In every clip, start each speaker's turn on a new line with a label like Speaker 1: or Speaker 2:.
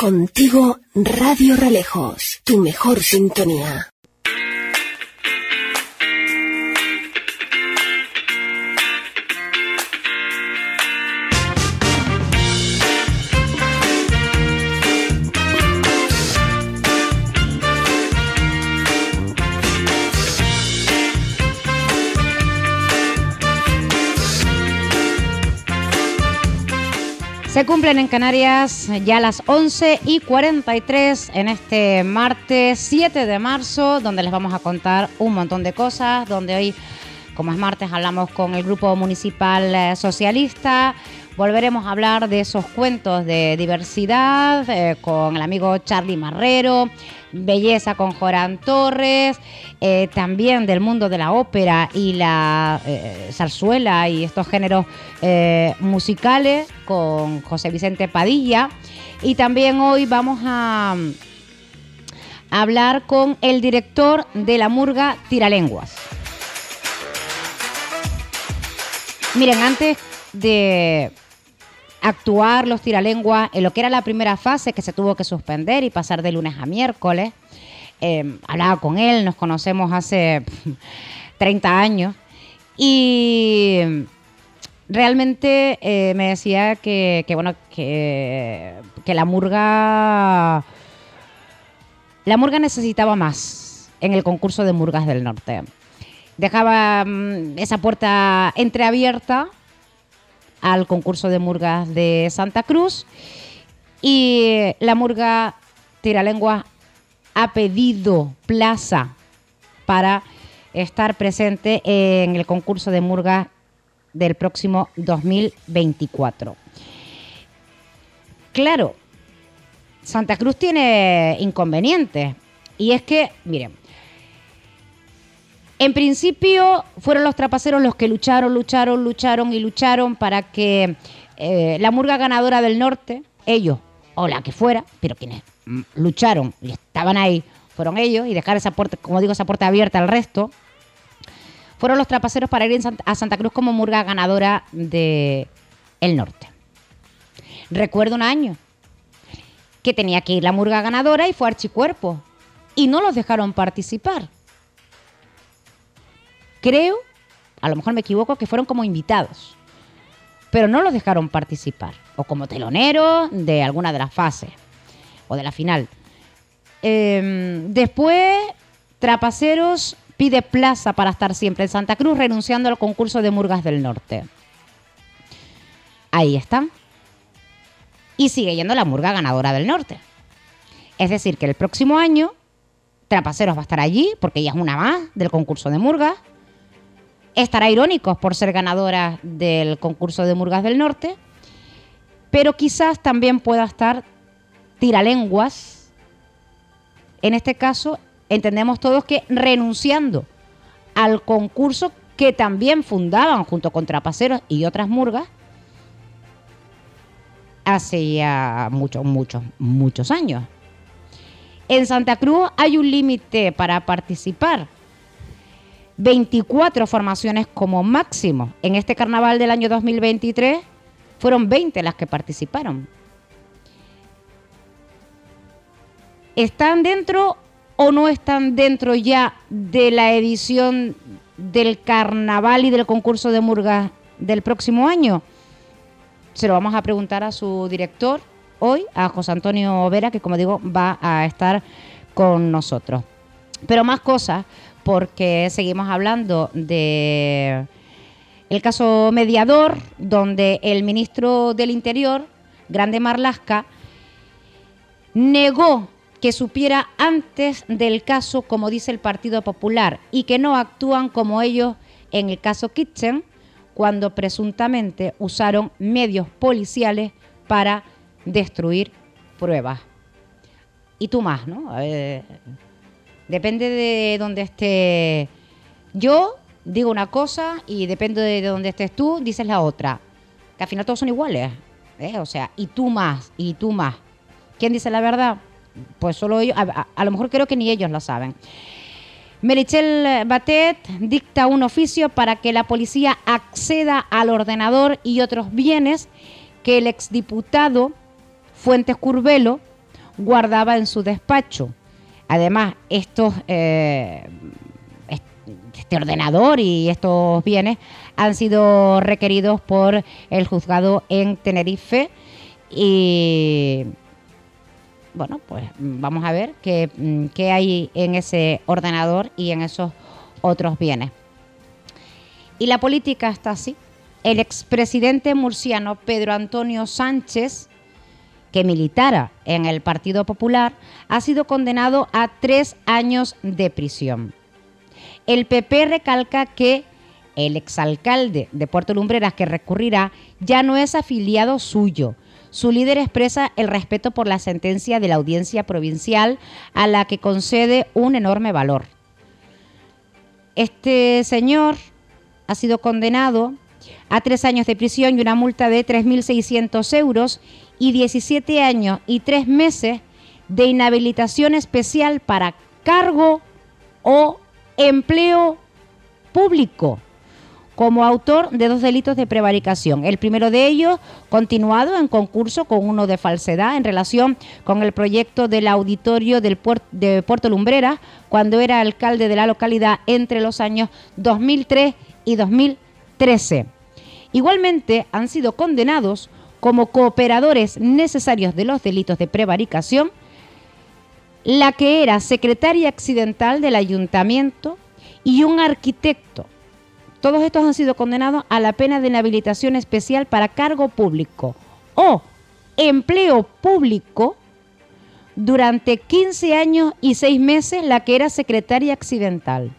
Speaker 1: Contigo Radio Relejos, tu mejor sintonía.
Speaker 2: Se cumplen en Canarias ya las 11 y 43 en este martes 7 de marzo, donde les vamos a contar un montón de cosas, donde hoy, como es martes, hablamos con el Grupo Municipal eh, Socialista. Volveremos a hablar de esos cuentos de diversidad eh, con el amigo Charlie Marrero, Belleza con Joran Torres, eh, también del mundo de la ópera y la eh, zarzuela y estos géneros musicales con José Vicente Padilla. Y también hoy vamos a, a hablar con el director de la murga Tiralenguas. Miren, antes de actuar los tiralenguas en lo que era la primera fase que se tuvo que suspender y pasar de lunes a miércoles. Eh, hablaba con él, nos conocemos hace 30 años y realmente eh, me decía que, que bueno que la murga la murga necesitaba más en el concurso de murgas del norte. Dejaba mm, esa puerta entreabierta al concurso de murgas de Santa Cruz y la murga Tiralengua ha pedido plaza para estar presente en el concurso de murgas del próximo 2024. Claro, Santa Cruz tiene inconvenientes y es que, miren, en principio fueron los trapaceros los que lucharon, lucharon, lucharon y lucharon para que eh, la murga ganadora del norte, ellos o la que fuera, pero quienes mm, lucharon y estaban ahí fueron ellos y dejar esa puerta, como digo, esa puerta abierta al resto, fueron los trapaceros para ir a Santa Cruz como murga ganadora del el norte. Recuerdo un año que tenía que ir la murga ganadora y fue Archicuerpo y no los dejaron participar creo, a lo mejor me equivoco, que fueron como invitados, pero no los dejaron participar, o como teloneros de alguna de las fases, o de la final. Eh, después, Trapaceros pide plaza para estar siempre en Santa Cruz, renunciando al concurso de Murgas del Norte. Ahí están. Y sigue yendo la Murga ganadora del Norte. Es decir, que el próximo año Trapaceros va a estar allí, porque ella es una más del concurso de Murgas estará irónicos por ser ganadora del concurso de Murgas del Norte, pero quizás también pueda estar tiralenguas. En este caso, entendemos todos que renunciando al concurso que también fundaban junto con Trapaceros y otras murgas hace ya muchos, muchos, muchos años. En Santa Cruz hay un límite para participar 24 formaciones como máximo. En este carnaval del año 2023 fueron 20 las que participaron. ¿Están dentro o no están dentro ya de la edición del carnaval y del concurso de murgas del próximo año? Se lo vamos a preguntar a su director hoy, a José Antonio Vera, que como digo va a estar con nosotros. Pero más cosas, porque seguimos hablando de el caso mediador, donde el ministro del Interior, Grande Marlasca, negó que supiera antes del caso, como dice el Partido Popular, y que no actúan como ellos en el caso Kitchen, cuando presuntamente usaron medios policiales para destruir pruebas. Y tú más, ¿no? Depende de dónde esté yo, digo una cosa y depende de dónde estés tú, dices la otra. Que al final todos son iguales. ¿eh? O sea, y tú más, y tú más. ¿Quién dice la verdad? Pues solo ellos. A, a- lo mejor creo que ni ellos lo saben. Merichel Batet dicta un oficio para que la policía acceda al ordenador y otros bienes que el exdiputado Fuentes Curvelo guardaba en su despacho. Además, estos, eh, este ordenador y estos bienes han sido requeridos por el juzgado en Tenerife y bueno, pues vamos a ver qué, qué hay en ese ordenador y en esos otros bienes. Y la política está así. El expresidente murciano Pedro Antonio Sánchez, que militara en el Partido Popular, ha sido condenado a tres años de prisión. El PP recalca que el exalcalde de Puerto Lumbreras que recurrirá ya no es afiliado suyo. Su líder expresa el respeto por la sentencia de la audiencia provincial a la que concede un enorme valor. Este señor ha sido condenado a tres años de prisión y una multa de 3.600 euros y 17 años y tres meses de inhabilitación especial para cargo o empleo público como autor de dos delitos de prevaricación. El primero de ellos, continuado en concurso con uno de falsedad en relación con el proyecto del auditorio del de Puerto Lumbrera, cuando era alcalde de la localidad entre los años 2003 y 2013. Igualmente han sido condenados como cooperadores necesarios de los delitos de prevaricación la que era secretaria accidental del ayuntamiento y un arquitecto todos estos han sido condenados a la pena de inhabilitación especial para cargo público o empleo público durante 15 años y 6 meses la que era secretaria accidental.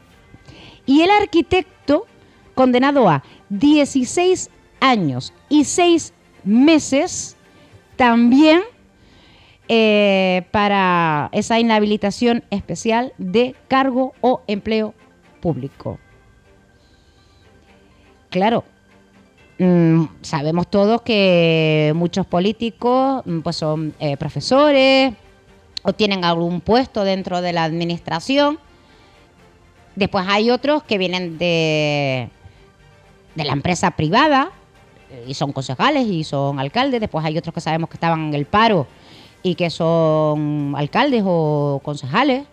Speaker 2: Y el arquitecto condenado a 16 años y 6 meses también eh, para esa inhabilitación especial de cargo o empleo público claro, mm, sabemos todos que muchos políticos mm, pues son eh, profesores o tienen algún puesto dentro de la administración. Después hay otros que vienen de, de la empresa privada eh, y son concejales y son alcaldes. Después hay otros que sabemos que estaban en el paro y que son alcaldes o concejales.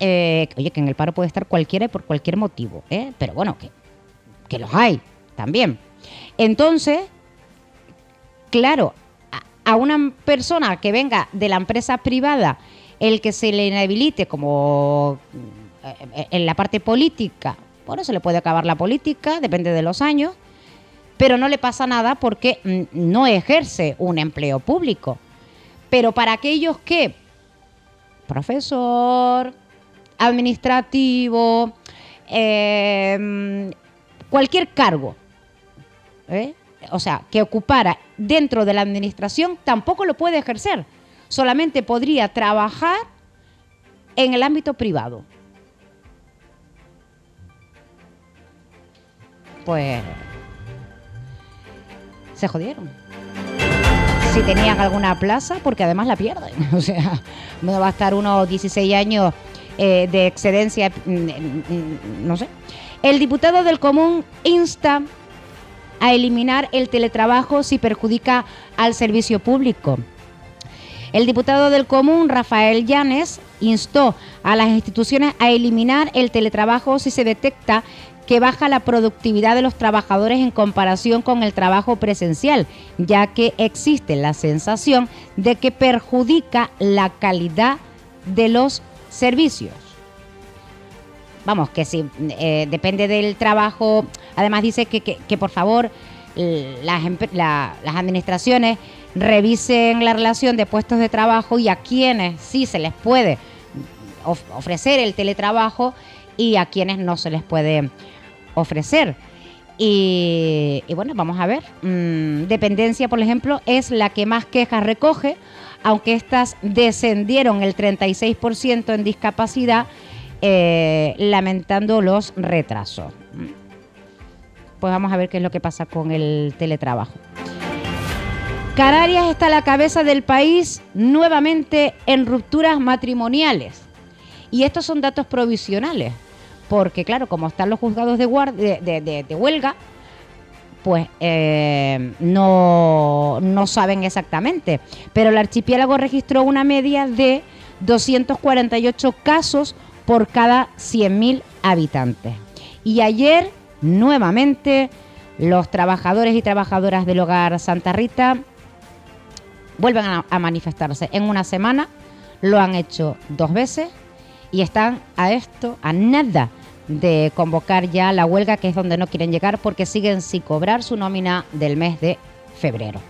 Speaker 2: Eh, oye, que en el paro puede estar cualquiera y por cualquier motivo, ¿eh? pero bueno, que que los hay también. Entonces, claro, a una persona que venga de la empresa privada, el que se le inhabilite como eh, en la parte política, bueno, se le puede acabar la política, depende de los años, pero no le pasa nada porque no ejerce un empleo público. Pero para aquellos que, profesor, administrativo, eh, cualquier cargo, ¿eh? o sea, que ocupara dentro de la administración, tampoco lo puede ejercer. Solamente podría trabajar en el ámbito privado. Pues se jodieron. Si tenían alguna plaza, porque además la pierden. O sea, no va a estar unos 16 años eh, de excedencia, mm, mm, no sé. El diputado del Común insta a eliminar el teletrabajo si perjudica al servicio público. El diputado del Común, Rafael Llanes, instó a las instituciones a eliminar el teletrabajo si se detecta que baja la productividad de los trabajadores en comparación con el trabajo presencial, ya que existe la sensación de que perjudica la calidad de los servicios. Vamos, que si eh, depende del trabajo, además dice que, por favor las, las administraciones revisen la relación de puestos de trabajo y a quienes sí se les puede ofrecer el teletrabajo y a quienes no se les puede ofrecer. Y, bueno, vamos a ver. Mm, dependencia, por ejemplo, es la que más quejas recoge, aunque estas descendieron el 36% en discapacidad eh, lamentando los retrasos. Pues vamos a ver qué es lo que pasa con el teletrabajo. Canarias está a la cabeza del país nuevamente en rupturas matrimoniales. Y estos son datos provisionales, porque claro, como están los juzgados de, de, huelga, pues eh, no, no saben exactamente. Pero el archipiélago registró una media de 248 casos por cada 100.000 habitantes. Y ayer, nuevamente, los trabajadores y trabajadoras del hogar Santa Rita vuelven a manifestarse. En una semana lo han hecho dos veces y están a esto, a nada de convocar ya la huelga, que es donde no quieren llegar porque siguen sin cobrar su nómina del mes de febrero.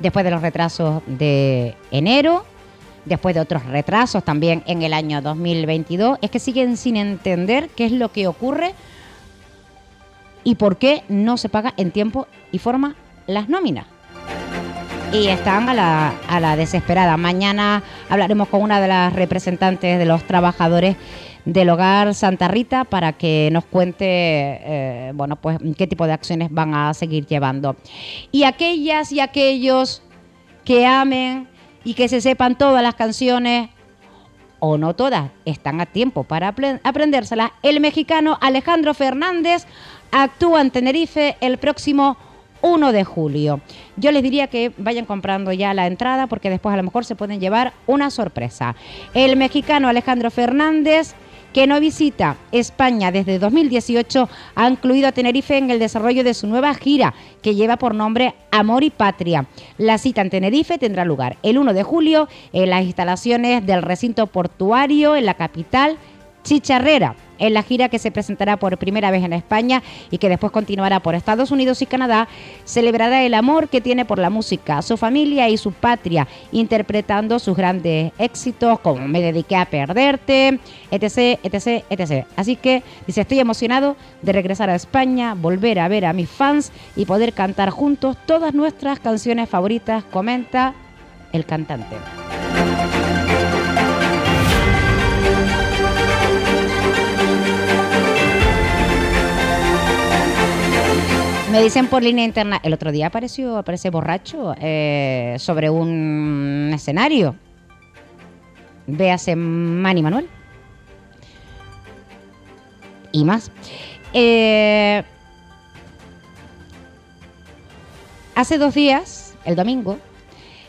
Speaker 2: Después de los retrasos de enero, después de otros retrasos también en el año 2022, es que siguen sin entender qué es lo que ocurre y por qué no se paga en tiempo y forma las nóminas. Y están a la, a la desesperada. Mañana hablaremos con una de las representantes de los trabajadores del hogar Santa Rita para que nos cuente eh, bueno pues qué tipo de acciones van a seguir llevando y aquellas y aquellos que amen y que se sepan todas las canciones o no todas están a tiempo para apre- aprendérselas el mexicano Alejandro Fernández actúa en Tenerife el próximo 1 de julio. Yo les diría que vayan comprando ya la entrada porque después a lo mejor se pueden llevar una sorpresa. El mexicano Alejandro Fernández que no visita España desde 2018, ha incluido a Tenerife en el desarrollo de su nueva gira, que lleva por nombre Amor y Patria. La cita en Tenerife tendrá lugar el 1 de julio en las instalaciones del recinto portuario en la capital Chicharrera, en la gira que se presentará por primera vez en España y que después continuará por Estados Unidos y Canadá, celebrará el amor que tiene por la música, su familia y su patria, interpretando sus grandes éxitos como Me dediqué a perderte, etc, etc, etc. Así que dice, estoy emocionado de regresar a España, volver a ver a mis fans y poder cantar juntos todas nuestras canciones favoritas, comenta el cantante. Me dicen por línea interna, el otro día apareció, aparece borracho eh, sobre un escenario. Véase Manny Manuel. Y más. Eh, hace dos días, el domingo,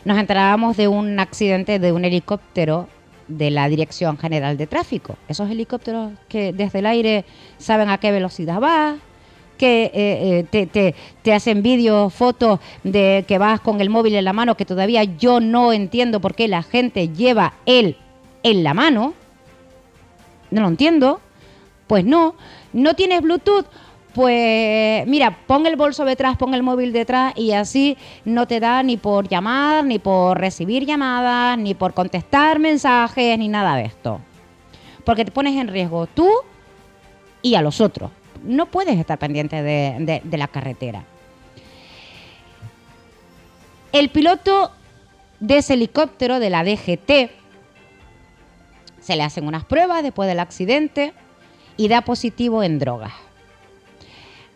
Speaker 2: nos enterábamos de un accidente de un helicóptero de la Dirección General de Tráfico. Esos helicópteros que desde el aire saben a qué velocidad va, que eh, eh, te, te- te hacen vídeos, fotos de que vas con el móvil en la mano, que todavía yo no entiendo por qué la gente lleva él en la mano. No lo entiendo. Pues no. ¿No tienes Bluetooth? Pues mira, pon el bolso detrás, pon el móvil detrás y así no te da ni por llamar, ni por recibir llamadas, ni por contestar mensajes, ni nada de esto. Porque te pones en riesgo tú y a los otros. No puedes estar pendiente de, de- la carretera. El piloto de ese helicóptero de la DGT se le hacen unas pruebas después del accidente y da positivo en drogas.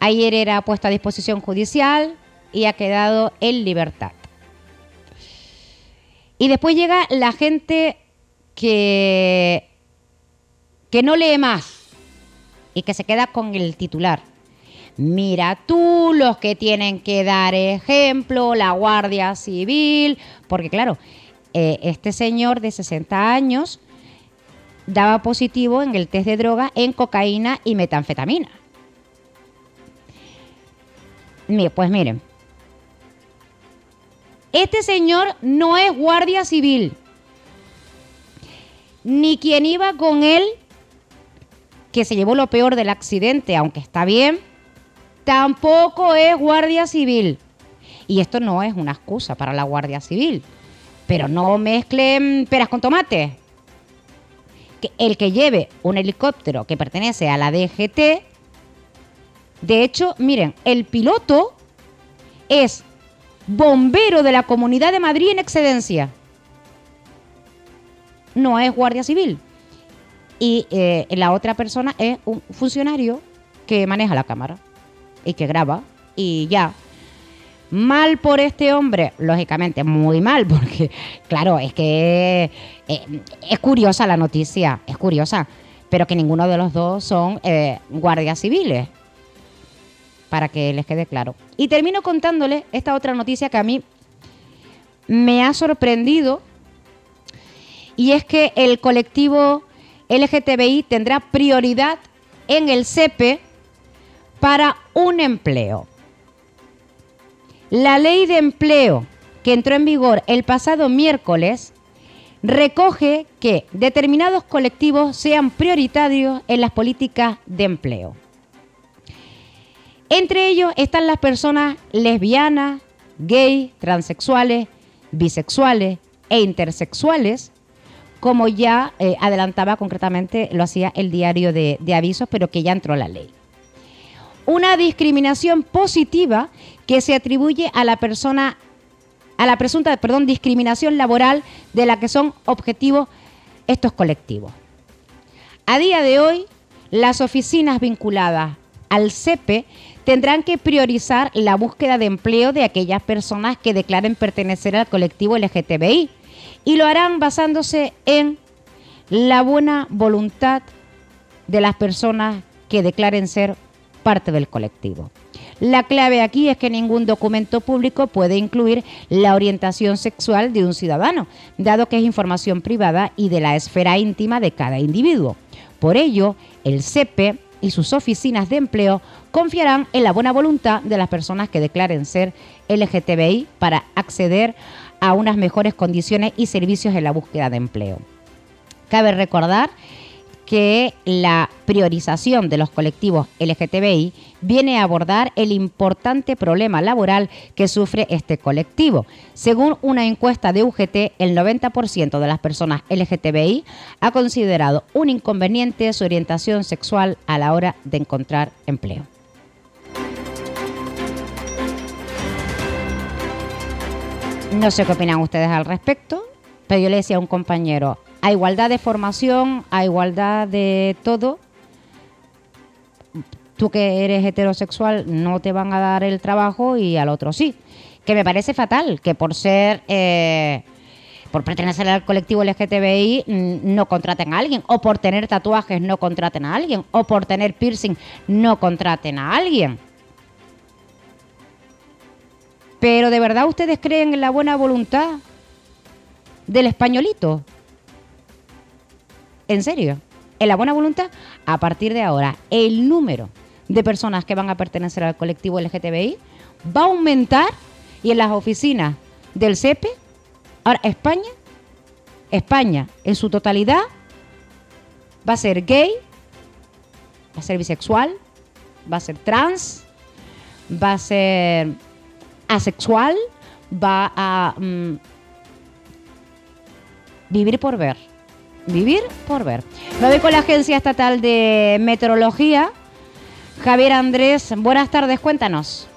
Speaker 2: Ayer era puesto a disposición judicial y ha quedado en libertad. Y después llega la gente que, que no lee más y que se queda con el titular. Mira tú los que tienen que dar ejemplo, la Guardia Civil, porque claro, eh, este señor de 60 años daba positivo en el test de droga en cocaína y metanfetamina. Pues miren, este señor no es guardia civil, ni quien iba con él, que se llevó lo peor del accidente, aunque está bien, tampoco es guardia civil. Y esto no es una excusa para la guardia civil, pero no mezclen peras con tomates el que lleve un helicóptero que pertenece a la DGT, de hecho, miren, el piloto es bombero de la Comunidad de Madrid en excedencia. No es guardia civil. Y eh, la otra persona es un funcionario que maneja la cámara y que graba y ya. Mal por este hombre, lógicamente muy mal, porque claro, es que eh, es curiosa la noticia, es curiosa, pero que ninguno de los dos son eh, guardias civiles. para que les quede claro. Y termino contándole esta otra noticia que a mí me ha sorprendido y es que el colectivo LGTBI tendrá prioridad en el CEPE para un empleo. La ley de empleo que entró en vigor el pasado miércoles recoge que determinados colectivos sean prioritarios en las políticas de empleo. Entre ellos están las personas lesbianas, gay, transexuales, bisexuales e intersexuales, como ya eh, adelantaba concretamente, lo hacía el diario de, de avisos, pero que ya entró la ley. Una discriminación positiva que se atribuye a la persona, a la presunta, perdón, discriminación laboral de la que son objetivos estos colectivos. A día de hoy, las oficinas vinculadas al CEPE tendrán que priorizar la búsqueda de empleo de aquellas personas que declaren pertenecer al colectivo LGTBI y lo harán basándose en la buena voluntad de las personas que declaren ser parte del colectivo. La clave aquí es que ningún documento público puede incluir la orientación sexual de un ciudadano, dado que es información privada y de la esfera íntima de cada individuo. Por ello, el CEPE y sus oficinas de empleo confiarán en la buena voluntad de las personas que declaren ser LGTBI para acceder a unas mejores condiciones y servicios en la búsqueda de empleo. Cabe recordar que la priorización de los colectivos LGTBI viene a abordar el importante problema laboral que sufre este colectivo. Según una encuesta de UGT, el 90% de las personas LGTBI ha considerado un inconveniente su orientación sexual a la hora de encontrar empleo. No sé qué opinan ustedes al respecto, pero yo le decía a un compañero, a igualdad de formación, a igualdad de todo, tú que eres heterosexual no te van a dar el trabajo y al otro sí. Que me parece fatal que por ser... Eh, por pertenecer al colectivo LGTBI mm, no contraten a alguien, o por tener tatuajes no contraten a alguien, o por tener piercing no contraten a alguien. Pero ¿de verdad ustedes creen en la buena voluntad del españolito? ¿En serio? ¿En la buena voluntad? A partir de ahora, el número de personas que van a pertenecer al colectivo LGTBI va a aumentar y en las oficinas del CEPE, ahora España, España en su totalidad va a ser gay, va a ser bisexual, va a ser trans, va a ser asexual, va a mm, vivir por ver. Vivir por ver. Lo voy con la Agencia Estatal de Meteorología. Javier Andrés, buenas tardes, cuéntanos.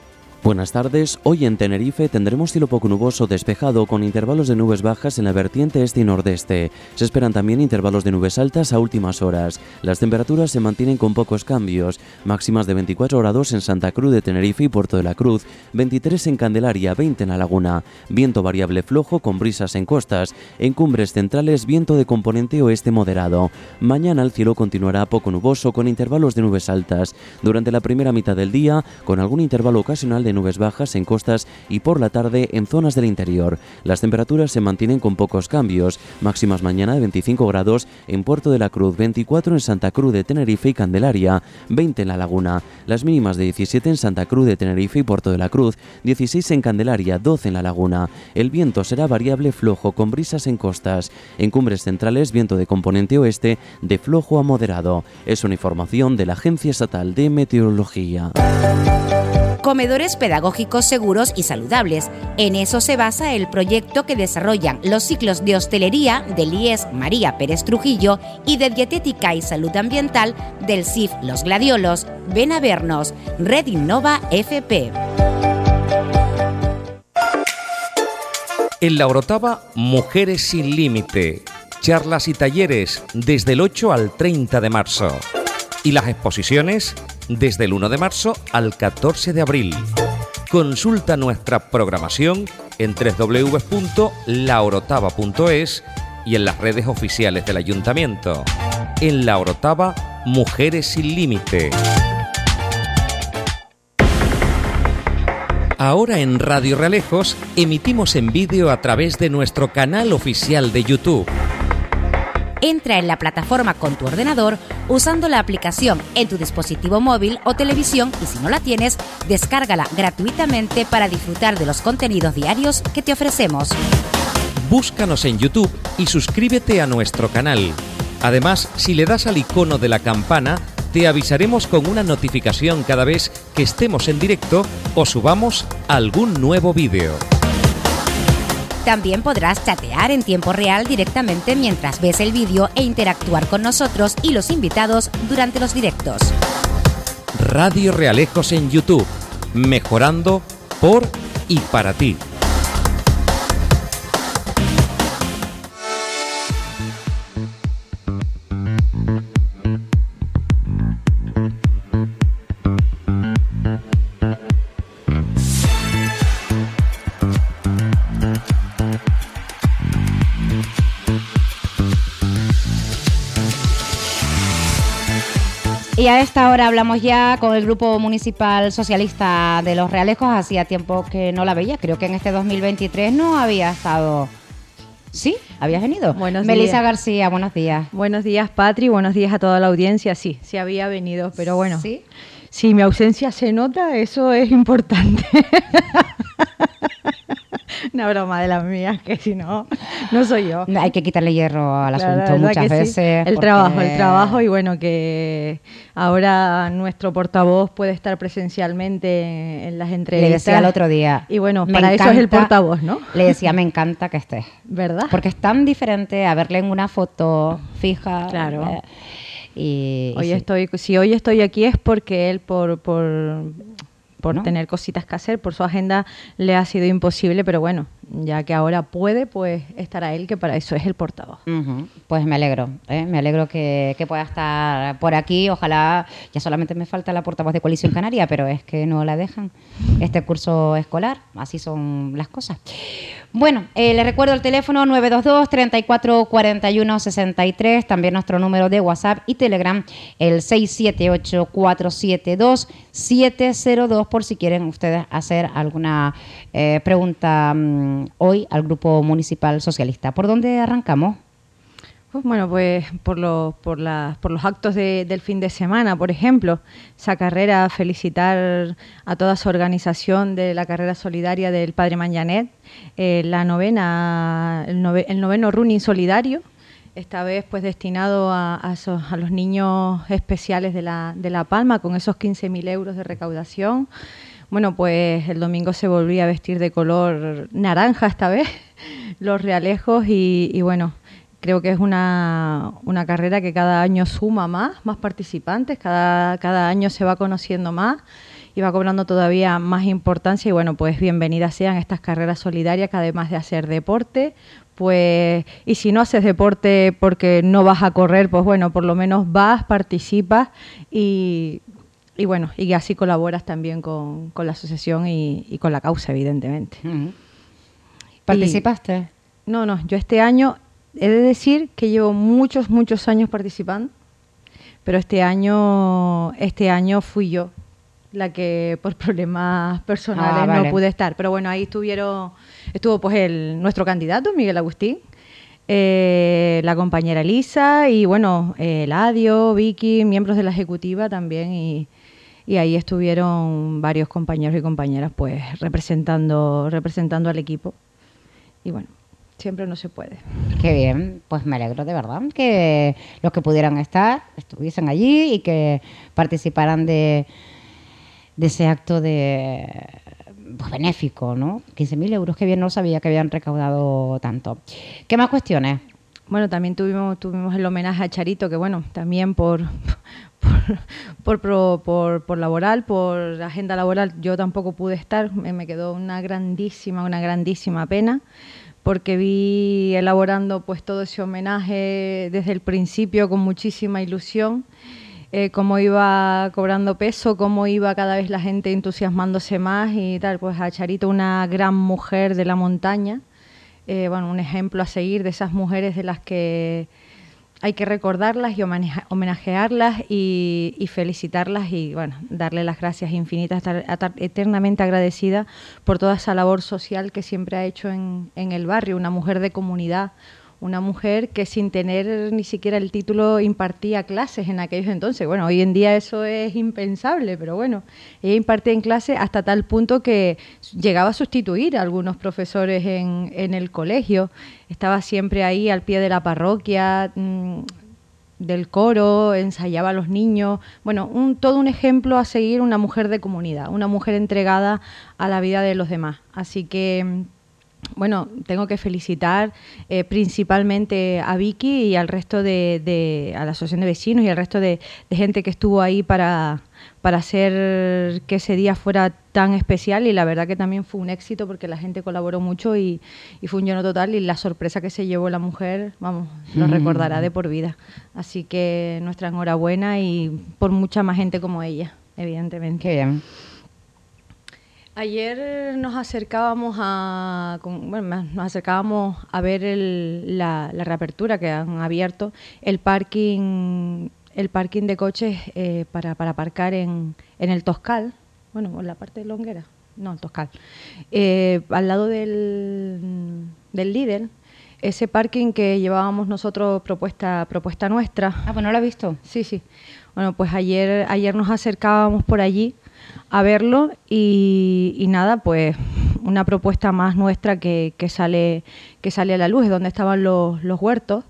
Speaker 3: Buenas tardes. Hoy en Tenerife tendremos cielo poco nuboso despejado con intervalos de nubes bajas en la vertiente este y nordeste. Se esperan también intervalos de nubes altas a últimas horas. Las temperaturas se mantienen con pocos cambios, máximas de 24 grados en Santa Cruz de Tenerife y Puerto de la Cruz, 23 en Candelaria, 20 en La Laguna. Viento variable flojo con brisas en costas. En cumbres centrales viento de componente oeste moderado. Mañana el cielo continuará poco nuboso con intervalos de nubes altas. Durante la primera mitad del día, con algún intervalo ocasional de nubes bajas en costas y por la tarde en zonas del interior. Las temperaturas se mantienen con pocos cambios, máximas mañana de 25 grados en Puerto de la Cruz, 24 en Santa Cruz de Tenerife y Candelaria, 20 en La Laguna, las mínimas de 17 en Santa Cruz de Tenerife y Puerto de la Cruz, 16 en Candelaria, 12 en La Laguna. El viento será variable flojo con brisas en costas. En cumbres centrales, viento de componente oeste de flojo a moderado. Es una información de la Agencia Estatal de Meteorología.
Speaker 4: Comedores pedagógicos seguros y saludables. En eso se basa el proyecto que desarrollan los ciclos de hostelería del IES María Pérez Trujillo y de dietética y salud ambiental del CIF Los Gladiolos. Ven a vernos. Red Innova FP.
Speaker 5: En la Mujeres sin Límite. Charlas y talleres desde el 8 al 30 de marzo. Y las exposiciones desde el 1 de marzo al 14 de abril. Consulta nuestra programación en www.laorotava.es y en las redes oficiales del ayuntamiento. En La Orotava, Mujeres sin Límite. Ahora en Radio Realejos emitimos en vídeo a través de nuestro canal oficial de YouTube.
Speaker 4: Entra en la plataforma con tu ordenador usando la aplicación en tu dispositivo móvil o televisión y si no la tienes, descárgala gratuitamente para disfrutar de los contenidos diarios que te ofrecemos.
Speaker 5: Búscanos en YouTube y suscríbete a nuestro canal. Además, si le das al icono de la campana, te avisaremos con una notificación cada vez que estemos en directo o subamos algún nuevo vídeo.
Speaker 4: También podrás chatear en tiempo real directamente mientras ves el vídeo e interactuar con nosotros y los invitados durante los directos.
Speaker 5: Radio Realejos en YouTube, mejorando por y para ti.
Speaker 2: Y a esta hora hablamos ya con el Grupo Municipal Socialista de Los Realejos. Hacía tiempo que no la veía. Creo que en este 2023 no había estado. Sí, habías venido.
Speaker 6: Buenos
Speaker 2: Melissa
Speaker 6: días.
Speaker 2: García, buenos días.
Speaker 6: Buenos días, Patri. Buenos días a toda la audiencia. Sí, sí había venido, pero bueno.
Speaker 2: ¿Sí?
Speaker 6: Si mi ausencia se nota, eso es importante. Una broma de las mías, que si no, no soy yo.
Speaker 2: Hay que quitarle hierro al asunto muchas
Speaker 6: sí.
Speaker 2: veces.
Speaker 6: El
Speaker 2: porque-
Speaker 6: trabajo, el trabajo y bueno, que ahora nuestro portavoz puede estar presencialmente en las
Speaker 2: Le
Speaker 6: entrevistas.
Speaker 2: decía el otro día.
Speaker 6: Y bueno,
Speaker 2: "Me
Speaker 6: para eso es el
Speaker 2: encanta",
Speaker 6: portavoz, ¿no?
Speaker 2: Le decía, me encanta que estés.
Speaker 6: ¿Verdad?
Speaker 2: Porque es tan diferente a verle en una foto fija.
Speaker 6: Claro.
Speaker 2: eh, y, y
Speaker 6: Hoy
Speaker 2: sí.
Speaker 6: estoy, si hoy estoy aquí es porque él por, por, por
Speaker 2: ¿No?
Speaker 6: tener cositas que hacer, por su agenda le ha sido imposible, pero bueno, ya que ahora puede, pues estará él, que para eso es el portavoz.
Speaker 2: Pues me alegro, ¿eh? me alegro que, que pueda estar por aquí. Ojalá, ya solamente me falta la portavoz de Coalición Canaria, pero es que no la dejan este curso escolar. Así son las cosas. Bueno, eh, le recuerdo el teléfono 922 34 41 63, también nuestro número de WhatsApp y Telegram, el 678 472 702, por si quieren ustedes hacer alguna eh, pregunta mm, hoy al Grupo Municipal Socialista. ¿Por dónde arrancamos?
Speaker 6: Pues bueno, pues por los, por las, por los actos de- del fin de semana, por ejemplo, esa carrera, felicitar a toda su organización de la carrera solidaria del Padre Mañanet, eh, la novena, el, nove- el noveno running solidario, esta vez pues destinado a, a esos- a los niños especiales de La, de la Palma, con esos 15.000 euros de recaudación. Bueno, pues el domingo se volvía a vestir de color naranja esta vez, los realejos y, y bueno, creo que es una, una carrera que cada año suma más, más participantes, cada, cada año se va conociendo más y va cobrando todavía más importancia. Y bueno, pues bienvenidas sean estas carreras solidarias que además de hacer deporte, pues y si no haces deporte porque no vas a correr, pues bueno, por lo menos vas, participas y, y bueno, y así colaboras también con, con la asociación y, y con la causa, evidentemente.
Speaker 2: ¿Participaste?
Speaker 6: No, no, yo este año he de decir que llevo muchos, muchos años participando, pero este año, este año fui yo la que por problemas personales
Speaker 2: Ah, vale.
Speaker 6: no pude estar. Pero bueno, ahí estuvieron, estuvo pues el, nuestro candidato, Miguel Agustín, eh, la compañera Elisa y bueno, eh, Eladio, Vicky, miembros de la ejecutiva también y, y ahí estuvieron varios compañeros y compañeras pues representando, representando al equipo. Y bueno, siempre no se puede.
Speaker 2: Qué bien, pues me alegro de verdad que los que pudieran estar estuviesen allí y que participaran de, de ese acto de pues, benéfico, ¿no? 15.000 euros, qué bien, no sabía que habían recaudado tanto. ¿Qué más cuestiones?
Speaker 6: Bueno, también tuvimos, tuvimos el homenaje a Charito, que bueno, también por, por, por, laboral, por agenda laboral, yo tampoco pude estar, me, me quedó una grandísima, una grandísima pena, porque vi elaborando pues todo ese homenaje desde el principio con muchísima ilusión, eh, cómo iba cobrando peso, cómo iba cada vez la gente entusiasmándose más y tal, pues a Charito, una gran mujer de la montaña, eh, bueno, un ejemplo a seguir de esas mujeres de las que hay que recordarlas y homenajearlas y, felicitarlas y bueno, darle las gracias infinitas, estar, eternamente agradecida por toda esa labor social que siempre ha hecho en, en el barrio, una mujer de comunidad, una mujer que sin tener ni siquiera el título impartía clases en aquellos entonces. Bueno, hoy en día eso es impensable, pero bueno, ella impartía en clase hasta tal punto que llegaba a sustituir a algunos profesores en, en el colegio. Estaba siempre ahí al pie de la parroquia, mm, del coro, ensayaba a los niños. Bueno, un, todo un ejemplo a seguir, una mujer de comunidad, una mujer entregada a la vida de los demás. Así que mm, bueno, tengo que felicitar eh, principalmente a Vicky y al resto de, a la asociación de vecinos y al resto de, gente que estuvo ahí para, para hacer que ese día fuera tan especial y la verdad que también fue un éxito porque la gente colaboró mucho y, fue un lleno total y la sorpresa que se llevó la mujer, vamos, lo mm. recordará de por vida. Así que nuestra enhorabuena y por mucha más gente como ella, evidentemente.
Speaker 2: Qué bien.
Speaker 6: Ayer nos acercábamos a, bueno, nos acercábamos a ver la, reapertura que han abierto, el parking, el parking de coches eh, para, para aparcar en, en el Toscal, bueno, en la parte de Longuera, no, el Toscal, eh, al lado del, del líder, ese parking que llevábamos nosotros propuesta propuesta nuestra.
Speaker 2: Ah, pues no lo he visto.
Speaker 6: Sí, sí. Bueno, pues ayer ayer nos acercábamos por allí a verlo y, nada, pues una propuesta más nuestra que, que, sale, que sale a la luz, es donde estaban los, los huertos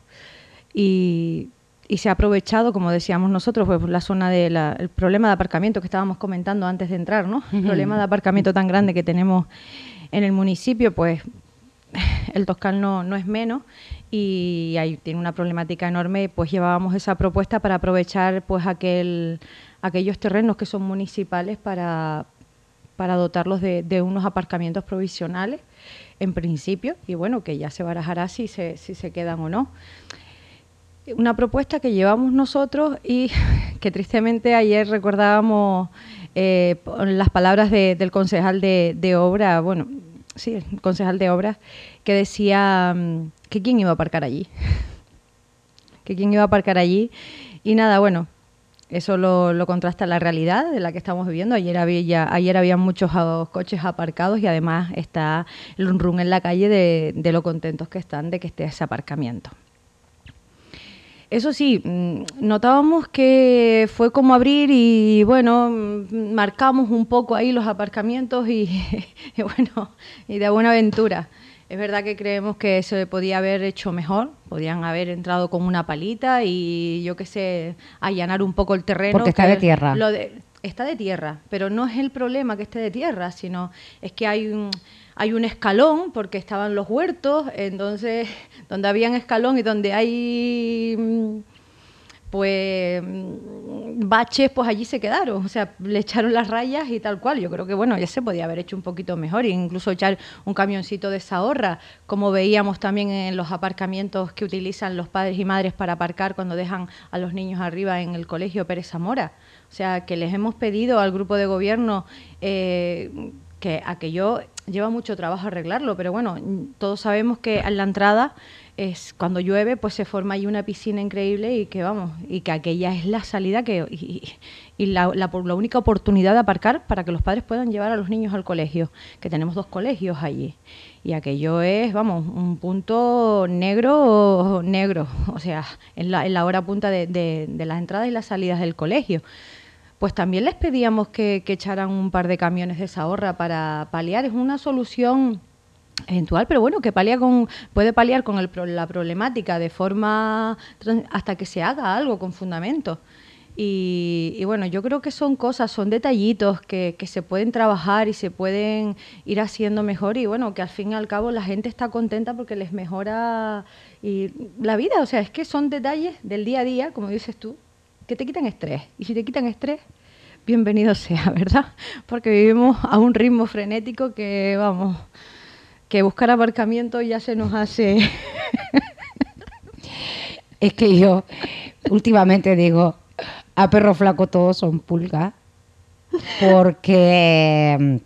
Speaker 6: y, y, se ha aprovechado, como decíamos nosotros, pues la zona del el problema de aparcamiento que estábamos comentando antes de entrar, ¿no? El problema de aparcamiento tan grande que tenemos en el municipio, pues el Toscal no, no es menos y ahí tiene una problemática enorme, pues llevábamos esa propuesta para aprovechar pues aquel aquellos terrenos que son municipales para, para dotarlos de, unos aparcamientos provisionales, en principio, y bueno, que ya se barajará si se, si se quedan o no. Una propuesta que llevamos nosotros y que tristemente ayer recordábamos eh, las palabras del concejal de, de obra, bueno, sí, el concejal de obras, que decía mm, que quién iba a aparcar allí. que quién iba a aparcar allí. Y nada, bueno, eso lo, contrasta la realidad de la que estamos viviendo. Ayer había, ayer había muchos coches aparcados y además está el run en la calle de, lo contentos que están de que esté ese aparcamiento. Eso sí, mm, notábamos que fue como abrir y bueno, mm, marcamos un poco ahí los aparcamientos y, y bueno, y de buena aventura. Es verdad que creemos que se podía haber hecho mejor, podían haber entrado con una palita y yo qué sé, allanar un poco el terreno.
Speaker 2: Porque está de tierra.
Speaker 6: está de tierra, pero no es el problema que esté de tierra, sino es que hay un, hay un escalón, porque estaban los huertos, entonces donde había un escalón y donde hay mm, pues mm, baches, pues allí se quedaron, o sea, le echaron las rayas y tal cual. Yo creo que bueno, ya se podía haber hecho un poquito mejor, incluso echar un camioncito de esa horra, como veíamos también en los aparcamientos que utilizan los padres y madres para aparcar cuando dejan a los niños arriba en el colegio Pérez Zamora. O sea, que les hemos pedido al grupo de gobierno eh, que aquello lleva mucho trabajo arreglarlo, pero bueno, todos sabemos que en la entrada es cuando llueve pues se forma ahí una piscina increíble y que vamos y que aquella es la salida que y, la, la, única oportunidad de aparcar para que los padres puedan llevar a los niños al colegio que tenemos dos colegios allí. Y aquello es vamos un punto negro negro o sea en la, en la hora punta de, de, las entradas y las salidas del colegio. Pues también les pedíamos que, que echaran un par de camiones de esa horra para paliar. Es una solución eventual, pero bueno, que palia con, puede paliar con el, la problemática de forma hasta que se haga algo con fundamento. Y, bueno, yo creo que son cosas, son detallitos que, que, se pueden trabajar y se pueden ir haciendo mejor y bueno, que al fin y al cabo la gente está contenta porque les mejora y la vida, o sea, es que son detalles del día a día, como dices tú, que te quitan estrés. Y si te quitan estrés, bienvenido sea, ¿verdad? Porque vivimos a un ritmo frenético que, vamos, que buscar aparcamiento ya se nos hace...
Speaker 2: es que yo últimamente digo, a perro flaco todos son pulgas, porque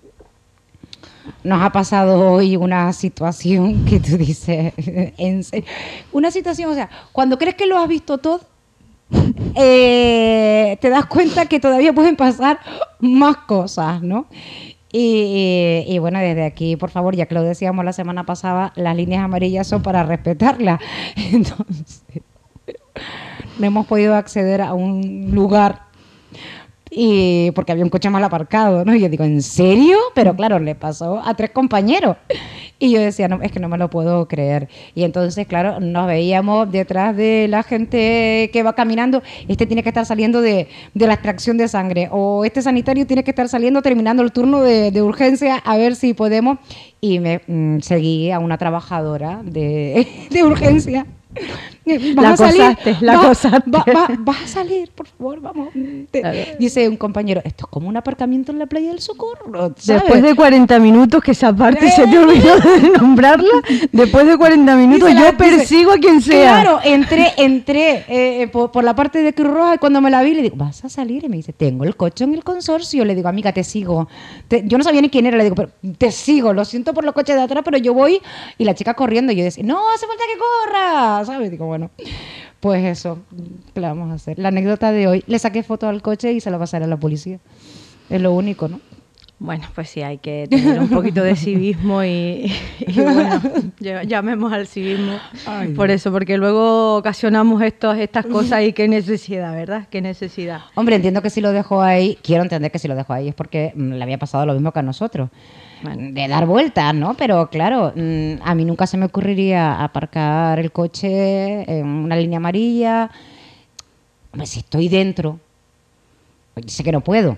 Speaker 2: nos ha pasado hoy una situación que tú dices, en serio, una situación, o sea, cuando crees que lo has visto todo, eh, te das cuenta que todavía pueden pasar más cosas, ¿no? Y, y, bueno, desde aquí, por favor, ya que lo decíamos la semana pasada, las líneas amarillas son para respetarlas. Entonces, no hemos podido acceder a un lugar y porque había un coche mal aparcado, ¿no? Y yo digo, ¿en serio? Pero claro, le pasó a tres compañeros. Y yo decía, no, es que no me lo puedo creer. Y entonces, claro, nos veíamos detrás de la gente que va caminando. Este tiene que estar saliendo de, de la extracción de sangre. O este sanitario tiene que estar saliendo, terminando el turno de, de urgencia, a ver si podemos. Y me mm, seguí a una trabajadora de, de urgencia
Speaker 6: la a salir, cosaste, la
Speaker 2: va,
Speaker 6: cosaste.
Speaker 2: Va, va, vas a salir, por favor, vamos. Te, dice un compañero, esto es como un aparcamiento en la playa del Socorro. ¿sabes?
Speaker 6: Después de 40 minutos, que esa parte se te olvidó de nombrarla, después de 40 minutos dice yo la, persigo dice, a quien sea.
Speaker 2: Claro, entré, entré eh, por, por, la parte de Cruz Roja y cuando me la vi le digo, ¿vas a salir? Y me dice, tengo el coche en el consorcio. Le digo, amiga, te sigo. Te, yo no sabía ni quién era, le digo, pero te sigo, lo siento por los coches de atrás, pero yo voy. Y la chica corriendo, y yo decía, no, hace falta que ¿sabes? Digo, bueno, pues eso, ¿qué vamos a hacer? La anécdota de hoy, le saqué foto al coche y se la pasaré a la policía. Es lo único, ¿no?
Speaker 6: Bueno, pues sí, hay que tener un poquito de civismo y, y bueno, llamemos al civismo Ay, por eso, porque luego ocasionamos estos, estas cosas y qué necesidad, ¿verdad? Qué necesidad.
Speaker 2: Hombre, entiendo que si lo dejo ahí, quiero entender que si lo dejo ahí es porque mm, le había pasado lo mismo que a nosotros, de dar vueltas, ¿no? Pero claro, mm, a mí nunca se me ocurriría aparcar el coche en una línea amarilla. Hombre, si estoy dentro, sé que no puedo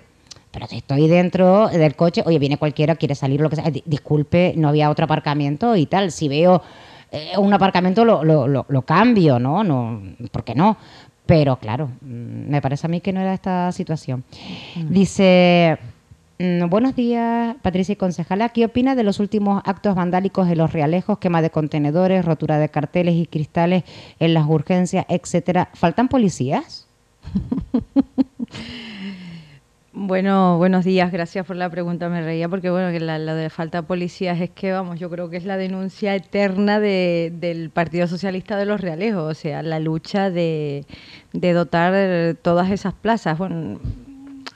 Speaker 2: pero si estoy dentro del coche, oye, viene cualquiera, quiere salir, lo que sea, disculpe, no había otro aparcamiento y tal. Si veo eh, un aparcamiento, lo, lo, lo, lo, cambio, ¿no? no ¿Por qué no? Pero claro, me parece a mí que no era esta situación. Mm. Dice, mm, buenos días, Patricia y Concejala. ¿Qué opina de los últimos actos vandálicos de los realejos, quema de contenedores, rotura de carteles y cristales en las urgencias, etcétera? ¿Faltan policías?
Speaker 6: Bueno, buenos días, gracias por la pregunta, me reía porque bueno, que la, de falta de policías es que, vamos, yo creo que es la denuncia eterna de, del Partido Socialista de los Realejos, o sea, la lucha de, de dotar todas esas plazas. Bueno,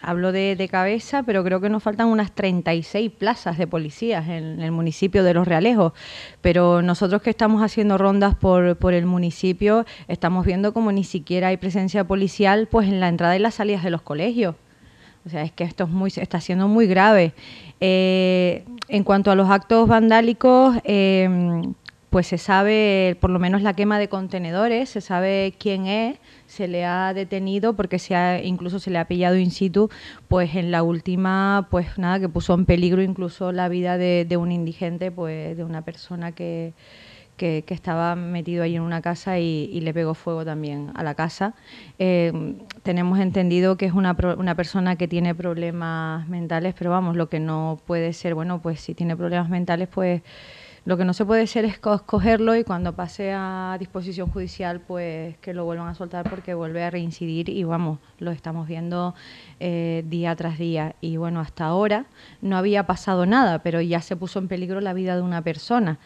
Speaker 6: hablo de, de, cabeza, pero creo que nos faltan unas 36 plazas de policías en, en, el municipio de Los Realejos. Pero nosotros que estamos haciendo rondas por, por el municipio, estamos viendo como ni siquiera hay presencia policial pues en la entrada y las salidas de los colegios. O sea, es que esto está siendo muy grave. Eh, en cuanto a los actos vandálicos, eh, pues se sabe, por lo menos la quema de contenedores, se sabe quién es, se le ha detenido porque se ha, incluso se le ha pillado in situ, pues en la última, pues nada, que puso en peligro incluso la vida de, de un indigente, pues de una persona que, que, estaba metido ahí en una casa y, le pegó fuego también a la casa. Eh, tenemos entendido que es una, una persona que tiene problemas mentales, pero vamos, lo que no puede ser, bueno, pues si tiene problemas mentales, pues lo que no se puede ser es cogerlo y cuando pase a disposición judicial, pues que lo vuelvan a soltar porque vuelve a reincidir y vamos, lo estamos viendo eh, día tras día. Y bueno, hasta ahora no había pasado nada, pero ya se puso en peligro la vida de una persona.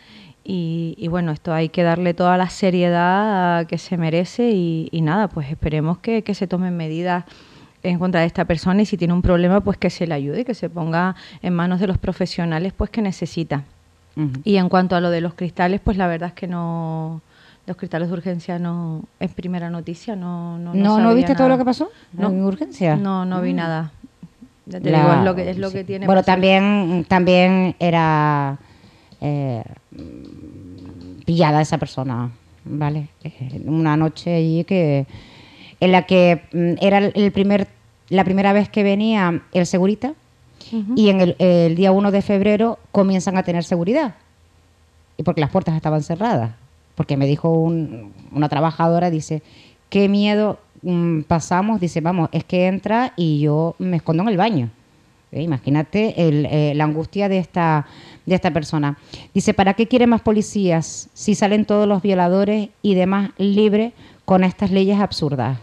Speaker 6: Y, y, bueno, esto hay que darle toda la seriedad que se merece y, y nada, pues esperemos que, que, se tomen medidas en contra de esta persona y si tiene un problema, pues que se le ayude, que se ponga en manos de los profesionales pues que necesita. Uh -huh. Y en cuanto a lo de los cristales, pues la verdad es que no, los cristales de urgencia no es primera noticia, no
Speaker 2: no no, ¿no viste nada. todo lo que pasó
Speaker 6: no,
Speaker 2: en urgencia.
Speaker 6: No, no vi mm. nada. Ya te la, digo, es lo que es lo sí. que tiene.
Speaker 2: Bueno, también también era eh, pillada esa persona, ¿vale? Eh, una noche allí que en la que mm, era el primer la primera vez que venía el segurita uh -huh. y en el, el día 1 de febrero comienzan a tener seguridad. Y porque las puertas estaban cerradas. Porque me dijo un, una trabajadora, dice, qué miedo mmm, pasamos, dice, vamos, es que entra y yo me escondo en el baño. ¿Eh? Imagínate el, eh, la angustia de esta, de esta persona. Dice, ¿para qué quiere más policías si salen todos los violadores y demás libres con estas leyes absurdas?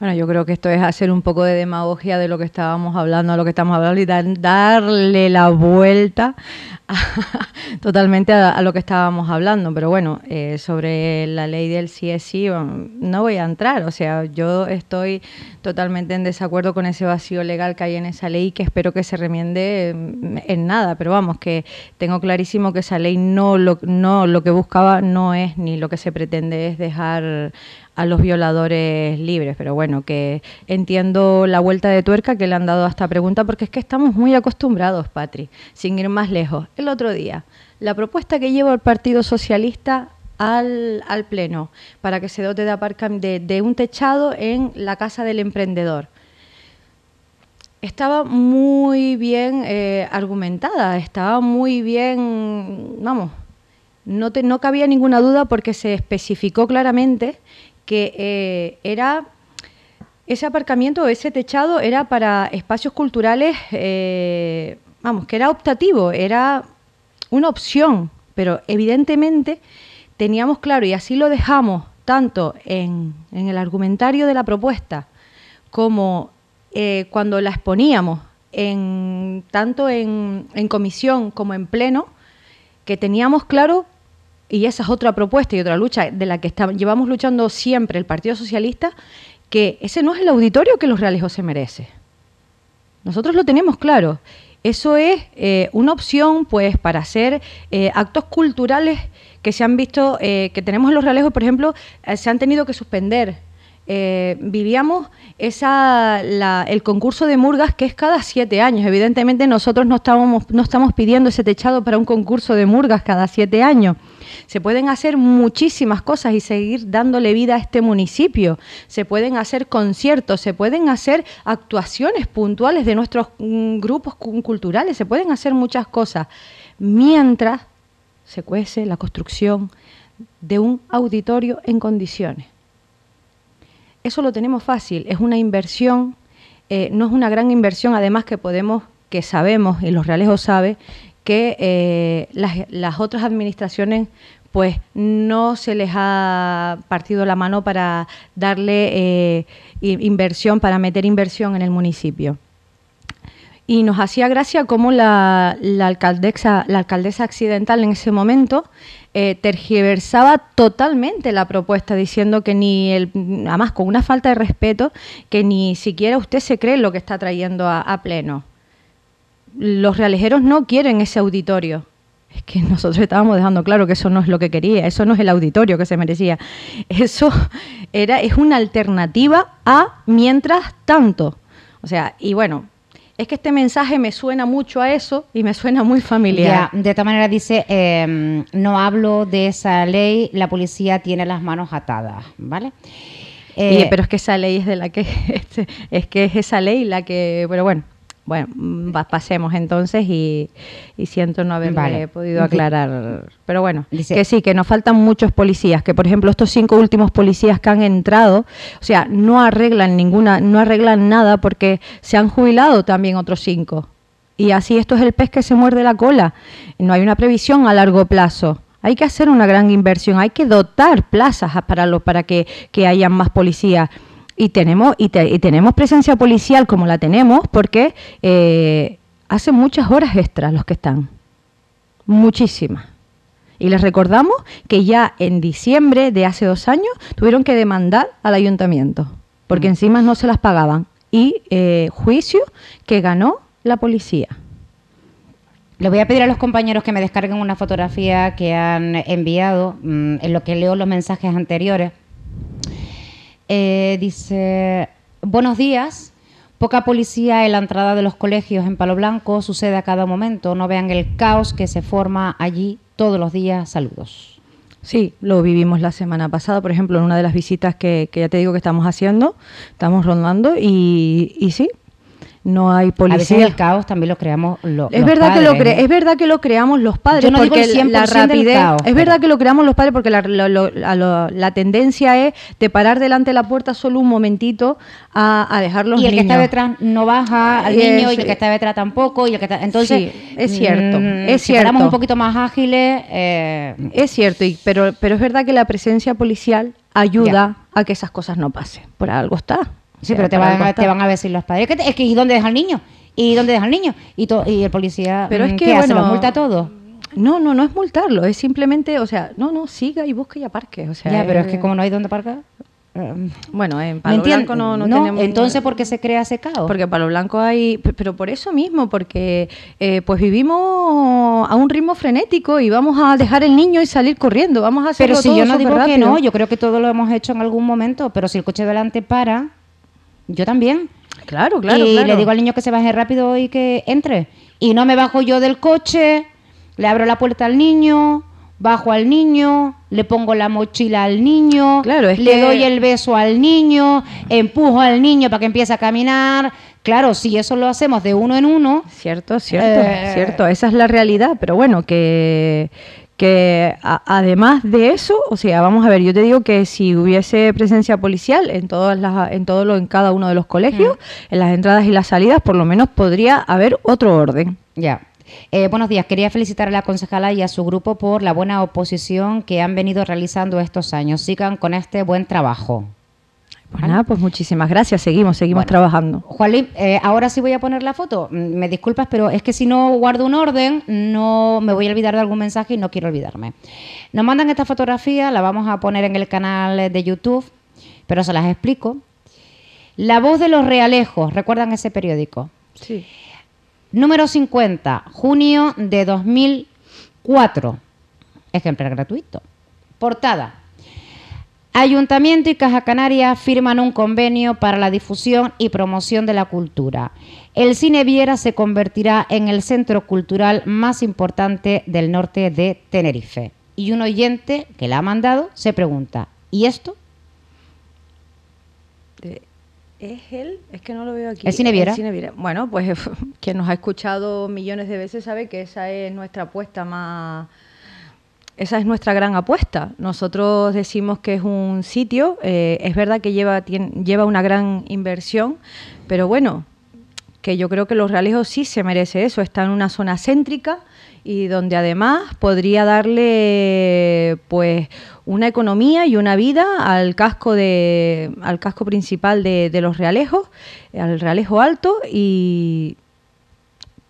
Speaker 6: Bueno, yo creo que esto es hacer un poco de demagogia de lo que estábamos hablando, a lo que estamos hablando y darle la vuelta totalmente a, lo que estábamos hablando. Pero bueno, eh, sobre la ley del CSI no voy a entrar. O sea, yo estoy totalmente en desacuerdo con ese vacío legal que hay en esa ley que espero que se remiende en, nada. Pero vamos, que tengo clarísimo que esa ley no lo, no lo que buscaba no es ni lo que se pretende es dejar a los violadores libres. Pero bueno, que entiendo la vuelta de tuerca que le han dado a esta pregunta porque es que estamos muy acostumbrados, Patri, sin ir más lejos. El otro día, la propuesta que lleva el Partido Socialista al, al Pleno para que se dote de, de, un techado en la casa del emprendedor estaba muy bien eh, argumentada, estaba muy bien, vamos, no, te, no cabía ninguna duda porque se especificó claramente que eh, era ese aparcamiento, ese techado era para espacios culturales, eh, vamos, que era optativo, era una opción, pero evidentemente teníamos claro, y así lo dejamos tanto en, el argumentario de la propuesta como eh, cuando la exponíamos, en, tanto en, en comisión como en pleno, que teníamos claro y esa es otra propuesta y otra lucha de la que llevamos luchando siempre el Partido Socialista, que ese no es el auditorio que los realejos se merece. Nosotros lo tenemos claro. Eso es eh, una opción, pues, para hacer eh, actos culturales que se han visto, eh, que tenemos en los realejos, por ejemplo, se han tenido que suspender eh, vivíamos esa, el concurso de murgas que es cada siete años. Evidentemente nosotros no, no estamos pidiendo ese techado para un concurso de murgas cada siete años. Se pueden hacer muchísimas cosas y seguir dándole vida a este municipio. Se pueden hacer conciertos, se pueden hacer actuaciones puntuales de nuestros mm, grupos culturales, se pueden hacer muchas cosas. Mientras se cuece la construcción de un auditorio en condiciones eso lo tenemos fácil, es una inversión, eh, no es una gran inversión, además que podemos, que sabemos, y los realejos saben, que eh, las, otras administraciones pues no se les ha partido la mano para darle eh, inversión, para meter inversión en el municipio y nos hacía gracia cómo la, alcaldesa, la alcaldesa accidental en ese momento eh, tergiversaba totalmente la propuesta, diciendo que ni el, además con una falta de respeto, que ni siquiera usted se cree lo que está trayendo a, pleno. Los realejeros no quieren ese auditorio. Es que nosotros estábamos dejando claro que eso no es lo que quería, eso no es el auditorio que se merecía. Eso era, es una alternativa a mientras tanto. O sea, y bueno, es que este mensaje me suena mucho a eso y me suena muy familiar.
Speaker 2: de todas maneras dice, em, no hablo de esa ley, la policía tiene las manos atadas, ¿vale?
Speaker 6: Eh, pero es que esa ley es de la que, este, es que es esa ley la que, pero bueno, bueno, mm, pasemos entonces y, siento no haberme podido aclarar. Pero bueno, que sí, que nos faltan muchos policías, que por ejemplo estos cinco últimos policías que han entrado, o sea, no arreglan ninguna, no arreglan nada porque se han jubilado también otros cinco. Y así esto es el pez que se muerde la cola. No hay una previsión a largo plazo. Hay que hacer una gran inversión, hay que dotar plazas para, lo, para que, que hayan más policías y tenemos, y, tenemos presencia policial como la tenemos porque eh, hace muchas horas extras los que están. Muchísimas. Y les recordamos que ya en diciembre de hace dos años tuvieron que demandar al ayuntamiento, porque mm. encima no se las pagaban. Y eh, juicio que ganó la policía.
Speaker 2: Le voy a pedir a los compañeros que me descarguen una fotografía que han enviado mm, en lo que leo los mensajes anteriores eh, dice, buenos días. Poca policía en la entrada de los colegios en Palo Blanco sucede a cada momento. No vean el caos que se forma allí todos los días. Saludos.
Speaker 6: Sí, lo vivimos la semana pasada, por ejemplo, en una de las visitas que, ya te digo que estamos haciendo, estamos rondando y sí, no hay policía. A veces
Speaker 2: el caos también lo creamos los
Speaker 6: es verdad que lo es verdad que lo creamos los padres porque la rapidez es verdad que lo creamos los padres porque la, la, tendencia es de parar delante de la puerta solo un momentito a, a dejar los
Speaker 2: y
Speaker 6: el
Speaker 2: que está detrás no baja al niño y el que está detrás tampoco y el que entonces
Speaker 6: es cierto mm, es
Speaker 2: si
Speaker 6: cierto.
Speaker 2: un poquito más ágiles eh,
Speaker 6: es cierto y, pero pero es verdad que la presencia policial ayuda a que esas cosas no pasen. Por algo está
Speaker 2: Sí, pero te van, a, te van a decir los padres. Es que, ¿y dónde deja el niño? ¿Y dónde deja el niño? Y, to- y el policía,
Speaker 6: Pero es
Speaker 2: mm,
Speaker 6: que,
Speaker 2: ¿qué hace? ¿Lo
Speaker 6: bueno,
Speaker 2: multa todo?
Speaker 6: No, no, no es multarlo, es simplemente, o sea, no, no, siga y busque y aparque. O sea,
Speaker 2: ya, pero es que
Speaker 6: eh,
Speaker 2: como no hay dónde aparcar. eh,
Speaker 6: Bueno, en
Speaker 2: ¿Me
Speaker 6: Palo? Blanco no, no, tenemos...
Speaker 2: Entonces, ¿por qué se crea ese caos?
Speaker 6: Porque en Palo Blanco hay... pe- Pero por eso mismo, porque eh, pues vivimos a un ritmo frenético y vamos a dejar el niño y salir corriendo, vamos a hacerlo
Speaker 2: Pero si
Speaker 6: todo
Speaker 2: yo no digo que no, yo creo que todo lo hemos hecho en algún momento, pero si el coche delante para, yo también.
Speaker 6: Claro, claro,
Speaker 2: y
Speaker 6: claro.
Speaker 2: le digo al niño que se baje rápido y que entre. Y no me bajo yo del coche, le abro la puerta al niño, bajo al niño, le pongo la mochila al niño,
Speaker 6: Claro, es
Speaker 2: le
Speaker 6: que-
Speaker 2: doy el beso al niño, empujo al niño para que empiece a caminar. Claro, si eso lo hacemos de uno en uno,
Speaker 6: Cierto, cierto,
Speaker 2: Eh,
Speaker 6: cierto. Esa es la realidad, pero bueno, que, que a- además de eso, o sea, vamos a ver, yo te digo que si hubiese presencia policial en todas las, en todo lo, en cada uno de los colegios, en las entradas y las salidas, por lo menos podría haber otro orden.
Speaker 2: Ya. Eh, buenos días. Quería felicitar a la concejala y a su grupo por la buena oposición que han venido realizando estos años. Sigan con este buen trabajo.
Speaker 6: Pues nada, pues muchísimas gracias. Seguimos, seguimos
Speaker 2: Bueno.
Speaker 6: trabajando.
Speaker 2: Juanli, eh, ahora sí voy a poner la foto. Mm, Me disculpas, pero es que si no guardo un orden, no me voy a olvidar de algún mensaje y no quiero olvidarme. Nos mandan esta fotografía, la vamos a poner en el canal de YouTube, pero se las explico. La voz de los realejos, ¿recuerdan ese periódico?
Speaker 6: Sí.
Speaker 2: Número 50, junio de 2004. Ejemplar gratuito. Portada. Ayuntamiento y Caja Canaria firman un convenio para la difusión y promoción de la cultura. El Cine Viera se convertirá en el centro cultural más importante del norte de Tenerife. Y un oyente que la ha mandado se pregunta, ¿y esto?
Speaker 6: ¿Es él? Es que no lo veo aquí.
Speaker 2: ¿El Cine Viera?
Speaker 6: Cine Viera. Bueno, pues quien nos ha escuchado millones de veces sabe que esa es nuestra apuesta más... Esa es nuestra gran apuesta. Nosotros decimos que es un sitio, eh, es verdad que lleva, lleva una gran inversión, pero bueno, que yo creo que Los Realejos sí se merece eso. Está en una zona céntrica y donde además podría darle pues una economía y una vida al casco de al casco principal de Los Realejos, al Realejo Alto y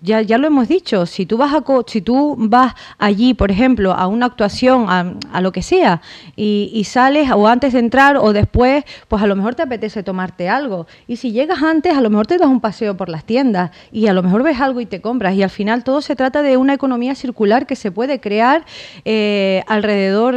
Speaker 6: ya, ya lo hemos dicho, si tú vas a si tú vas allí, por ejemplo, a una actuación, a, a lo que sea, y, sales o antes de entrar o después, pues a lo mejor te apetece tomarte algo. Y si llegas antes, a lo mejor te das un paseo por las tiendas y a lo mejor ves algo y te compras. Y al final todo se trata de una economía circular que se puede crear eh, alrededor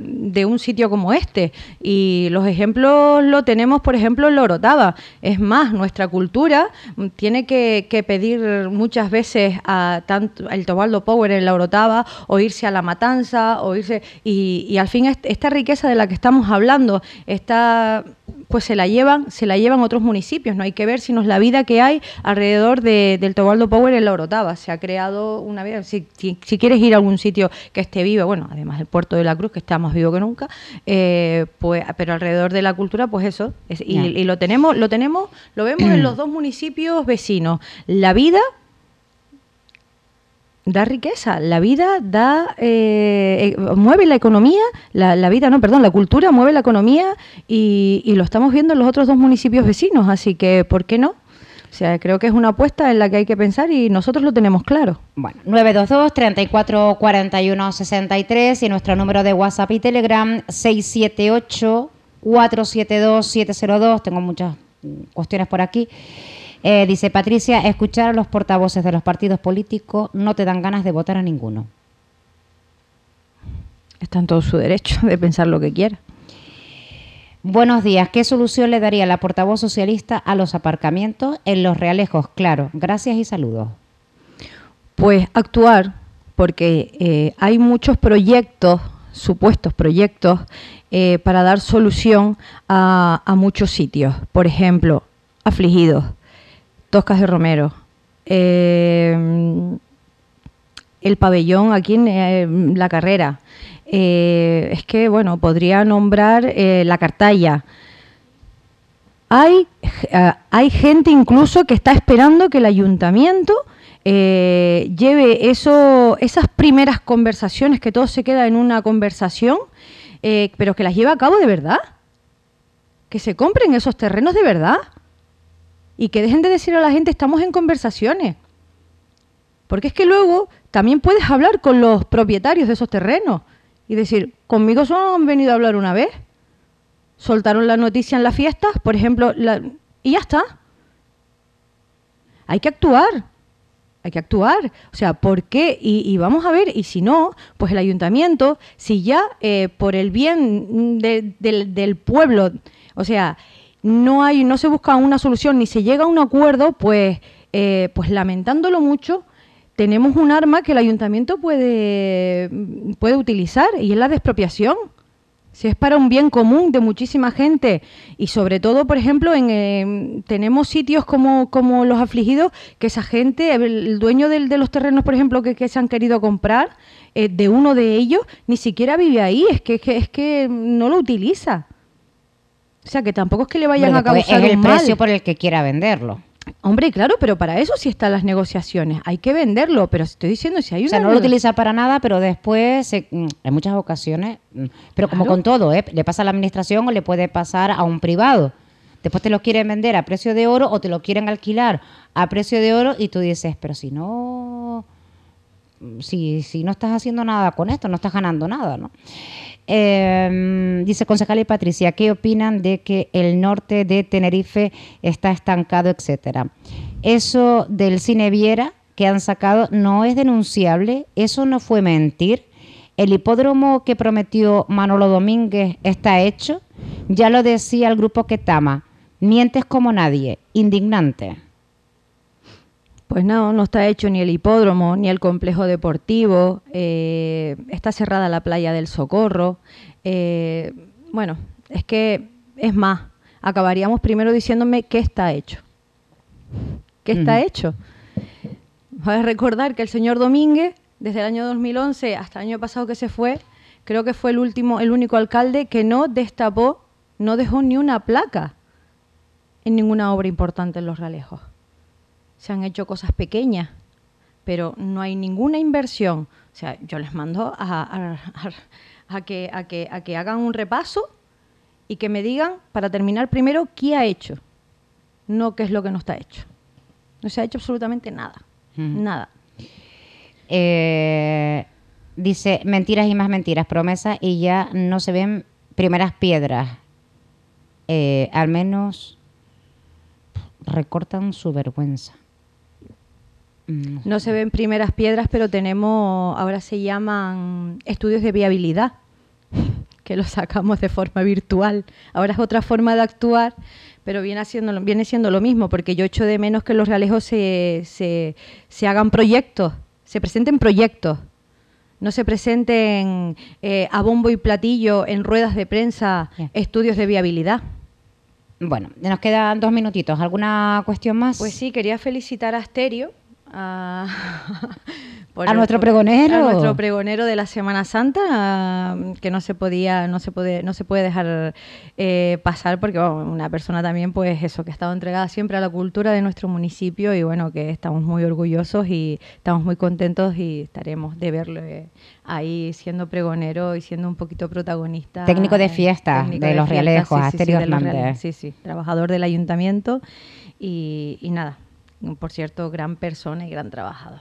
Speaker 6: de un sitio como este. Y los ejemplos lo tenemos, por ejemplo, en la Orotava. Es más, nuestra cultura tiene que pedir muchas veces a tanto el Tobaldo Power en la Orotava o irse a la Matanza o irse y, y al fin est- esta riqueza de la que estamos hablando está pues se la llevan se la llevan otros municipios no hay que ver sino la vida que hay alrededor de- del Tobaldo Power en la Orotava. Se ha creado una vida si, si- si quieres ir a algún sitio que esté vivo bueno además del puerto de la Cruz que está más vivo que nunca eh, pues pero alrededor de la cultura pues eso es- y, y lo tenemos lo tenemos lo vemos en los dos municipios vecinos. La vida da riqueza, la vida da eh, eh, mueve la economía, la, la vida no, perdón, la cultura mueve la economía y, y lo estamos viendo en los otros dos municipios vecinos, así que ¿por qué no? O sea, creo que es una apuesta en la que hay que pensar y nosotros lo tenemos claro.
Speaker 2: Bueno, 922 34 41 63 y nuestro número de WhatsApp y Telegram 678 472 702. Tengo muchas mm, cuestiones por aquí. Eh, dice Patricia, escuchar a los portavoces de los partidos políticos no te dan ganas de votar a ninguno.
Speaker 6: Está en todo su derecho de pensar lo que quiera.
Speaker 2: Buenos días. ¿Qué solución le daría la portavoz socialista a los aparcamientos en los realejos? Claro, gracias y saludos.
Speaker 6: Pues actuar, porque eh, hay muchos proyectos, supuestos proyectos, eh, para dar solución a, a muchos sitios. Por ejemplo, afligidos, Toscas de Romero, eh, el pabellón aquí en eh, la carrera. Eh, es que, bueno, podría nombrar eh, la Cartalla. Hay, eh, hay gente incluso que está esperando que el ayuntamiento lleve eso, esas primeras conversaciones, que todo se queda en una conversación, pero que las lleve a cabo de verdad. que se compren esos terrenos de verdad y que dejen de decir a la gente estamos en conversaciones. Porque es que luego también puedes hablar con los propietarios de esos terrenos y decir, conmigo solo han venido a hablar una vez. Soltaron la noticia en las fiestas, por ejemplo, y ya está. Hay que actuar. Hay que actuar. O sea, ¿por qué? Y, vamos a ver, y si no, pues el ayuntamiento, si ya eh, por el bien del, pueblo, o sea, no hay, no se busca una solución ni se llega a un acuerdo, pues, eh, pues lamentándolo mucho, tenemos un arma que el ayuntamiento puede, puede utilizar y es la de expropiación. Si es para un bien común de muchísima gente y sobre todo, por ejemplo, en, eh, tenemos sitios como, como los afligidos que esa gente, el dueño de los terrenos, por ejemplo, que, se han querido comprar, eh, de uno de ellos, ni siquiera vive ahí, es que, es que, no lo utiliza. O sea, que tampoco es que le vayan a causar
Speaker 2: es el
Speaker 6: precio
Speaker 2: por el que quiera venderlo.
Speaker 6: Hombre, claro, pero para eso sí están las negociaciones. Hay que venderlo, pero estoy diciendo si hay una...
Speaker 2: O sea, no lo utiliza para nada, pero después, mm, en muchas ocasiones, mm, pero como con todo, ¿eh? le pasa a la administración o le puede pasar a un privado. Después te lo quieren vender a precio de oro o te lo quieren alquilar a precio de oro y tú dices, pero si no, si, si no estás haciendo nada con esto, no estás ganando nada, ¿no? Eh, dice concejal y Patricia, ¿qué opinan de que el norte de Tenerife está estancado, etcétera? Eso del cine Viera que han sacado no es denunciable, eso no fue mentir. El hipódromo que prometió Manolo Domínguez está hecho, ya lo decía el grupo Ketama, mientes como nadie, indignante.
Speaker 6: Pues no, no está hecho ni el hipódromo, ni el complejo deportivo, eh, está cerrada la playa del Socorro. Eh, bueno, es que es más, acabaríamos primero diciéndome qué está hecho. ¿Qué está hecho? Voy a recordar que el señor Domínguez, desde el año 2011 hasta el año pasado que se fue, creo que fue el último, el único alcalde que no destapó, no dejó ni una placa en ninguna obra importante en los Ralejos se han hecho cosas pequeñas, pero no hay ninguna inversión. O sea, yo les mando a, que, a, que, a que hagan un repaso y que me digan, para terminar primero, qué ha hecho, no qué es lo que no está hecho. No se ha hecho absolutamente nada, nada.
Speaker 2: Eh, dice, mentiras y más mentiras, promesas y ya no se ven primeras piedras. Eh, al menos recortan su vergüenza.
Speaker 6: No se ven primeras piedras, pero tenemos, ahora se llaman estudios de viabilidad, que los sacamos de forma virtual. Ahora es otra forma de actuar, pero viene, haciendo, viene siendo lo mismo, porque yo echo de menos que los realejos se, se, hagan proyectos, se presenten proyectos, no se presenten eh, a bombo y platillo en ruedas de prensa estudios de viabilidad.
Speaker 2: Bueno, nos quedan dos minutitos. ¿Alguna cuestión más?
Speaker 6: Pues sí, quería felicitar a Asterio
Speaker 2: a, a nuestro pregonero
Speaker 6: a nuestro pregonero de la Semana Santa que no se podía no se puede no se puede dejar eh, pasar porque una persona también pues eso que ha estado entregada siempre a la cultura de nuestro municipio y bueno que estamos muy orgullosos y estamos muy contentos y estaremos de verlo ahí siendo pregonero y siendo un poquito protagonista
Speaker 2: técnico de fiesta de, los Realejos sí,
Speaker 6: sí, sí, sí, trabajador del ayuntamiento y nada por cierto, gran persona y gran trabajador.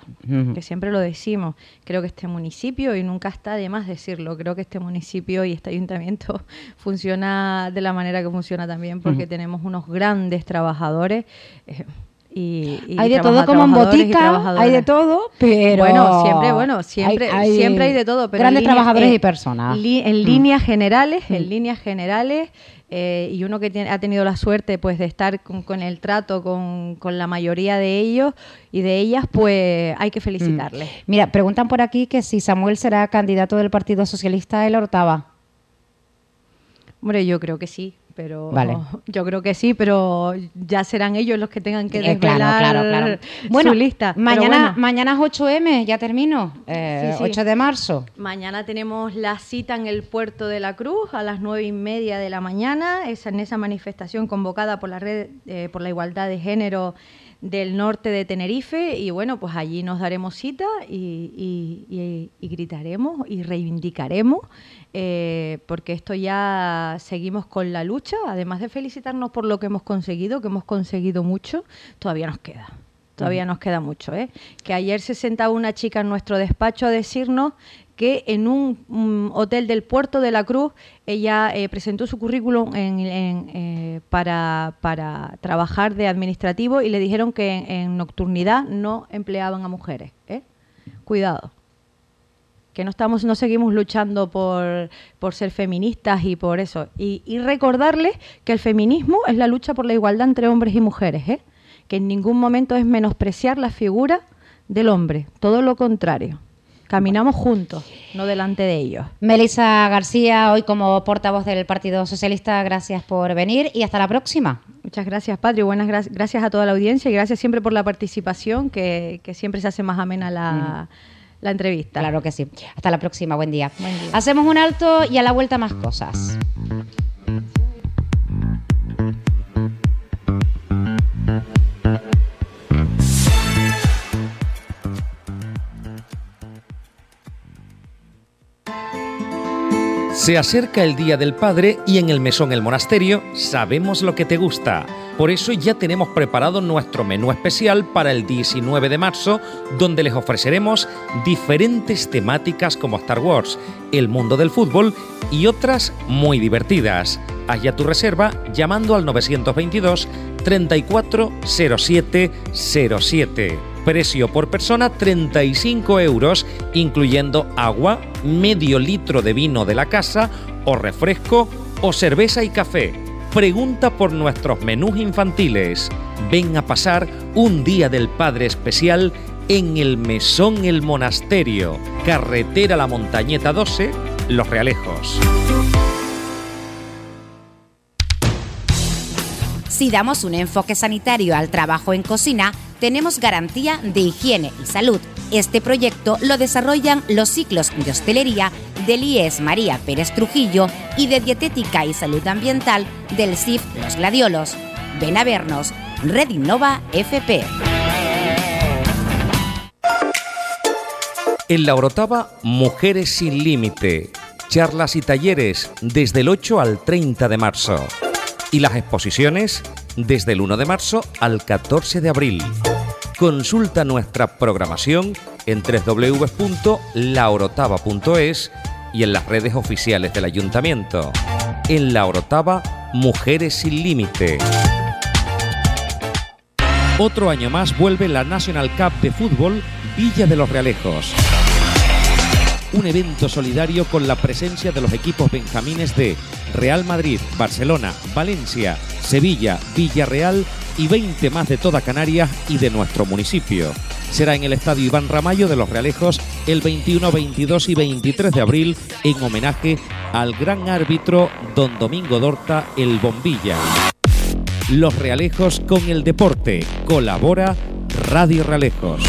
Speaker 6: Que siempre lo decimos. Creo que este municipio, y nunca está de más decirlo, creo que este municipio y este ayuntamiento funciona de la manera que funciona también, porque tenemos unos grandes trabajadores. Eh, y,
Speaker 2: hay de todo como en botica, hay de todo, pero
Speaker 6: bueno, siempre, bueno, siempre, hay, siempre hay de todo, pero
Speaker 2: grandes trabajadores y personas.
Speaker 6: en líneas generales, en líneas generales, eh, y uno que ha tenido la suerte pues de estar con, el trato con, la mayoría de ellos y de ellas, pues hay que felicitarles. Mm.
Speaker 2: Mira, preguntan por aquí que si Samuel será candidato del Partido Socialista de la Ortava.
Speaker 6: Hombre, yo creo que sí pero yo creo que sí, pero ya serán ellos los que tengan que eh, desvelar
Speaker 2: bueno,
Speaker 6: su lista.
Speaker 2: Mañana, mañana es 8M, ya termino, 8 eh, de marzo.
Speaker 6: Mañana tenemos la cita en el Puerto de la Cruz a las nueve y media de la mañana, es en esa manifestación convocada por la Red eh, por la Igualdad de Género del norte de Tenerife y bueno, pues allí nos daremos cita y, gritaremos y reivindicaremos porque esto ya seguimos con la lucha lucha, además de felicitarnos por lo que hemos conseguido, que hemos conseguido mucho, todavía nos queda. Todavía nos queda mucho, ¿eh? Que ayer se sentaba una chica en nuestro despacho a decirnos que en un, hotel del puerto de la Cruz ella eh, presentó su currículum eh, para, trabajar de administrativo y le dijeron que en, nocturnidad no empleaban a mujeres. ¿eh? Cuidado que no estamos, no seguimos luchando por, ser feministas y por eso. Y, y, recordarles que el feminismo es la lucha por la igualdad entre hombres y mujeres, ¿eh? que en ningún momento es menospreciar la figura del hombre, todo lo contrario. Caminamos juntos, no delante de ellos.
Speaker 2: Melissa García, hoy como portavoz del Partido Socialista, gracias por venir y hasta la próxima.
Speaker 6: Muchas gracias, Padre. Buenas gracias a toda la audiencia y gracias siempre por la participación, que, siempre se hace más amena la, la, entrevista.
Speaker 2: Claro que sí. Hasta la próxima. Buen día. Buen día. Hacemos un alto y a la vuelta más cosas.
Speaker 5: Se acerca el Día del Padre y en el Mesón El Monasterio sabemos lo que te gusta. Por eso ya tenemos preparado nuestro menú especial para el 19 de marzo, donde les ofreceremos diferentes temáticas como Star Wars, el mundo del fútbol y otras muy divertidas. Haz ya tu reserva llamando al 922 340707. Precio por persona 35 euros, incluyendo agua, medio litro de vino de la casa o refresco o cerveza y café. Pregunta por nuestros menús infantiles. Ven a pasar un día del Padre especial en el Mesón El Monasterio, carretera La Montañeta 12, Los Realejos.
Speaker 4: Si damos un enfoque sanitario al trabajo en cocina, tenemos garantía de higiene y salud. Este proyecto lo desarrollan los ciclos de hostelería del IES María Pérez Trujillo y de dietética y salud ambiental del CIF Los Gladiolos. Ven a vernos, Red Innova FP.
Speaker 5: En la Orotava, Mujeres sin Límite. Charlas y talleres desde el 8 al 30 de marzo. Y las exposiciones desde el 1 de marzo al 14 de abril. Consulta nuestra programación en www.laorotava.es y en las redes oficiales del ayuntamiento. En La Orotava, Mujeres sin Límite. Otro año más vuelve la National Cup de fútbol Villa de los Realejos. Un evento solidario con la presencia de los equipos benjamines de Real Madrid, Barcelona, Valencia, Sevilla, Villarreal y 20 más de toda Canarias y de nuestro municipio. Será en el Estadio Iván Ramallo de Los Realejos el 21, 22 y 23 de abril en homenaje al gran árbitro don Domingo Dorta el Bombilla. Los Realejos con el deporte. Colabora Radio Realejos.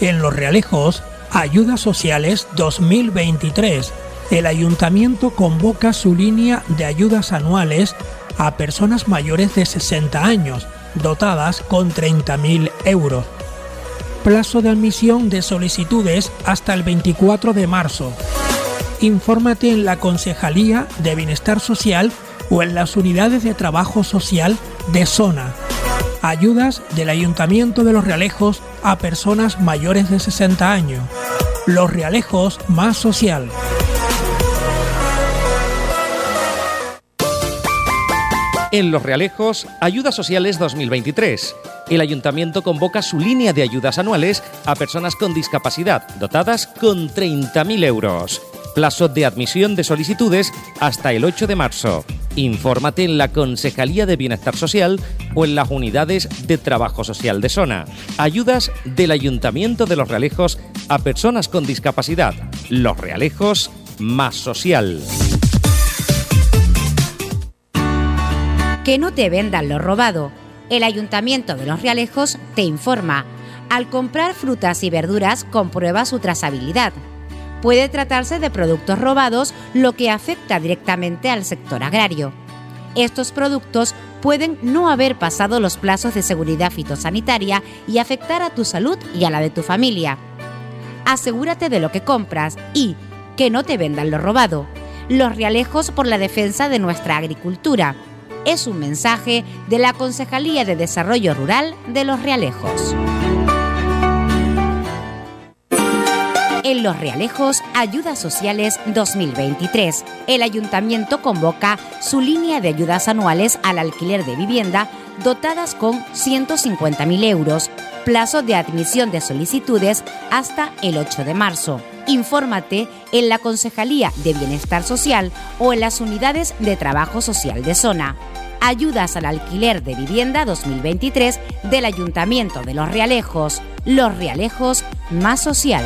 Speaker 7: En Los Realejos, Ayudas Sociales 2023. El ayuntamiento convoca su línea de ayudas anuales a personas mayores de 60 años, dotadas con 30.000 euros. Plazo de admisión de solicitudes hasta el 24 de marzo. Infórmate en la Concejalía de Bienestar Social o en las unidades de trabajo social de zona. Ayudas del Ayuntamiento de Los Realejos a personas mayores de 60 años. Los Realejos más social.
Speaker 5: En Los Realejos, Ayudas Sociales 2023. El ayuntamiento convoca su línea de ayudas anuales a personas con discapacidad, dotadas con 30.000 euros. Plazo de admisión de solicitudes hasta el 8 de marzo. Infórmate en la Concejalía de Bienestar Social o en las unidades de trabajo social de zona. Ayudas del Ayuntamiento de Los Realejos a personas con discapacidad. Los Realejos más social.
Speaker 4: que no te vendan lo robado. El Ayuntamiento de Los Realejos te informa. Al comprar frutas y verduras, comprueba su trazabilidad. Puede tratarse de productos robados, lo que afecta directamente al sector agrario. Estos productos pueden no haber pasado los plazos de seguridad fitosanitaria y afectar a tu salud y a la de tu familia. Asegúrate de lo que compras y que no te vendan lo robado. Los Realejos por la defensa de nuestra agricultura. Es un mensaje de la Concejalía de Desarrollo Rural de Los Realejos. En Los Realejos, Ayudas Sociales 2023, el ayuntamiento convoca su línea de ayudas anuales al alquiler de vivienda dotadas con 150.000 euros, plazo de admisión de solicitudes hasta el 8 de marzo. Infórmate en la Concejalía de Bienestar Social o en las unidades de trabajo social de zona. Ayudas al alquiler de vivienda 2023 del Ayuntamiento de Los Realejos. Los Realejos más social.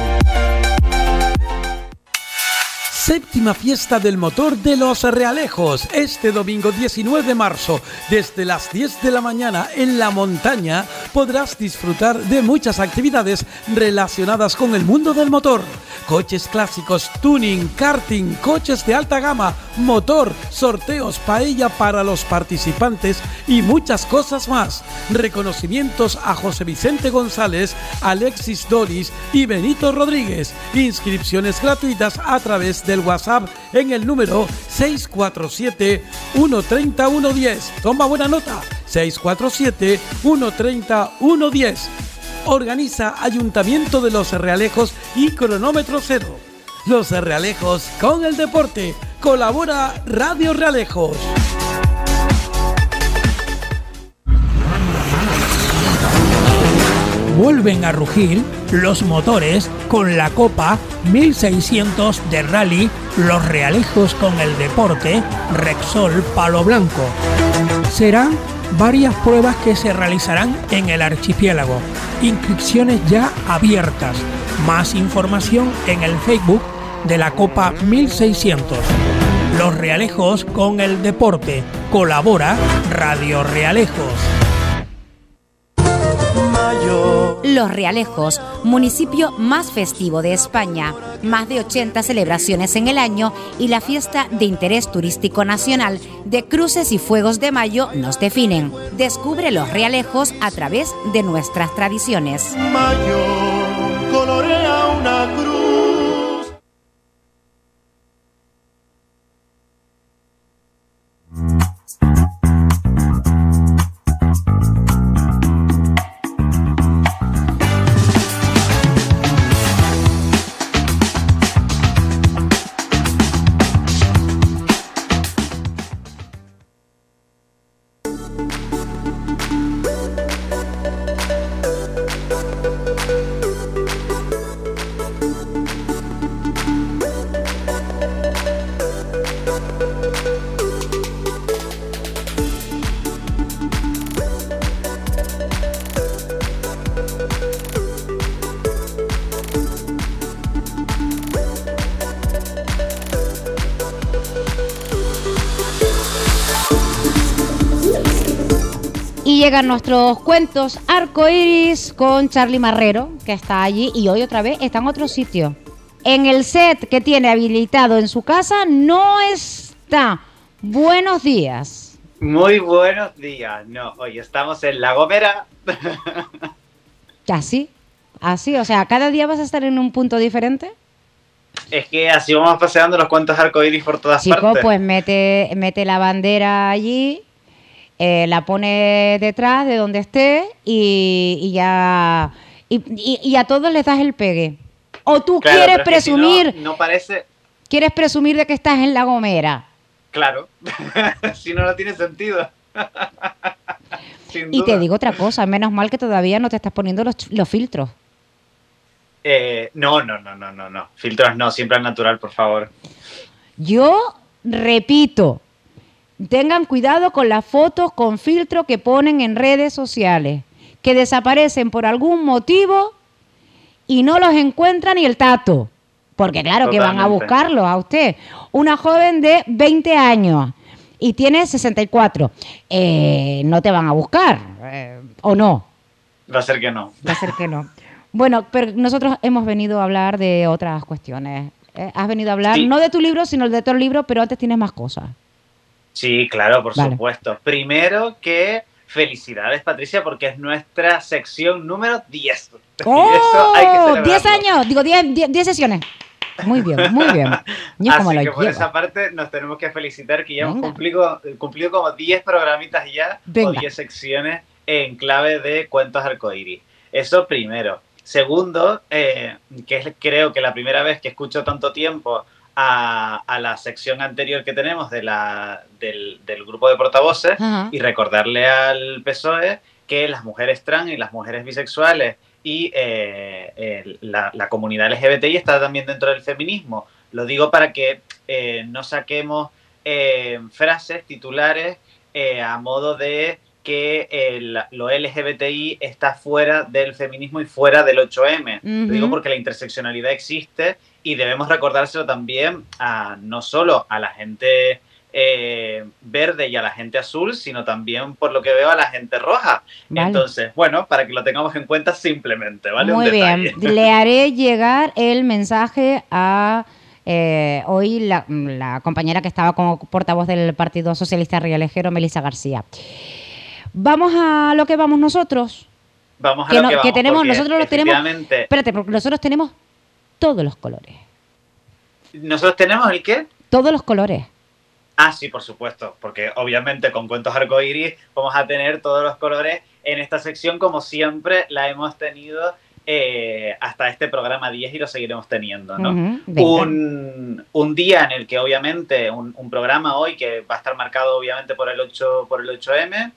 Speaker 8: Séptima fiesta del motor de los Realejos, este domingo 19 de marzo, desde las 10 de la mañana en la montaña, podrás disfrutar de muchas actividades relacionadas con el mundo del motor. Coches clásicos, tuning, karting, coches de alta gama, motor, sorteos, paella para los participantes y muchas cosas más. Reconocimientos a José Vicente González, Alexis Doris y Benito Rodríguez. Inscripciones gratuitas a través del WhatsApp en el número 647 130 110. Toma buena nota. 647 130 110. Organiza Ayuntamiento de Los Realejos y Cronómetro Cero. Los Realejos con el deporte. Colabora Radio Realejos.
Speaker 7: Vuelven a rugir los motores con la Copa 1600 de Rally Los Realejos con el Deporte Rexol Palo Blanco. Serán varias pruebas que se realizarán en el archipiélago. Inscripciones ya abiertas. Más información en el Facebook de la Copa 1600. Los Realejos con el Deporte. Colabora Radio Realejos.
Speaker 4: Los Realejos, municipio más festivo de España. Más de 80 celebraciones en el año y la fiesta de interés turístico nacional de cruces y fuegos de mayo nos definen. Descubre los Realejos a través de nuestras tradiciones.
Speaker 9: Mayo colorea una cruz.
Speaker 2: Llegan nuestros cuentos arcoiris con Charlie Marrero, que está allí y hoy otra vez está en otro sitio. En el set que tiene habilitado en su casa no está. Buenos días.
Speaker 10: Muy buenos días. No, hoy estamos en La Gomera.
Speaker 2: Así, así, o sea, cada día vas a estar en un punto diferente.
Speaker 10: Es que así vamos paseando los cuentos arcoíris por todas
Speaker 2: Chico,
Speaker 10: partes.
Speaker 2: pues mete, mete la bandera allí, eh, la pone detrás de donde esté y, y ya. Y, y- y a todos les das el pegue. O tú
Speaker 10: Claro,
Speaker 2: quieres
Speaker 10: si no,
Speaker 2: presumir,
Speaker 10: no, parece.
Speaker 2: quieres presumir de que estás en La Gomera.
Speaker 10: Claro. si no, no tiene sentido.
Speaker 2: Y te digo otra cosa, menos mal que todavía no te estás poniendo los, los filtros.
Speaker 10: Eh, no, no, no, no, no, no. Filtros no, siempre al natural, por favor.
Speaker 2: Yo repito, tengan cuidado con las fotos con filtro que ponen en redes sociales, que desaparecen por algún motivo y no los encuentran ni el tato. Porque claro que van a buscarlo a usted. Una joven de 20 años y tiene 64. Eh, no te van a buscar, eh, ¿o no?
Speaker 10: Va a ser que no.
Speaker 2: Va a ser que no. Bueno, pero nosotros hemos venido a hablar de otras cuestiones. Eh, Has venido a hablar
Speaker 10: Sí.
Speaker 2: no de tu libro, sino de otro libro, pero antes tienes más cosas.
Speaker 10: Sí, claro, por
Speaker 2: Vale.
Speaker 10: supuesto. Primero que felicidades, Patricia, porque es nuestra sección número 10. Y eso hay que
Speaker 2: ¡Oh!
Speaker 10: celebrarlo.
Speaker 2: 10 años, digo 10 10 10 sesiones. Muy bien, muy bien. Yo
Speaker 10: Así que por
Speaker 2: llevo.
Speaker 10: esa parte nos tenemos que felicitar que ya hemos
Speaker 2: Venga.
Speaker 10: cumplido, cumplido como 10 programitas ya o
Speaker 2: Venga.
Speaker 10: 10 secciones en clave de cuentos arcoíris. Eso primero. Segundo, eh, que es creo que la primera vez que escucho tanto tiempo a, a la sección anterior que tenemos de la, del, del grupo de portavoces y recordarle al PSOE que las mujeres trans y las mujeres bisexuales y eh, eh, la, la comunidad LGBTI está también dentro del feminismo. Lo digo para que eh, no saquemos eh, frases, titulares, a modo de que el- lo LGBTI está fuera del feminismo y fuera del 8M. Lo digo porque la interseccionalidad existe y debemos recordárselo también a no solo a la gente eh, verde y a la gente azul, sino también, por lo que veo, a la gente roja.
Speaker 2: Vale.
Speaker 10: Entonces, bueno, para que lo tengamos en cuenta simplemente, ¿vale? Un
Speaker 2: Muy bien.
Speaker 10: detalle.
Speaker 2: Le haré llegar el mensaje a eh, hoy la, la compañera que estaba como portavoz del Partido Socialista Realejero, Melissa García. Vamos a lo que vamos nosotros.
Speaker 10: Vamos a
Speaker 2: que
Speaker 10: lo
Speaker 2: no-
Speaker 10: que
Speaker 2: que
Speaker 10: vamos,
Speaker 2: tenemos-
Speaker 10: porque
Speaker 2: nosotros lo tenemos- Espérate, porque nosotros tenemos todos los colores.
Speaker 10: ¿Nosotros tenemos el qué?
Speaker 2: Todos los colores.
Speaker 10: Ah, sí, por supuesto, porque obviamente con cuentos arcoíris vamos a tener todos los colores en esta sección como siempre la hemos tenido eh, hasta este programa 10 y lo seguiremos teniendo, ¿no? Un, un día en el que obviamente, un, un programa hoy que va a estar marcado obviamente por el 8, por el 8M,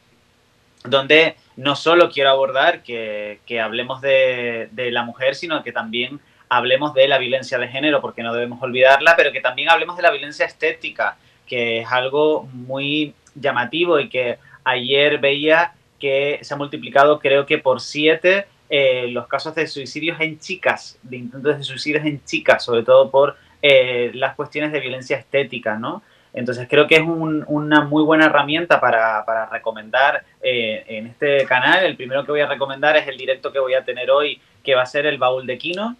Speaker 10: donde no solo quiero abordar que, que hablemos de, de la mujer, sino que también hablemos de la violencia de género, porque no debemos olvidarla, pero que también hablemos de la violencia estética, que es algo muy llamativo y que ayer veía que se ha multiplicado creo que por siete eh, los casos de suicidios en chicas, de intentos de suicidios en chicas, sobre todo por eh, las cuestiones de violencia estética, ¿no? Entonces creo que es un- una muy buena herramienta para, para recomendar eh, en este canal. El primero que voy a recomendar es el directo que voy a tener hoy, que va a ser el baúl de Kino,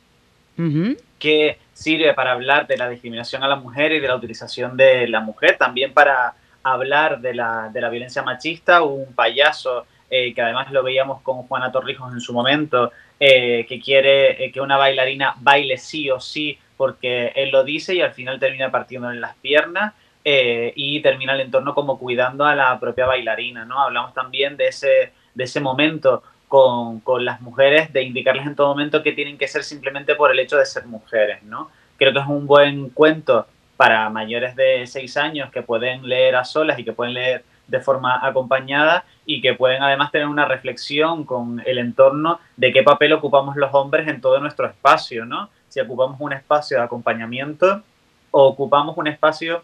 Speaker 10: Que sirve para hablar de la discriminación a la mujer y de la utilización de la mujer, también para hablar de la, de la violencia machista, un payaso eh, que además lo veíamos con Juana Torrijos en su momento, eh, que quiere eh, que una bailarina baile sí o sí porque él lo dice y al final termina partiéndole las piernas y termina el entorno como cuidando a la propia bailarina, ¿no? Hablamos también de ese, de ese momento con, las mujeres, de indicarles en todo momento que tienen que ser simplemente por el hecho de ser mujeres, ¿no? Creo que es un buen cuento para mayores de 6 años que pueden leer a solas y que pueden leer de forma acompañada y que pueden además tener una reflexión con el entorno de qué papel ocupamos los hombres en todo nuestro espacio, ¿no? Si ocupamos un espacio de acompañamiento o ocupamos un espacio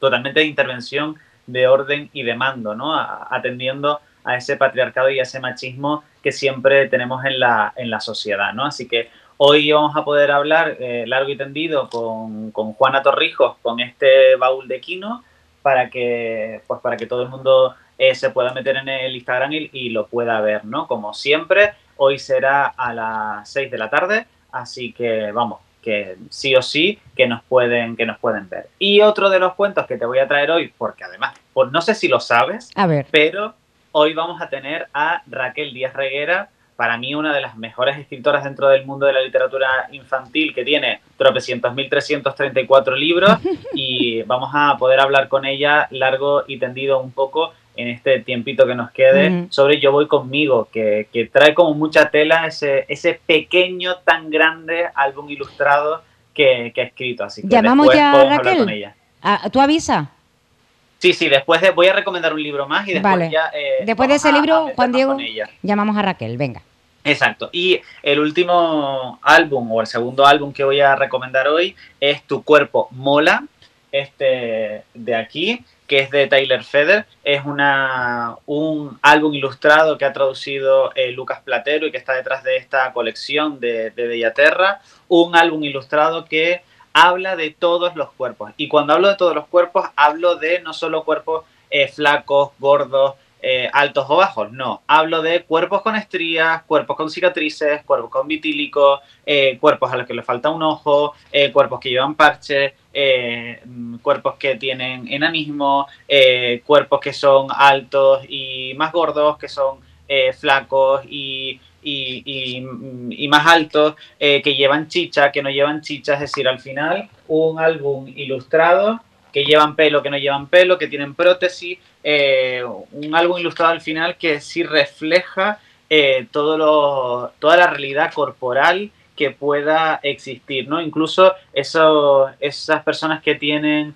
Speaker 10: totalmente de intervención de orden y de mando, ¿no? Atendiendo a ese patriarcado y a ese machismo que siempre tenemos en la, en la sociedad, ¿no? Así que hoy vamos a poder hablar eh, largo y tendido con, con Juana Torrijos, con este baúl de Kino, para que, pues para que todo el mundo eh, se pueda meter en el Instagram y, y lo pueda ver, ¿no? Como siempre, hoy será a las 6 de la tarde, así que vamos, que sí o sí que nos pueden, que nos pueden ver. Y otro de los cuentos que te voy a traer hoy, porque además, pues no sé si lo sabes,
Speaker 2: A ver.
Speaker 10: pero hoy vamos a tener a Raquel Díaz Reguera, para mí una de las mejores escritoras dentro del mundo de la literatura infantil, que tiene tropecientos mil trescientos treinta y cuatro libros, y vamos a poder hablar con ella largo y tendido un poco en este tiempito que nos quede sobre Yo voy conmigo, que, que trae como mucha tela ese, ese pequeño, tan grande álbum ilustrado que, que ha escrito. Así que
Speaker 2: Llamamos ya a Raquel.
Speaker 10: con ella.
Speaker 2: Ah, ¿Tú avisa?
Speaker 10: Sí, sí, después de- voy a recomendar un libro más y después
Speaker 2: Vale.
Speaker 10: ya... eh,
Speaker 2: Después de ese
Speaker 10: a-
Speaker 2: libro, Juan Diego, llamamos a Raquel. Venga.
Speaker 10: Exacto. Y el último álbum o el segundo álbum que voy a recomendar hoy es Tu cuerpo mola, este de aquí, que es de Tyler Feder. Es una, un álbum ilustrado que ha traducido eh, Lucas Platero y que está detrás de esta colección de, de Bellaterra. Un álbum ilustrado que habla de todos los cuerpos. Y cuando hablo de todos los cuerpos, hablo de no solo cuerpos eh, flacos, gordos, eh, altos o bajos, no. Hablo de cuerpos con estrías, cuerpos con cicatrices, cuerpos con vitílico, eh, cuerpos a los que le falta un ojo, cuerpos que llevan parche, eh, mm, cuerpos que tienen enanismo, cuerpos que son altos y más gordos, que son flacos y, y, y, más altos eh, que llevan chicha, que no llevan chicha, es decir, al final un álbum ilustrado que llevan pelo, que no llevan pelo, que tienen prótesis, eh, un álbum ilustrado al final que sí refleja eh, todo lo, toda la realidad corporal que pueda existir, ¿no? Incluso esas personas que tienen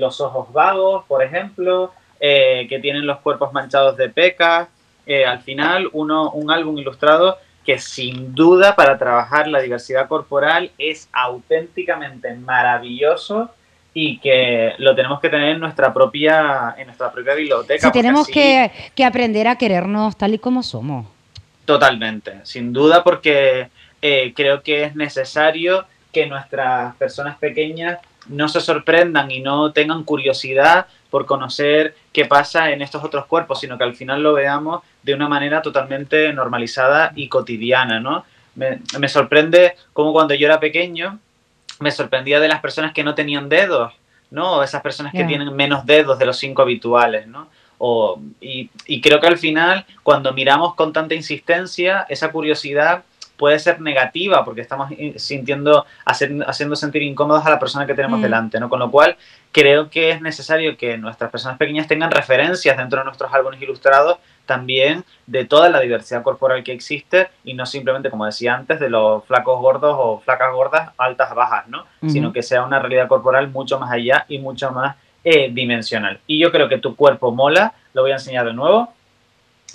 Speaker 10: los ojos vagos, por ejemplo, que tienen los cuerpos manchados de pecas, eh, al final uno, un álbum ilustrado que sin duda para trabajar la diversidad corporal es auténticamente maravilloso y que lo tenemos que tener en nuestra propia, en nuestra propia biblioteca.
Speaker 2: Sí, tenemos que, aprender a querernos tal y como somos.
Speaker 10: Totalmente, sin duda porque eh, creo que es necesario que nuestras personas pequeñas no se sorprendan y no tengan curiosidad por conocer qué pasa en estos otros cuerpos, sino que al final lo veamos de una manera totalmente normalizada y cotidiana, ¿no? Me, sorprende como cuando yo era pequeño, me sorprendía de las personas que no tenían dedos, ¿no? esas personas que tienen menos dedos de los cinco habituales, ¿no? O, y, y creo que al final, cuando miramos con tanta insistencia, esa curiosidad puede ser negativa porque estamos sintiendo, haciendo sentir incómodos a la persona que tenemos mm. delante, ¿no? Con lo cual, creo que es necesario que nuestras personas pequeñas tengan referencias dentro de nuestros álbumes ilustrados también de toda la diversidad corporal que existe y no simplemente, como decía antes, de los flacos gordos o flacas gordas, altas, bajas, ¿no? Sino que sea una realidad corporal mucho más allá y mucho más eh, dimensional. Y yo creo que tu cuerpo mola, lo voy a enseñar de nuevo.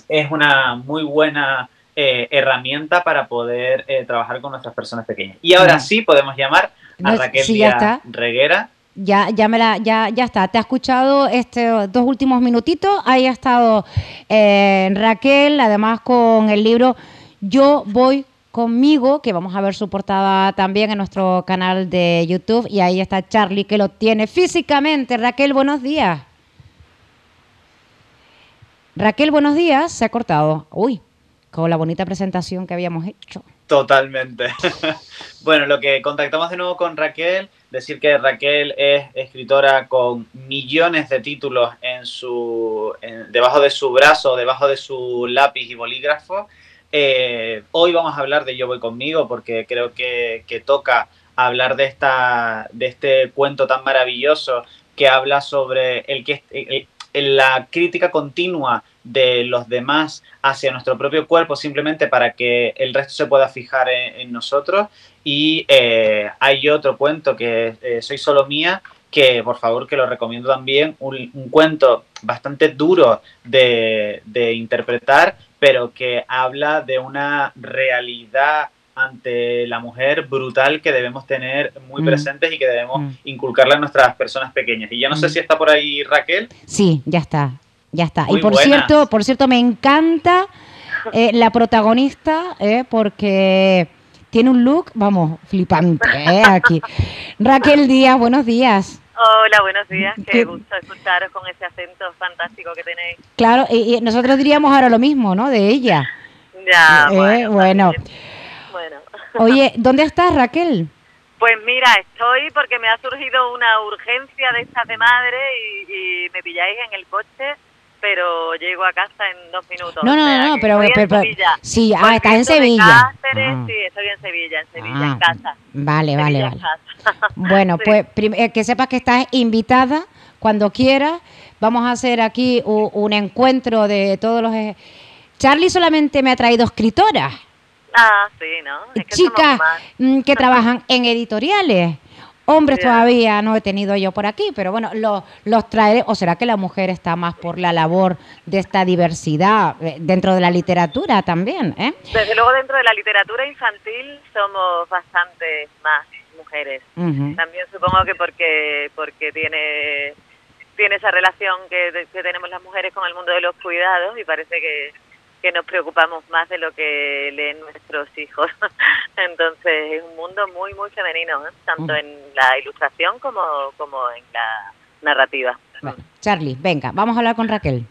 Speaker 10: Es una muy buena eh, herramienta para poder eh, trabajar con nuestras personas pequeñas. Y ahora sí podemos llamar a Raquel Reguera.
Speaker 2: Ya, ya, me la, ya, ya está. Te ha escuchado estos dos últimos minutitos. Ahí ha estado eh, Raquel, además con el libro Yo voy conmigo, que vamos a ver su portada también en nuestro canal de YouTube. Y ahí está Charlie, que lo tiene físicamente. Raquel, buenos días. Raquel, buenos días. Se ha cortado. Uy, con la bonita presentación que habíamos hecho.
Speaker 10: Totalmente. bueno, lo que contactamos de nuevo con Raquel, decir que Raquel es escritora con millones de títulos en su, debajo de su brazo, debajo de su lápiz y bolígrafo. Eh, hoy vamos a hablar de Yo voy conmigo porque creo que, toca hablar de, esta, de este cuento tan maravilloso que habla sobre el que la crítica continua de los demás hacia nuestro propio cuerpo simplemente para que el resto se pueda fijar en, nosotros. Y eh, hay otro cuento que eh, Soy solo mía, que por favor que lo recomiendo también, un, cuento bastante duro de, interpretar, pero que habla de una realidad ante la mujer brutal que debemos tener muy mm. presentes y que debemos mm. inculcarle a nuestras personas pequeñas. Y ya no sé mm. si está por ahí Raquel.
Speaker 2: Sí, ya está. Ya está. y por cierto, por cierto, me encanta eh, la protagonista eh, porque tiene un look, vamos, flipante eh, aquí. Raquel Díaz, buenos días.
Speaker 11: Hola, buenos días. Qué, gusto escucharos con ese acento fantástico que tenéis.
Speaker 2: Claro, y, nosotros diríamos ahora lo mismo, ¿no? De ella.
Speaker 11: Ya, bueno.
Speaker 2: bueno. Oye, ¿dónde estás, Raquel?
Speaker 11: Pues mira, estoy porque me ha surgido una urgencia de estas de madre y me pilláis en el coche pero llego a casa en dos minutos.
Speaker 2: No, no, no, pero, pero, sí, ah, estás en Sevilla.
Speaker 11: ah. Sí, estoy en Sevilla, en Sevilla, en ah, casa.
Speaker 2: Vale, vale, vale. Bueno, pues eh, que sepas que estás invitada cuando quieras. Vamos a hacer aquí un, encuentro de todos los... Eh, Charlie solamente me ha traído escritoras.
Speaker 11: Ah, sí, ¿no?
Speaker 2: Es que Chicas mm, que trabajan en editoriales. Hombres todavía no he tenido yo por aquí, pero bueno, los, los traeré. ¿O será que la mujer está más por la labor de esta diversidad eh, dentro de la literatura también? Eh?
Speaker 11: Desde luego, dentro de la literatura infantil somos bastante más mujeres. También supongo que porque, porque tiene, tiene esa relación que tenemos las mujeres con el mundo de los cuidados y parece que que nos preocupamos más de lo que leen nuestros hijos. Entonces es un mundo muy, muy femenino, ¿eh? tanto en la ilustración como, como en la narrativa.
Speaker 2: Charlie, venga, vamos a hablar con Raquel.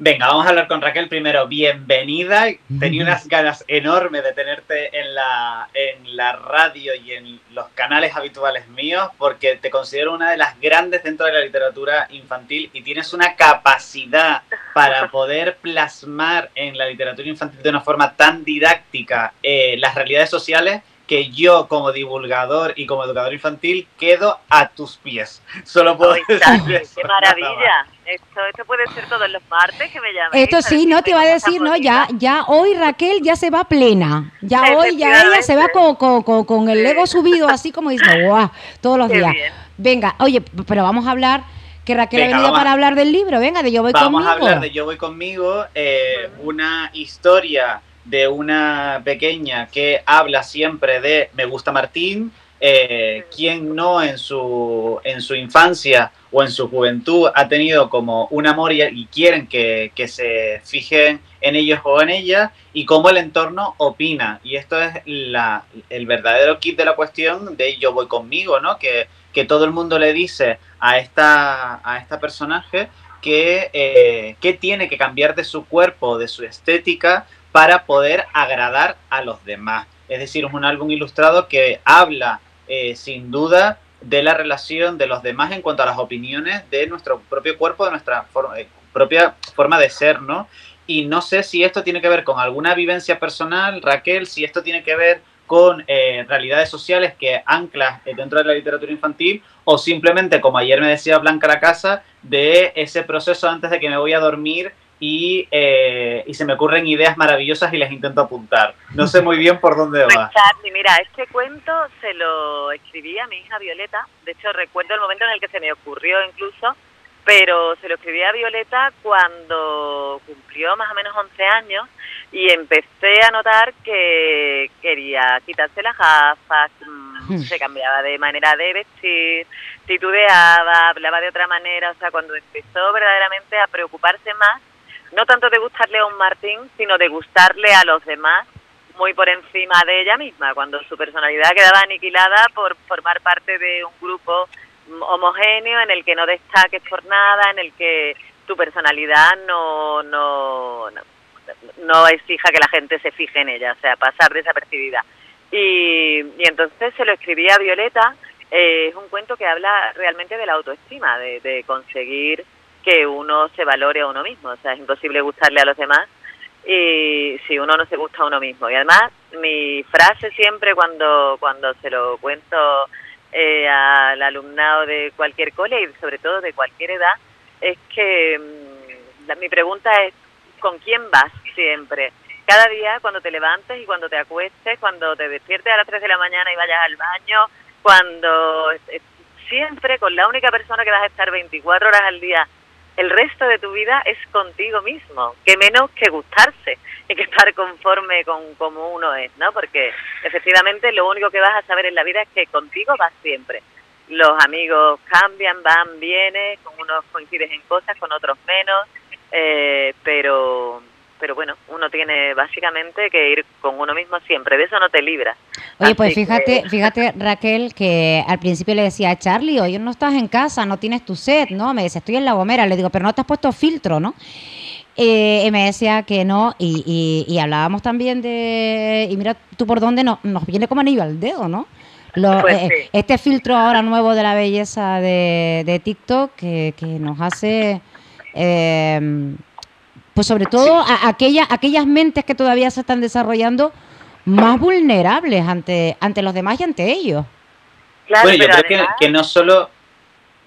Speaker 10: Venga, vamos a hablar con Raquel primero. Bienvenida. Tenía unas ganas enormes de tenerte en la, en la radio y en los canales habituales míos porque te considero una de las grandes dentro de la literatura infantil y tienes una capacidad para poder plasmar en la literatura infantil de una forma tan didáctica eh, las realidades sociales que yo como divulgador y como educador infantil quedo a tus pies. Solo puedo decir
Speaker 11: ¡Qué maravilla! Esto, esto puede ser todos los martes que me llamen.
Speaker 2: Esto sí, no te iba a decir, no, ya, ya hoy Raquel ya se va plena. Ya hoy ya ella se va con, con, con, el ego subido, así como dice, guau, todos los días. Venga, oye, pero vamos a hablar que Raquel ha venido para hablar del libro. Venga, de Yo voy conmigo.
Speaker 10: Vamos a hablar de Yo voy conmigo, eh, una historia de una pequeña que habla siempre de me gusta Martín, eh, quien no en su, en su infancia o en su juventud ha tenido como un amor y, quieren que, se fijen en ellos o en ella y cómo el entorno opina. Y esto es la, el verdadero kit de la cuestión de yo voy conmigo, ¿no? Que, que todo el mundo le dice a esta, a esta personaje que, eh, que tiene que cambiar de su cuerpo, de su estética, para poder agradar a los demás. Es decir, es un álbum ilustrado que habla eh, sin duda de la relación de los demás en cuanto a las opiniones de nuestro propio cuerpo, de nuestra eh, propia forma de ser, ¿no? Y no sé si esto tiene que ver con alguna vivencia personal, Raquel, si esto tiene que ver con eh, realidades sociales que anclas dentro de la literatura infantil o simplemente, como ayer me decía Blanca la Casa, de ese proceso antes de que me voy a dormir y, eh, y, se me ocurren ideas maravillosas y las intento apuntar. No sé muy bien por dónde
Speaker 11: pues,
Speaker 10: va.
Speaker 11: mira, este cuento se lo escribí a mi hija Violeta. De hecho, recuerdo el momento en el que se me ocurrió incluso, pero se lo escribí a Violeta cuando cumplió más o menos 11 años y empecé a notar que quería quitarse las gafas, mm, hmm. se cambiaba de manera de vestir, titubeaba, hablaba de otra manera, o sea, cuando empezó verdaderamente a preocuparse más no tanto de gustarle a un Martín, sino de gustarle a los demás muy por encima de ella misma, cuando su personalidad quedaba aniquilada por formar parte de un grupo homogéneo en el que no destaques por nada, en el que tu personalidad no, no, no, exija que la gente se fije en ella, o sea, pasar desapercibida. Y, y entonces se lo escribí a Violeta, eh, es un cuento que habla realmente de la autoestima, de conseguir que uno se valore a uno mismo. O sea, es imposible gustarle a los demás y si uno no se gusta a uno mismo. Y además, mi frase siempre cuando, cuando se lo cuento eh, al alumnado de cualquier cole y sobre todo de cualquier edad, es que mm, mi pregunta es, ¿con quién vas siempre? Cada día, cuando te levantes y cuando te acuestes, cuando te despiertes a las 3 de la mañana y vayas al baño, cuando siempre con la única persona que vas a estar 24 horas al día el resto de tu vida es contigo mismo, que menos que gustarse y que estar conforme con como uno es, ¿no? Porque efectivamente lo único que vas a saber en la vida es que contigo vas siempre. Los amigos cambian, van, vienen, con unos coincides en cosas, con otros menos, eh, pero pero bueno, uno tiene básicamente que ir con uno mismo siempre, de eso no te libras.
Speaker 2: Oye, pues fíjate, fíjate Raquel, que al principio le decía a Charlie, hoy no estás en casa, no tienes tu set, ¿no? Me dice, estoy en la gomera, le digo, pero no te has puesto filtro, ¿no? Eh, y me decía que no, y, y, hablábamos también de, y mira tú por dónde no, nos viene como anillo al dedo, ¿no? Pues eh, este filtro ahora nuevo de la belleza de, de TikTok que, que nos hace... Eh, pues sobre todo a aquella, aquellas mentes que todavía se están desarrollando más vulnerables ante, ante los demás y ante ellos.
Speaker 10: bueno, yo creo que, no solo,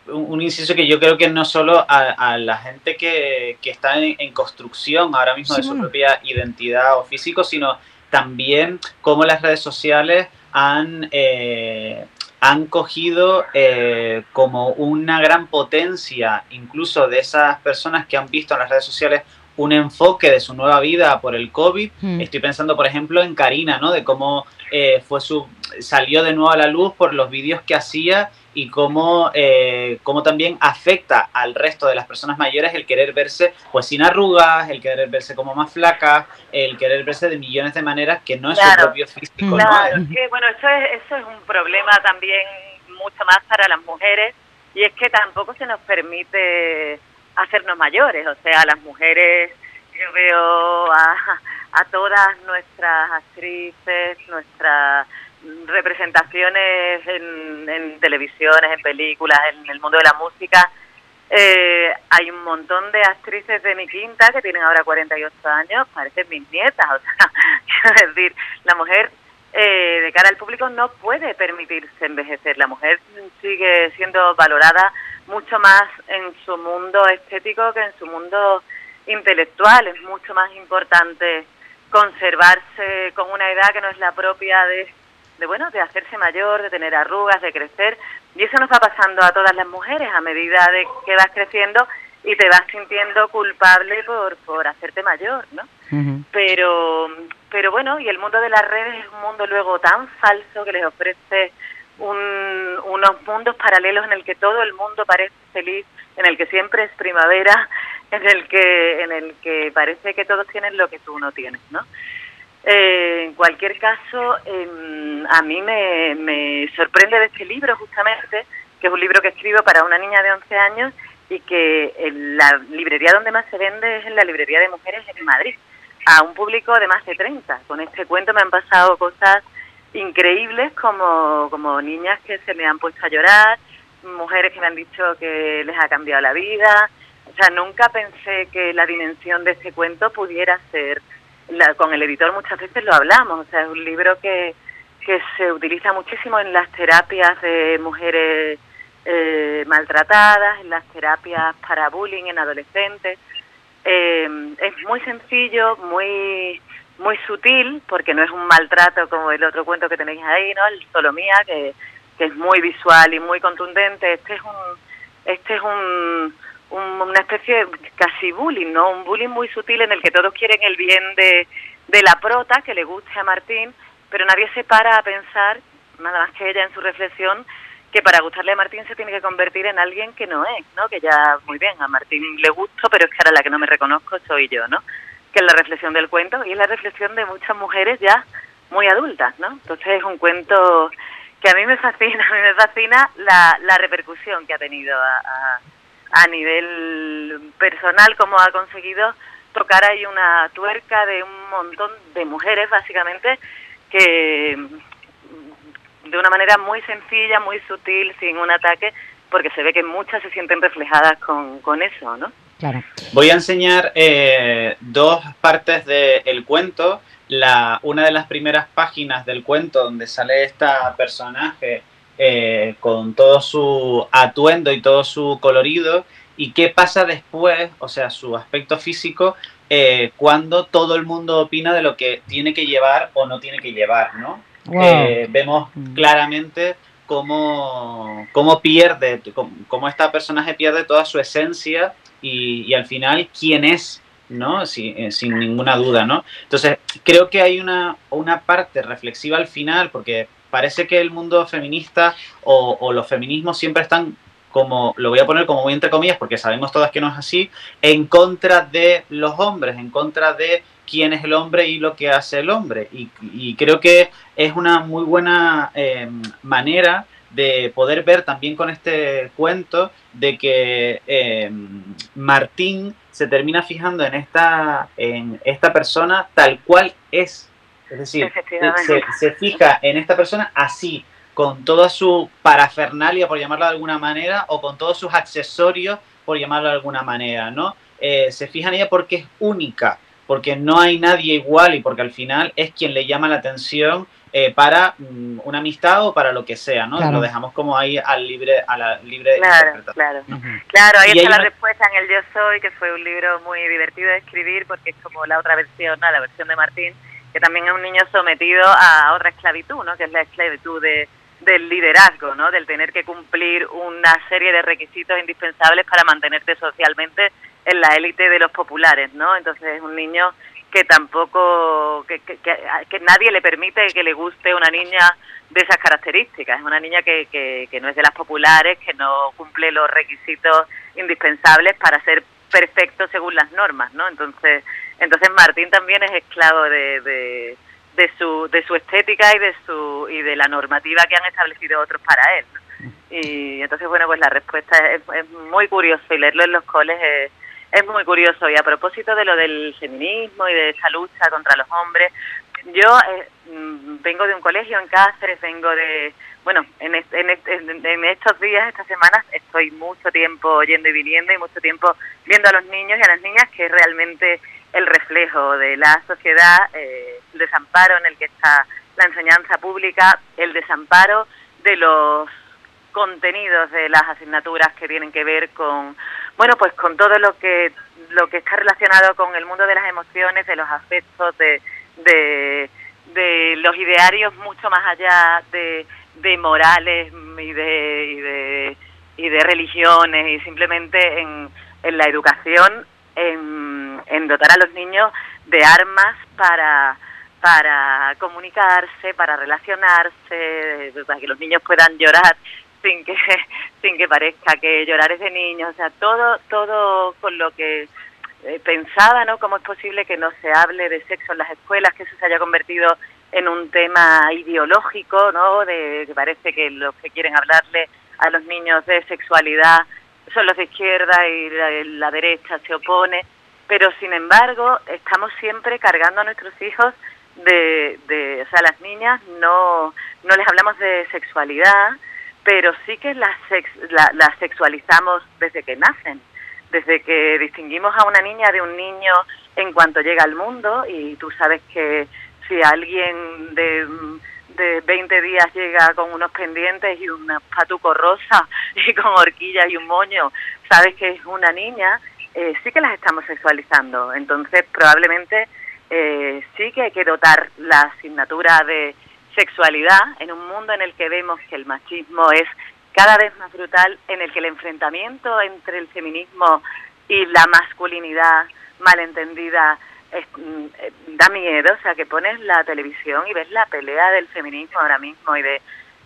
Speaker 10: un, inciso que yo creo que no solo a, la gente que, está en, construcción ahora mismo de su propia identidad o físico, sino también cómo las redes sociales han, eh, han cogido eh, como una gran potencia incluso de esas personas que han visto en las redes sociales un enfoque de su nueva vida por el COVID. Hmm. Estoy pensando, por ejemplo, en Karina, ¿no? De cómo eh, fue su salió de nuevo a la luz por los vídeos que hacía y cómo, eh, cómo también afecta al resto de las personas mayores el querer verse pues sin arrugas, el querer verse como más flaca, el querer verse de millones de maneras que no es su propio físico.
Speaker 11: Claro, bueno, eso es, eso es un problema también mucho más para las mujeres y es que tampoco se nos permite hacernos mayores. O sea, las mujeres, yo veo a, a todas nuestras actrices, nuestras representaciones en, en televisiones, en películas, en el mundo de la música, eh, hay un montón de actrices de mi quinta que tienen ahora 48 años, parecen mis nietas, o sea, quiero decir, la mujer eh, de cara al público no puede permitirse envejecer, la mujer sigue siendo valorada mucho más en su mundo estético que en su mundo intelectual, es mucho más importante conservarse con una edad que no es la propia de, de bueno, de hacerse mayor, de tener arrugas, de crecer, y eso nos va pasando a todas las mujeres a medida de que vas creciendo y te vas sintiendo culpable por, por hacerte mayor, ¿no? Pero pero bueno, y el mundo de las redes es un mundo luego tan falso que les ofrece un, unos mundos paralelos en el que todo el mundo parece feliz, en el que siempre es primavera, en el que en el que parece que todos tienen lo que tú no tienes, ¿no? Eh, en cualquier caso, em, a mí me, me sorprende de este libro justamente, que es un libro que escribo para una niña de 11 años y que en la librería donde más se vende es en la librería de mujeres en Madrid, a un público de más de 30. Con este cuento me han pasado cosas increíbles como, como niñas que se me han puesto a llorar, mujeres que me han dicho que les ha cambiado la vida. O sea, nunca pensé que la dimensión de este cuento pudiera ser con el editor muchas veces lo hablamos, o sea, es un libro que, que se utiliza muchísimo en las terapias de mujeres eh, maltratadas, en las terapias para bullying en adolescentes. Eh, es muy sencillo, muy muy sutil, porque no es un maltrato como el otro cuento que tenéis ahí, ¿no? El Solomía, que, que es muy visual y muy contundente. Este es un, este es un, una especie de casi bullying, ¿no? Un bullying muy sutil en el que todos quieren el bien de, de la prota, que le guste a Martín, pero nadie se para a pensar, nada más que ella en su reflexión, que para gustarle a Martín se tiene que convertir en alguien que no es, ¿no? Que ya, muy bien, a Martín le gusto, pero es que ahora la que no me reconozco soy yo, ¿no? Que es la reflexión del cuento y es la reflexión de muchas mujeres ya muy adultas, ¿no? Entonces es un cuento que a mí me fascina, a mí me fascina la, la repercusión que ha tenido a a nivel personal, cómo ha conseguido tocar ahí una tuerca de un montón de mujeres, básicamente, que de una manera muy sencilla, muy sutil, sin un ataque, porque se ve que muchas se sienten reflejadas con, con eso, ¿no?
Speaker 2: Claro.
Speaker 10: Voy a enseñar eh, dos partes del cuento. La, una de las primeras páginas del cuento donde sale esta personaje eh, con todo su atuendo y todo su colorido, y qué pasa después, o sea, su aspecto físico, eh, cuando todo el mundo opina de lo que tiene que llevar o no tiene que llevar, ¿no? Eh, vemos mm. claramente cómo, cómo pierde, cómo, esta personaje pierde toda su esencia y, y al final quién es, ¿no? Sin, sin, ninguna duda, ¿no? Entonces, creo que hay una, una parte reflexiva al final, porque parece que el mundo feminista o, los feminismos siempre están como, lo voy a poner como muy entre comillas, porque sabemos todas que no es así, en contra de los hombres, en contra de quién es el hombre y lo que hace el hombre. Y, creo que es una muy buena eh, manera de poder ver también con este cuento de que eh, Martín se termina fijando en esta, en esta persona tal cual es es decir, se, fija en esta persona así, con toda su parafernalia, por llamarlo de alguna manera, o con todos sus accesorios, por llamarlo de alguna manera, ¿no? Eh, se fija en ella porque es única, porque no hay nadie igual y porque al final es quien le llama la atención eh, para mm, una amistad o para lo que sea, ¿no? Lo dejamos como ahí al libre, a la libre
Speaker 11: claro, Claro, claro, ahí está la respuesta en el Yo Soy, que fue un libro muy divertido de escribir porque es como la otra versión, la versión de Martín, que también es un niño sometido a otra esclavitud, ¿no? que es la esclavitud de, del liderazgo, ¿no? del tener que cumplir una serie de requisitos indispensables para mantenerte socialmente en la élite de los populares. ¿no? Entonces es un niño que tampoco, que, que, que, nadie le permite que le guste una niña de esas características. Es una niña que, que, no es de las populares, que no cumple los requisitos indispensables para ser perfecto según las normas, ¿no? Entonces, entonces Martín también es esclavo de, de, su, de su estética y de, su, y de la normativa que han establecido otros para él. Y entonces, bueno, pues la respuesta es, muy curioso y leerlo en los coles es, es muy curioso. Y a propósito de lo del feminismo y de esa lucha contra los hombres, yo eh, mm, vengo de un colegio en Cáceres, vengo de, bueno, en, en, estos días, estas semanas, estoy mucho tiempo yendo y viniendo y mucho tiempo viendo a los niños y a las niñas, que es realmente el reflejo de la sociedad, eh, el desamparo en el que está la enseñanza pública, el desamparo de los contenidos de las asignaturas que tienen que ver con, bueno, pues con todo lo que lo que está relacionado con el mundo de las emociones, de los afectos, de, de, de los idearios mucho más allá de, de morales y de, y de, y de religiones y simplemente en, en la educación, en, en dotar a los niños de armas para para comunicarse, para relacionarse, para que los niños puedan llorar sin que sin que parezca que llorar es de niños, o sea, todo todo con lo que eh, pensaba, ¿no? ¿Cómo es posible que no se hable de sexo en las escuelas, que eso se haya convertido en un tema ideológico, ¿no? De que parece que los que quieren hablarle a los niños de sexualidad son los de izquierda y la, derecha se opone, pero sin embargo estamos siempre cargando a nuestros hijos de, de o sea, las niñas no, no les hablamos de sexualidad, pero sí que las, la, las sexualizamos desde que nacen desde que distinguimos a una niña de un niño en cuanto llega al mundo y tú sabes que si alguien de, de 20 días llega con unos pendientes y un patuco rosa y con horquilla y un moño, sabes que es una niña, eh, sí que las estamos sexualizando. Entonces probablemente eh, sí que hay que dotar la asignatura de sexualidad en un mundo en el que vemos que el machismo es cada vez más brutal en el que el enfrentamiento entre el feminismo y la masculinidad malentendida mm, eh, da miedo, o sea, que pones la televisión y ves la pelea del feminismo ahora mismo y de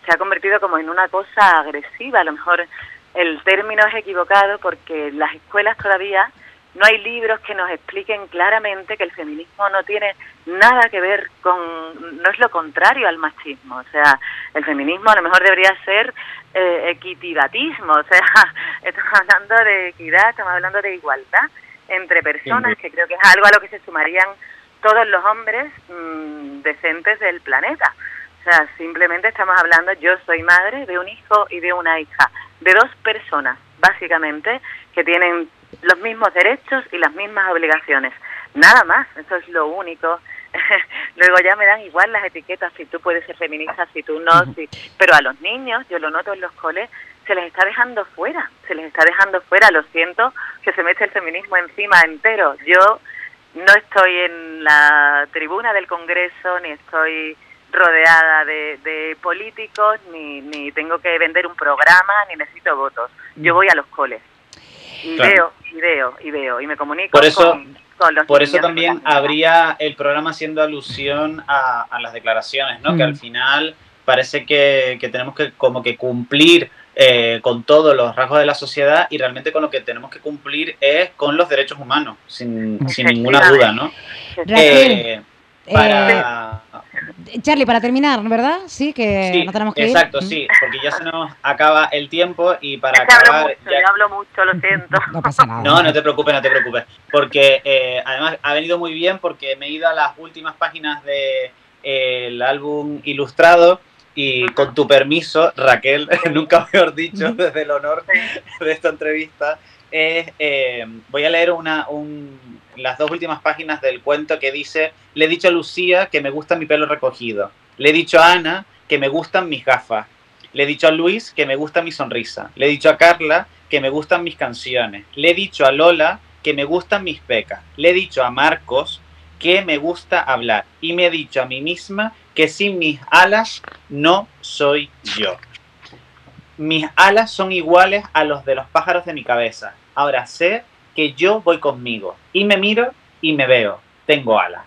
Speaker 11: se ha convertido como en una cosa agresiva, a lo mejor el término es equivocado porque las escuelas todavía no hay libros que nos expliquen claramente que el feminismo no tiene nada que ver con, no es lo contrario al machismo, o sea, el feminismo a lo mejor debería ser eh, o sea, estamos hablando de equidad, estamos hablando de igualdad entre personas, que creo que es algo a lo que se sumarían todos los hombres mm, decentes del planeta. O sea, simplemente estamos hablando, yo soy madre de un hijo y de una hija, de dos personas, básicamente, que tienen los mismos derechos y las mismas obligaciones. Nada más, eso es lo único. Luego ya me dan igual las etiquetas, si tú puedes ser feminista, si tú no, si... pero a los niños, yo lo noto en los coles, se les está dejando fuera, se les está dejando fuera, lo siento, que se mete el feminismo encima entero. Yo no estoy en la tribuna del Congreso, ni estoy rodeada de, de políticos, ni, ni tengo que vender un programa, ni necesito votos. Yo voy a los coles y veo, y veo, y veo, y me comunico
Speaker 10: por eso, con, los Por eso también habría el programa haciendo alusión a, las declaraciones, ¿no? Que al final parece que, tenemos que como que cumplir eh, con todos los rasgos de la sociedad y realmente con lo que tenemos que cumplir es con los derechos humanos, sin, sin ninguna duda, ¿no?
Speaker 2: Eh, para... Eh, Charlie, para terminar, ¿verdad? Sí, que no tenemos que
Speaker 10: exacto, sí, porque ya se nos acaba el tiempo y para acabar...
Speaker 11: Hablo mucho, ya... hablo mucho, lo siento.
Speaker 2: No pasa nada.
Speaker 10: No, no te preocupes, no te preocupes, porque eh, además ha venido muy bien porque me he ido a las últimas páginas del de, álbum ilustrado y con tu permiso, Raquel, nunca mejor dicho, desde el honor de esta entrevista, eh, voy a leer una, las dos últimas páginas del cuento que dice, le he dicho a Lucía que me gusta mi pelo recogido, le he dicho a Ana que me gustan mis gafas, le he dicho a Luis que me gusta mi sonrisa, le he dicho a Carla que me gustan mis canciones, le he dicho a Lola que me gustan mis pecas, le he dicho a Marcos que me gusta hablar. Y me he dicho a mí misma que sin mis alas no soy yo. Mis alas son iguales a los de los pájaros de mi cabeza. Ahora sé que yo voy conmigo y me miro y me veo. Tengo alas.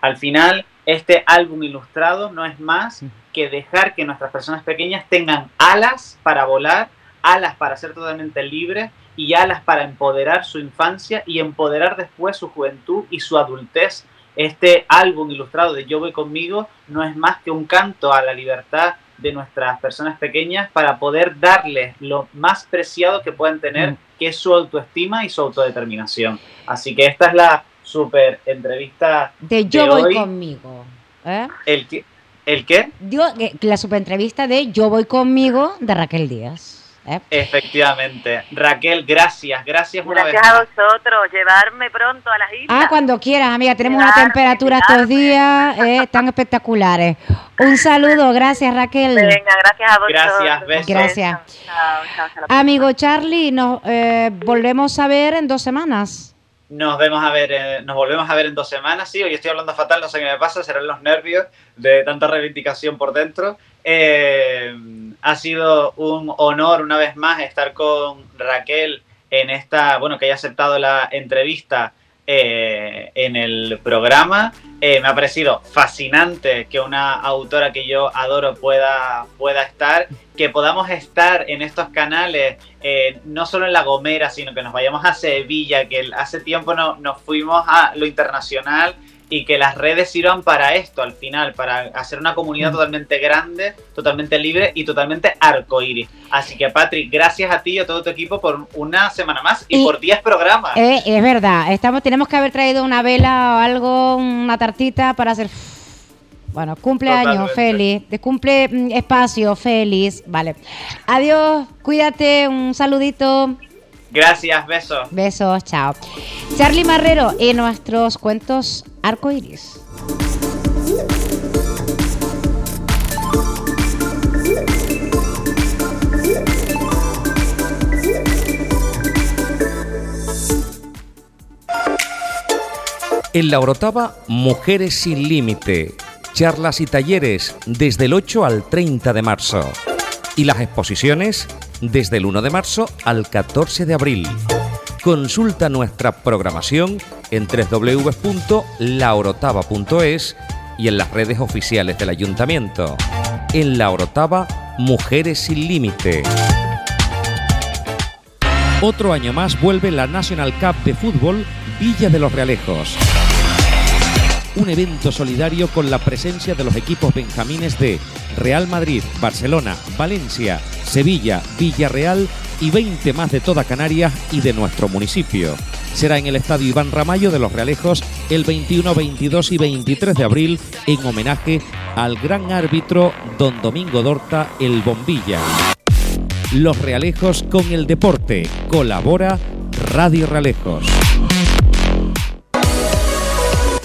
Speaker 10: Al final, este álbum ilustrado no es más que dejar que nuestras personas pequeñas tengan alas para volar, alas para ser totalmente libres y alas para empoderar su infancia y empoderar después su juventud y su adultez. Este álbum ilustrado de Yo voy conmigo no es más que un canto a la libertad de nuestras personas pequeñas para poder darles lo más preciado que pueden tener, mm. que es su autoestima y su autodeterminación. Así que esta es la super entrevista
Speaker 2: de Yo voy conmigo. ¿eh?
Speaker 10: El, ¿El qué?
Speaker 2: Eh, la super entrevista de Yo voy conmigo de Raquel Díaz. ¿Eh?
Speaker 10: Efectivamente. Raquel, gracias, gracias
Speaker 11: una
Speaker 10: vez.
Speaker 11: Gracias a vosotros, llevarme pronto a las islas.
Speaker 2: Ah, cuando quieras, amiga. Tenemos una temperatura estos días eh, tan espectaculares. Un saludo, gracias Raquel.
Speaker 11: Venga, gracias a vosotros.
Speaker 10: Gracias, besos.
Speaker 2: Gracias. Amigo Charlie, nos eh, volvemos a ver en dos semanas.
Speaker 10: Nos vemos a ver, nos volvemos a ver en dos semanas, sí. Hoy estoy hablando fatal, no sé qué me pasa, serán los nervios de tanta reivindicación por dentro. Eh, ha sido un honor una vez más estar con Raquel en esta, bueno, que haya aceptado la entrevista eh, en el programa. Eh, me ha parecido fascinante que una autora que yo adoro pueda, pueda estar, que podamos estar en estos canales, no solo en La Gomera, sino que nos vayamos a Sevilla, que hace tiempo no, nos fuimos a lo internacional y que las redes sirvan para esto al final, para hacer una comunidad mm. totalmente grande, totalmente libre y totalmente arcoíris. Así que Patrick, gracias a ti y a todo tu equipo por una semana más y, por 10 programas.
Speaker 2: Eh, es verdad, estamos, tenemos que haber traído una vela o algo, una tartita para hacer... Bueno, cumpleaños, feliz. De cumple mm, espacio, feliz. Vale. Adiós, cuídate, un saludito.
Speaker 10: Gracias, besos.
Speaker 2: Besos, chao. Charlie Marrero en nuestros cuentos arcoiris.
Speaker 5: En la Orotava, Mujeres sin Límite. Charlas y talleres desde el 8 al 30 de marzo. Y las exposiciones desde el 1 de marzo al 14 de abril. Consulta nuestra programación en www.laorotava.es y en las redes oficiales del ayuntamiento. En La Orotava, Mujeres sin Límite. Otro año más vuelve la National Cup de Fútbol Villa de los Realejos un evento solidario con la presencia de los equipos benjamines de Real Madrid, Barcelona, Valencia, Sevilla, Villarreal y 20 más de toda Canarias y de nuestro municipio. Será en el Estadio Iván Ramallo de Los Realejos el 21, 22 y 23 de abril en homenaje al gran árbitro don Domingo Dorta el Bombilla. Los Realejos con el deporte. Colabora Radio Realejos.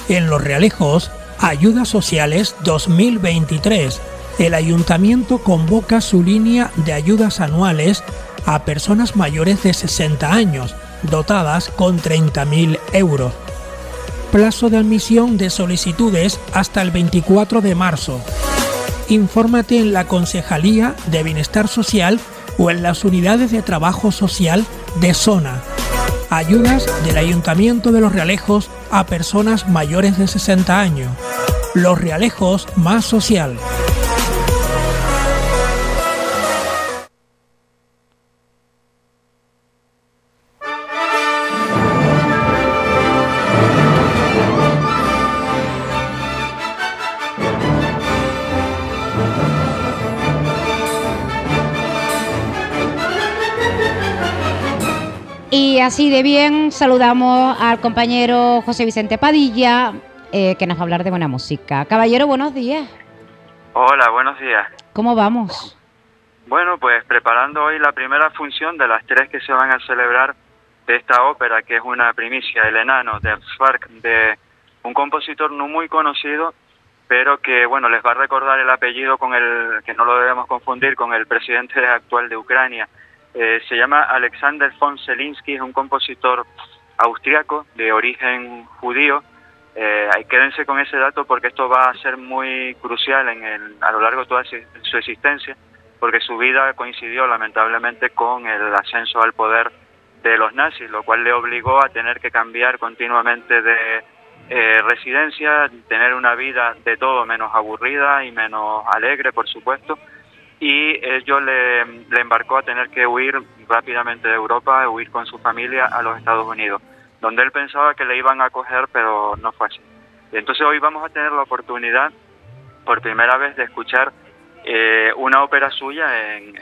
Speaker 7: En Los Realejos, Ayudas Sociales 2023. El ayuntamiento convoca su línea de ayudas anuales a personas mayores de 60 años, dotadas con 30.000 euros. Plazo de admisión de solicitudes hasta el 24 de marzo. Infórmate en la Concejalía de Bienestar Social o en las unidades de trabajo social de zona. Ayudas del Ayuntamiento de Los Realejos a personas mayores de 60 años. Los Realejos más social.
Speaker 2: Así de bien saludamos al compañero José Vicente Padilla, eh, que nos va a hablar de buena música. Caballero, buenos días.
Speaker 12: Hola, buenos días.
Speaker 2: ¿Cómo vamos?
Speaker 12: Bueno, pues preparando hoy la primera función de las tres que se van a celebrar de esta ópera, que es una primicia, El Enano, de Spark, de un compositor no muy conocido, pero que, bueno, les va a recordar el apellido con el, que no lo debemos confundir, con el presidente actual de Ucrania, eh, se llama Alexander von Zelinsky, es un compositor austriaco de origen judío. Eh, quédense con ese dato porque esto va a ser muy crucial en el, a lo largo de toda su existencia, porque su vida coincidió lamentablemente con el ascenso al poder de los nazis, lo cual le obligó a tener que cambiar continuamente de eh, residencia, tener una vida de todo menos aburrida y menos alegre, por supuesto, y ello le, le, embarcó a tener que huir rápidamente de Europa, huir con su familia a los Estados Unidos, donde él pensaba que le iban a acoger, pero no fue así. entonces hoy vamos a tener la oportunidad, por primera vez, de escuchar eh, una ópera suya en,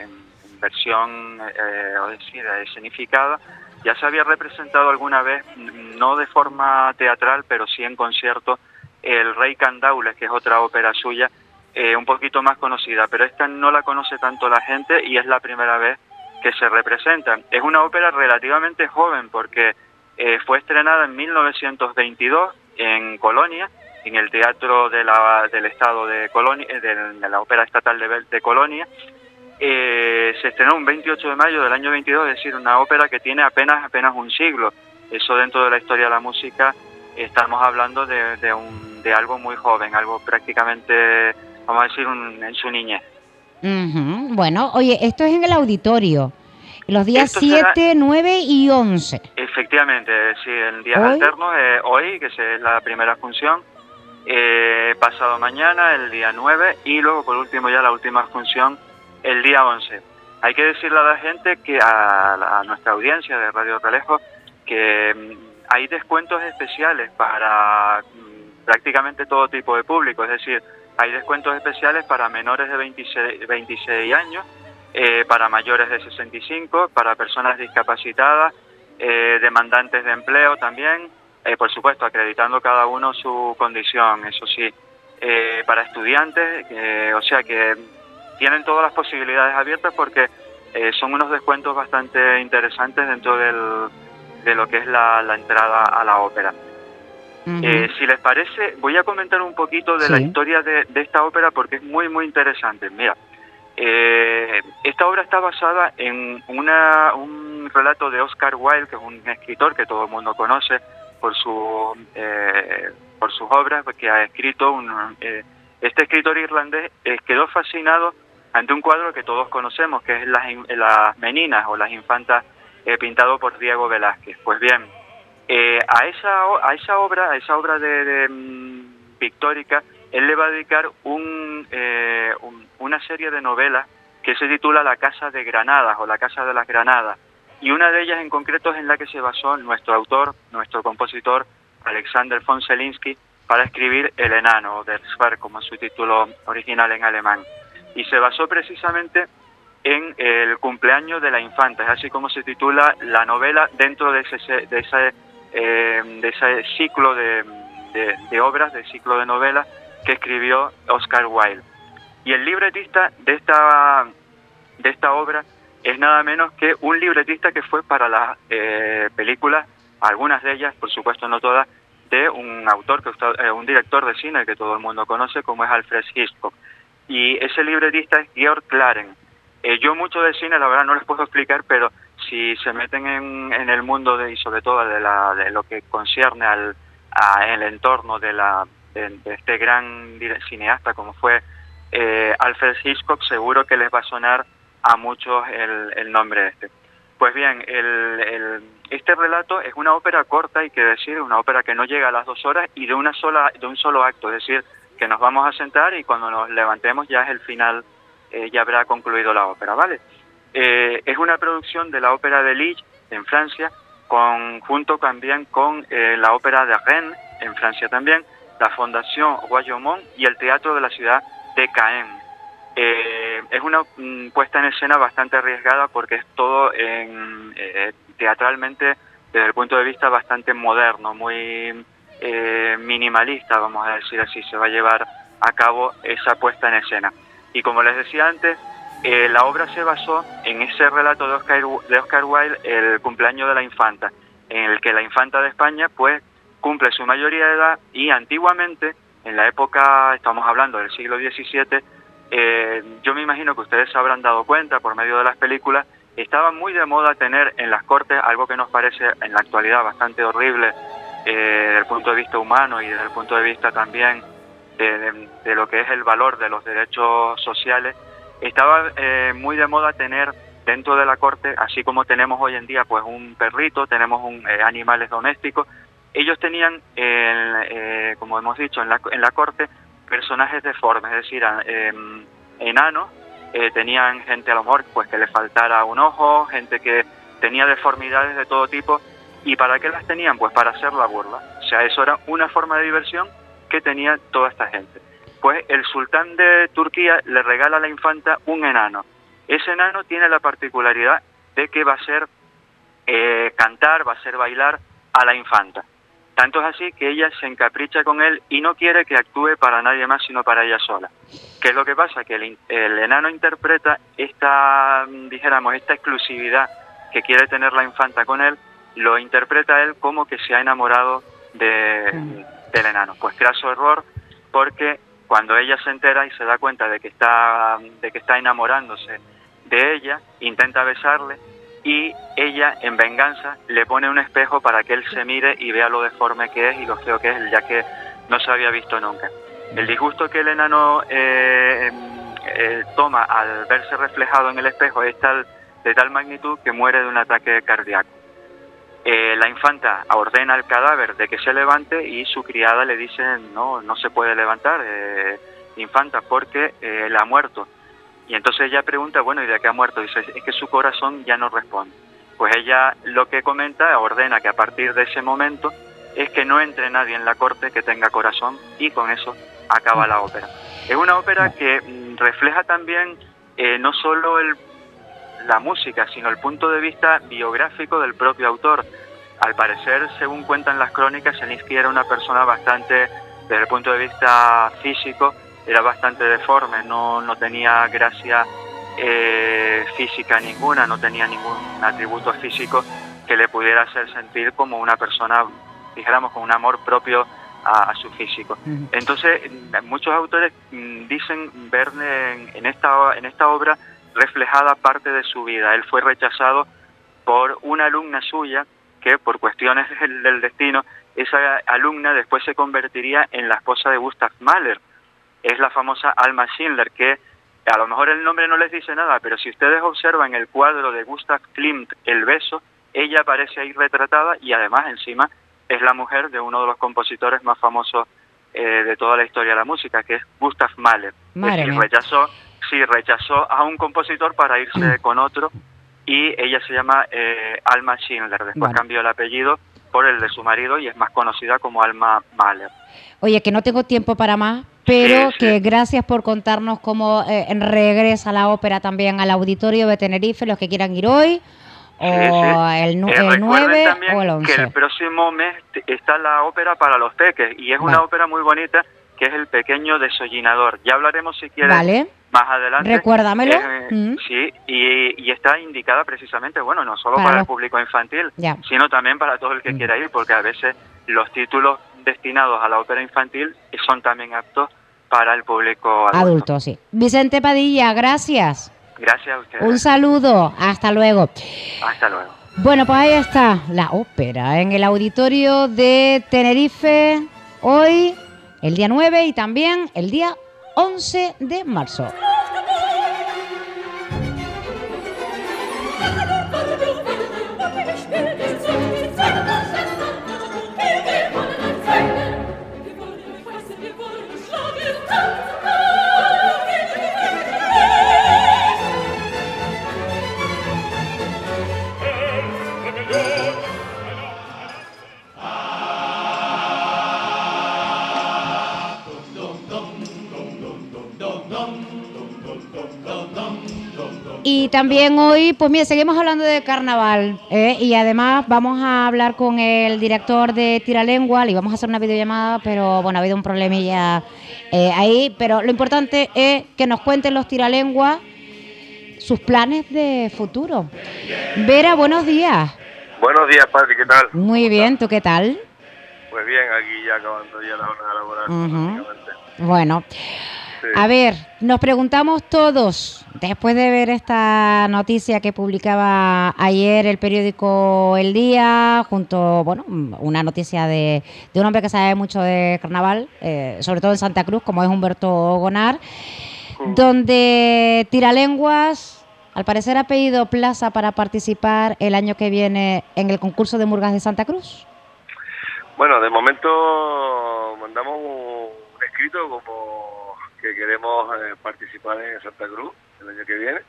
Speaker 12: versión, eh, o decir, escenificada. Ya se había representado alguna vez, no de forma teatral, pero sí en concierto, El Rey Candaules, que es otra ópera suya, eh, un poquito más conocida, pero esta no la conoce tanto la gente y es la primera vez que se representa. Es una ópera relativamente joven porque eh, fue estrenada en 1922 en Colonia, en el Teatro de la, del Estado de Colonia, eh, de, la Ópera Estatal de, de Colonia. se estrenó un 28 de mayo del año 22, es decir, una ópera que tiene apenas apenas un siglo. Eso dentro de la historia de la música estamos hablando de, de, un, de algo muy joven, algo prácticamente vamos a decir, en su niñez.
Speaker 2: Bueno, oye, esto es en el auditorio, los días 7, 9 y 11.
Speaker 12: Efectivamente, sí, en días alternos, eh, hoy, que es la primera función, eh, pasado mañana, el día 9, y luego por último ya la última función, el día 11. Hay que decirle a la gente que a, nuestra audiencia de Radio Ralejo que mm, hay descuentos especiales para mm, prácticamente todo tipo de público, es decir, hay descuentos especiales para menores de 26, 26 años, eh, para mayores de 65, para personas discapacitadas, eh, demandantes de empleo también, eh, por supuesto, acreditando cada uno su condición, eso sí, para estudiantes, o sea que tienen todas las posibilidades abiertas porque son unos descuentos bastante interesantes dentro del, de lo que es la entrada a la ópera. Eh, si les parece, voy a comentar un poquito de la historia de, esta ópera porque es muy, muy interesante. Mira, eh, esta obra está basada en una, un relato de Oscar Wilde, que es un escritor que todo el mundo conoce por, su, eh, por sus obras, que ha escrito. Un, este escritor irlandés quedó fascinado ante un cuadro que todos conocemos, que es Las, las Meninas o las Infantas, pintado por Diego Velázquez. Pues bien, eh, a, esa, a esa obra, a esa obra de, mm, pictórica, él le va a dedicar eh, un, una serie de novelas que se titula La Casa de Granadas o La Casa de las Granadas. Y una de ellas en concreto es en la que se basó nuestro autor, nuestro compositor, Alexander von Selinsky, para escribir El Enano, o Der Zwerg, como su título original en alemán. Y se basó precisamente en el cumpleaños de la infanta, es así como se titula la novela dentro de ese, de eh, de ese ciclo de, de, obras, del ciclo de novelas que escribió Oscar Wilde. Y el libretista de esta, de esta obra es nada menos que un libretista que fue para las eh, películas, algunas de ellas, por supuesto no todas, de un autor, que eh, un director de cine que todo el mundo conoce como es Alfred Hitchcock. Y ese libretista es Georg Claren. yo mucho de cine, la verdad, no les puedo explicar, pero si se meten en, en el mundo de, y sobre todo de, la, de lo que concierne al a el entorno de, la, de, este gran cineasta como fue eh, Alfred Hitchcock, seguro que les va a sonar a muchos el, el nombre este. Pues bien, el, el, este relato es una ópera corta, hay que decir, una ópera que no llega a las dos horas y de una sola, de un solo acto, es decir, que nos vamos a sentar y cuando nos levantemos ya es el final, eh, ya habrá concluido la ópera, ¿vale? Eh, es una producción de la Ópera de Lille en Francia, con, junto también con eh, la Ópera de Rennes en Francia también, la Fundación Guayomont y el Teatro de la ciudad de Caen. Eh, es una mm, puesta en escena bastante arriesgada porque es todo en, teatralmente desde el punto de vista bastante moderno, muy minimalista, vamos a decir así, se va a llevar a cabo esa puesta en escena. Y como les decía antes, eh, la obra se basó en ese relato de Oscar, de Oscar Wilde, el cumpleaños de la infanta, en el que la infanta de España pues cumple su mayoría de edad y antiguamente, en la época, estamos hablando del siglo XVII, eh, yo me imagino que ustedes se habrán dado cuenta por medio de las películas, estaba muy de moda tener en las cortes algo que nos parece en la actualidad bastante horrible eh, desde el punto de vista humano y desde el punto de vista también de lo que es el valor de los derechos sociales, estaba eh, muy de moda tener dentro de la corte, así como tenemos hoy en día pues un perrito, tenemos un, eh, animales domésticos, ellos tenían, eh, como hemos dicho, en la, en la corte personajes deformes, es decir, em, enanos, tenían gente a lo mejor pues que le faltara un ojo, gente que tenía deformidades de todo tipo, y ¿para qué las tenían? Pues para hacer la burla. O sea, eso era una forma de diversión que tenía toda esta gente. Pues el sultán de Turquía le regala a la infanta un enano. Ese enano tiene la particularidad de que va a ser eh, cantar, va a ser bailar a la infanta. Tanto es así que ella se encapricha con él y no quiere que actúe para nadie más sino para ella sola. ¿Qué es lo que pasa? Que el, el enano interpreta esta, dijéramos, esta exclusividad que quiere tener la infanta con él, lo interpreta él como que se ha enamorado de, del enano. Pues su error, porque cuando ella se entera y se da cuenta de que está, de que está enamorándose de ella, intenta besarle y ella, en venganza, le pone un espejo para que él se mire y vea lo deforme que es y lo feo que es, ya que no se había visto nunca. El disgusto que el enano eh, eh, toma al verse reflejado en el espejo es tal, de tal magnitud que muere de un ataque cardíaco. Eh, la infanta ordena al cadáver de que se levante y su criada le dice no, no se puede levantar, infanta, porque él ha muerto. Y entonces ella pregunta, bueno, ¿y de qué ha muerto? Dice, es que su corazón ya no responde. Pues ella lo que comenta, ordena que a partir de ese momento es que no entre nadie en la corte que tenga corazón y con eso acaba la ópera. Es una ópera que mm, refleja también eh, no solo el, la música, sino el punto de vista biográfico del propio autor. Al parecer, según cuentan las crónicas, Zelinsky era una persona bastante, desde el punto de vista físico, era bastante deforme, no, no tenía gracia eh, física ninguna, no tenía ningún atributo físico que le pudiera hacer sentir como una persona, dijéramos, con un amor propio a, su físico. Entonces, muchos autores mm, dicen ver en, esta, en esta obra reflejada parte de su vida. Él fue rechazado por una alumna suya que por cuestiones del, destino, esa alumna después se convertiría en la esposa de Gustav Mahler es la famosa Alma Schindler, que a lo mejor el nombre no les dice nada, pero si ustedes observan el cuadro de Gustav Klimt, El beso, ella aparece ahí retratada y además encima es la mujer de uno de los compositores más famosos eh, de toda la historia de la música, que es Gustav Mahler. Es rechazó, sí, rechazó a un compositor para irse mm. con otro y ella se llama eh, Alma Schindler. Después cambió el apellido por el de su marido y es más conocida como Alma Mahler.
Speaker 2: Oye, que no tengo tiempo para más, pero que gracias por contarnos cómo eh, regresa la ópera también al auditorio de Tenerife, los que quieran ir hoy, o el, 9 eh, o el 11.
Speaker 12: Que el próximo mes está la ópera para los peques y es una ópera muy bonita que es El Pequeño Desollinador. Ya hablaremos si quieres más adelante.
Speaker 2: Recuérdamelo.
Speaker 12: Eh, mm. Sí, y, está indicada precisamente, bueno, no solo para, el público infantil, sino también para todo el que mm. quiera ir, porque a veces los títulos destinados a la ópera infantil son también aptos para el público adulto.
Speaker 2: Adulto, sí. Vicente Padilla, gracias.
Speaker 12: Gracias a ustedes.
Speaker 2: Un saludo, hasta luego.
Speaker 12: Hasta luego.
Speaker 2: Bueno, pues ahí está la ópera en el auditorio de Tenerife hoy, el día 9 y también el día 11 de marzo. Y también hoy, pues mira, seguimos hablando de carnaval ¿eh? y además vamos a hablar con el director de Tiralengua, le vamos a hacer una videollamada, pero bueno, ha habido un problemilla eh, ahí, pero lo importante es que nos cuenten los Tiralengua sus planes de futuro. Vera, buenos días.
Speaker 13: Buenos días, padre, ¿qué tal?
Speaker 2: Muy bien, ¿tú qué tal?
Speaker 13: Pues bien, aquí ya acabando ya la jornada laboral,
Speaker 2: Bueno, a ver, nos preguntamos todos, después de ver esta noticia que publicaba ayer el periódico El Día, junto, bueno, una noticia de, un hombre que sabe mucho de carnaval, eh, sobre todo en Santa Cruz, como es Humberto Gonar, mm. donde Tiralenguas, al parecer ha pedido plaza para participar el año que viene en el concurso de Murgas de Santa Cruz.
Speaker 13: Bueno, de momento mandamos un escrito como que queremos eh, participar en Santa Cruz el año que viene.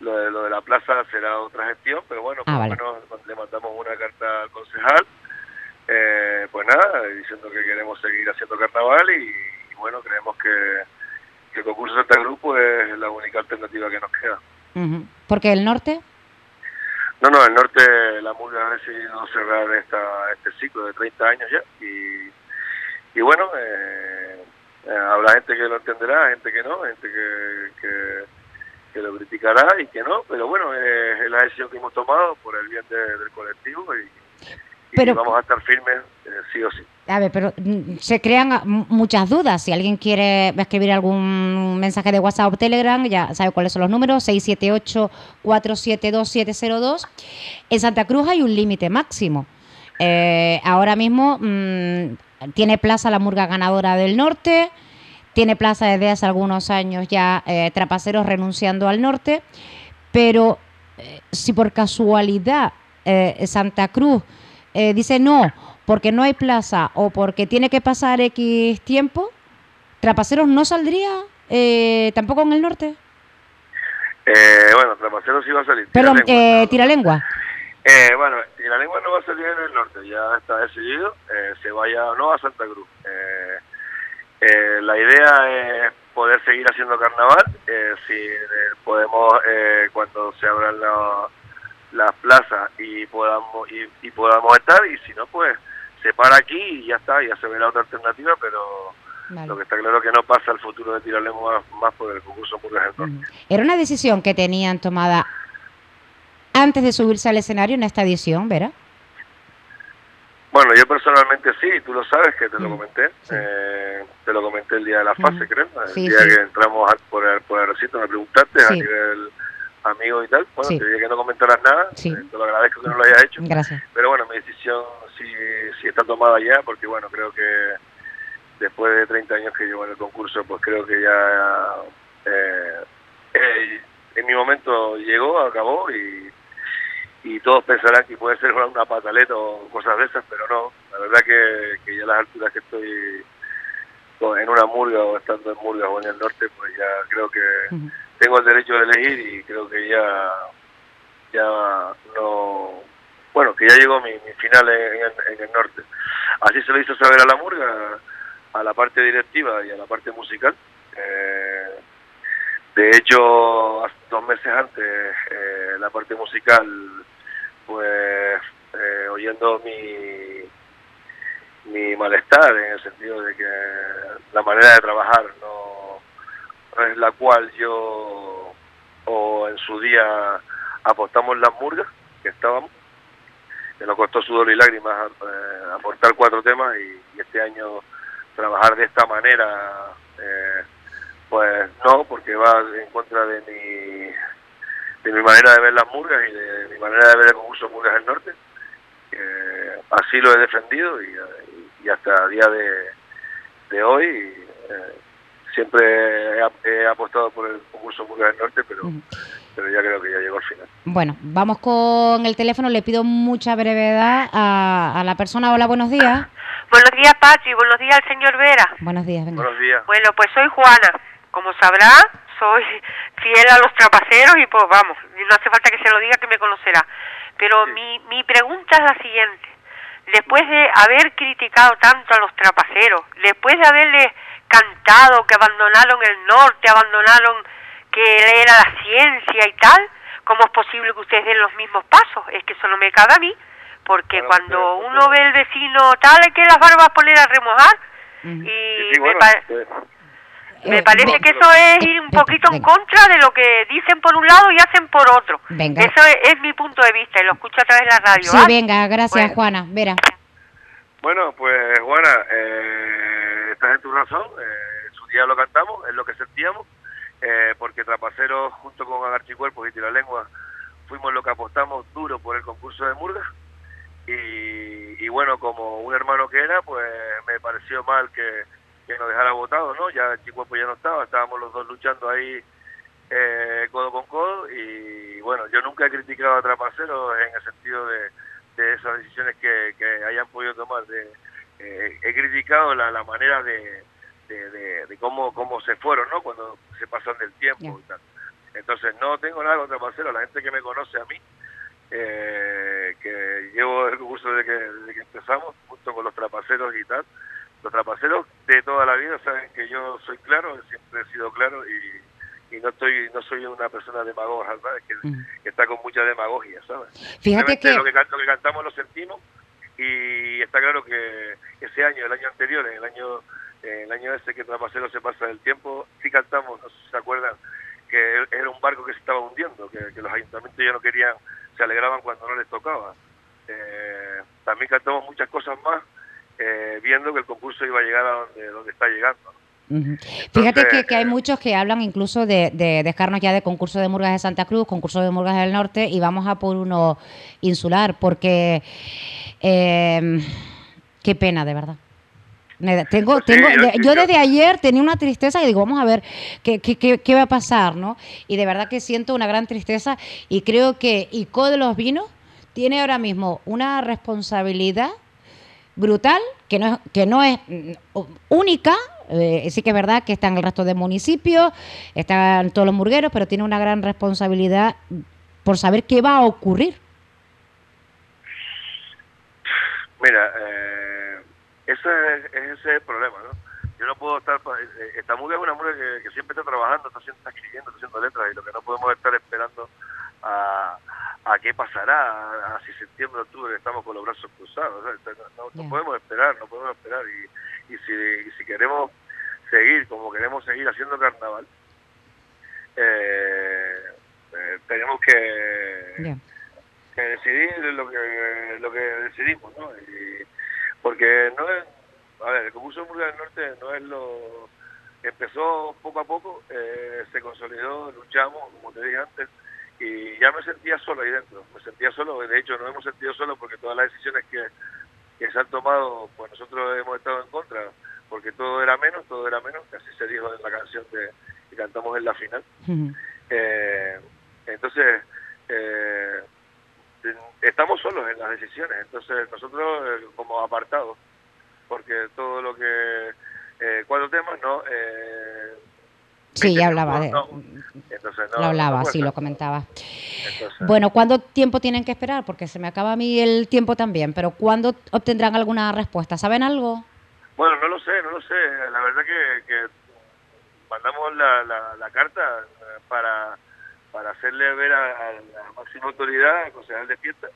Speaker 13: Lo de, lo de la plaza será otra gestión, pero bueno, ah, le mandamos una carta al concejal, eh, pues nada, diciendo que queremos seguir haciendo carnaval y, bueno, creemos que, el concurso Santa Cruz pues, es la única alternativa que nos queda.
Speaker 2: ¿Por qué el norte?
Speaker 13: No, no, el norte, la murga ha decidido cerrar esta, este ciclo de 30 años ya y, y bueno, eh, habrá gente que lo entenderá, gente que no, gente que, que, lo criticará y que no, pero bueno, es la decisión que hemos tomado por el bien del colectivo y, pero, vamos a estar firmes eh, sí o sí.
Speaker 2: A ver, pero mm, se crean ah, muchas dudas. Si alguien quiere escribir algún mensaje de WhatsApp o Telegram, ya sabe cuáles son los números, 678-472-702. En Santa Cruz hay un límite máximo. Eh, ahora mismo mm, tiene plaza la murga ganadora del norte, tiene plaza desde hace algunos años ya eh, Trapaceros renunciando al norte, pero si por casualidad Santa Cruz eh, dice no, porque no hay plaza o porque tiene que pasar X tiempo, ¿Trapaceros no saldría eh, tampoco en el norte?
Speaker 13: Eh, bueno, Trapaceros va a salir.
Speaker 2: Perdón, eh, Tiralengua.
Speaker 13: Eh, bueno, Tiralengua no va a salir en el norte, ya está decidido, se vaya no a Santa Cruz. la idea es poder seguir haciendo carnaval, si podemos, cuando se abran la las plazas y podamos y, podamos estar y si no pues se para aquí y ya está ya se ve la otra alternativa pero lo que está claro que no pasa el futuro de Tiralemo más, por el concurso por ejemplo
Speaker 2: era una decisión que tenían tomada antes de subirse al escenario en esta edición ¿verdad?
Speaker 13: Bueno, yo personalmente sí, tú lo sabes que te lo comenté. Eh, te lo comenté el día de la fase, creo. El día que entramos por el, por el recinto, me preguntaste a nivel amigos y tal. Bueno, te dije que no comentaras nada, eh, te lo agradezco que no lo hayas hecho.
Speaker 2: Gracias.
Speaker 13: Pero bueno, mi decisión sí, sí está tomada ya, porque bueno, creo que después de 30 años que llevo en el concurso, pues creo que ya eh, eh, en mi momento llegó, acabó y, y todos pensarán que puede ser una pataleta o cosas de esas, pero no. La verdad que, que ya a las alturas que estoy en una murga o estando en murga o en el norte, pues ya creo que tengo el derecho de elegir y creo que ya ya no bueno que ya llegó mi, final en, el norte. Así se lo hizo saber a la murga a la parte directiva y a la parte musical. Eh, de hecho dos meses antes eh, la parte musical pues eh, oyendo mi mi malestar en el sentido de que la manera de trabajar no es la cual yo o en su día apostamos las murgas que estábamos que nos costó sudor y lágrimas eh, aportar cuatro temas y, este año trabajar de esta manera eh, pues no porque va en contra de mi de mi manera de ver las murgas y de mi manera de ver el concurso Murgas del Norte así lo he defendido y, hasta el día de, de hoy eh, siempre he, apostado por el concurso Murgas del Norte, pero, pero ya creo que ya llegó al final.
Speaker 2: Bueno, vamos con el teléfono. Le pido mucha brevedad a, la persona. Hola, buenos días.
Speaker 14: Buenos días, Pachi. Buenos días al señor Vera.
Speaker 2: Buenos días,
Speaker 13: Buenos días.
Speaker 14: Bueno, pues soy Juana. Como sabrá, soy fiel a los trapaceros y pues vamos, no hace falta que se lo diga que me conocerá. Pero mi, mi pregunta es la siguiente. Después de haber criticado tanto a los trapaceros, después de haberles cantado que abandonaron el norte, abandonaron que era la ciencia y tal, ¿cómo es posible que ustedes den los mismos pasos? Es que eso no me cabe a mí, porque cuando uno ve el vecino tal, hay que las barbas poner a remojar y me, parece que eso es ir un poquito en contra de lo que dicen por un lado y hacen por otro. Eso es, mi punto de vista y lo escucho a través de la radio.
Speaker 2: Sí, venga, gracias Juana. Vera.
Speaker 13: Bueno, pues Juana, eh, estás en tu razón, eh, su día lo cantamos, es lo que sentíamos, eh, porque Trapacero junto con Agarchicuerpos y Tiralengua fuimos lo que apostamos duro por el concurso de Murga y, bueno, como un hermano que era, pues me pareció mal que, nos dejara votado, ¿no? Ya Chicuerpo ya no estaba, estábamos los dos luchando ahí eh, codo con codo y bueno, yo nunca he criticado a Trapacero en el sentido de de esas decisiones que, que hayan podido tomar. De, eh, he criticado la, la manera de, de, cómo, cómo se fueron, ¿no? Cuando se pasan del tiempo y tal. Entonces, no tengo nada contra Pacero, la gente que me conoce a mí, eh, que llevo el curso desde que, desde que empezamos, junto con los trapaceros y tal, los trapaceros de toda la vida saben que yo soy claro, siempre he sido claro y, y no estoy no soy una persona demagoga, ¿sabes? Que, que está con mucha demagogia, ¿sabes?
Speaker 2: Fíjate que...
Speaker 13: Lo, que... lo que cantamos lo sentimos y está claro que ese año, el año anterior, en el año el año ese que Trapacero se pasa del tiempo, sí cantamos, no sé si se acuerdan, que era un barco que se estaba hundiendo, que, que los ayuntamientos ya no querían, se alegraban cuando no les tocaba. Eh, también cantamos muchas cosas más, eh, viendo que el concurso iba a llegar a donde, donde está llegando.
Speaker 2: Fíjate que, que, hay muchos que hablan incluso de, de, dejarnos ya de concurso de Murgas de Santa Cruz, concurso de Murgas del Norte y vamos a por uno insular, porque eh, qué pena, de verdad. Tengo, tengo, yo, desde ayer tenía una tristeza y digo, vamos a ver qué, qué, qué, qué, va a pasar, ¿no? Y de verdad que siento una gran tristeza y creo que ICO de los Vinos tiene ahora mismo una responsabilidad brutal que no, que no es mm, única. Eh, sí que es verdad que está en el resto del municipio, están todos los murgueros, pero tiene una gran responsabilidad por saber qué va a ocurrir.
Speaker 13: Mira, eh, ese, es, es el problema, ¿no? Yo no puedo estar... Eh, esta murga es una murga que, siempre está trabajando, está, está escribiendo, está haciendo letras, y lo que no podemos estar esperando a, a qué pasará, a, si septiembre, octubre estamos con los brazos cruzados. No, no, podemos esperar, no podemos esperar. Y, y, si, y si queremos seguir como queremos seguir haciendo carnaval, eh, eh, tenemos que, que decidir lo que lo que decidimos, ¿no? Y, porque no es, a ver, el concurso de Murcia del Norte no es lo empezó poco a poco, eh, se consolidó, luchamos, como te dije antes, y ya me sentía solo ahí dentro, me sentía solo, de hecho nos hemos sentido solo porque todas las decisiones que, que se han tomado, pues nosotros hemos estado en contra, porque todo era menos, todo era menos, que así se dijo en la canción de, que cantamos en la final. eh, entonces, eh, estamos solos en las decisiones, entonces nosotros eh, como apartados, porque todo lo que, eh, cuatro temas, ¿no? Eh,
Speaker 2: Sí, ya hablaba de...
Speaker 13: Entonces,
Speaker 2: lo hablaba, sí, lo comentaba. Entonces, bueno, ¿cuánto tiempo tienen que esperar? Porque se me acaba a mí el tiempo también, pero ¿cuándo obtendrán alguna respuesta? ¿Saben algo?
Speaker 13: Bueno, no lo sé, no lo sé. La verdad que, que mandamos la, la, la, carta para, para hacerle ver a, a la máxima autoridad, al concejal de fiesta,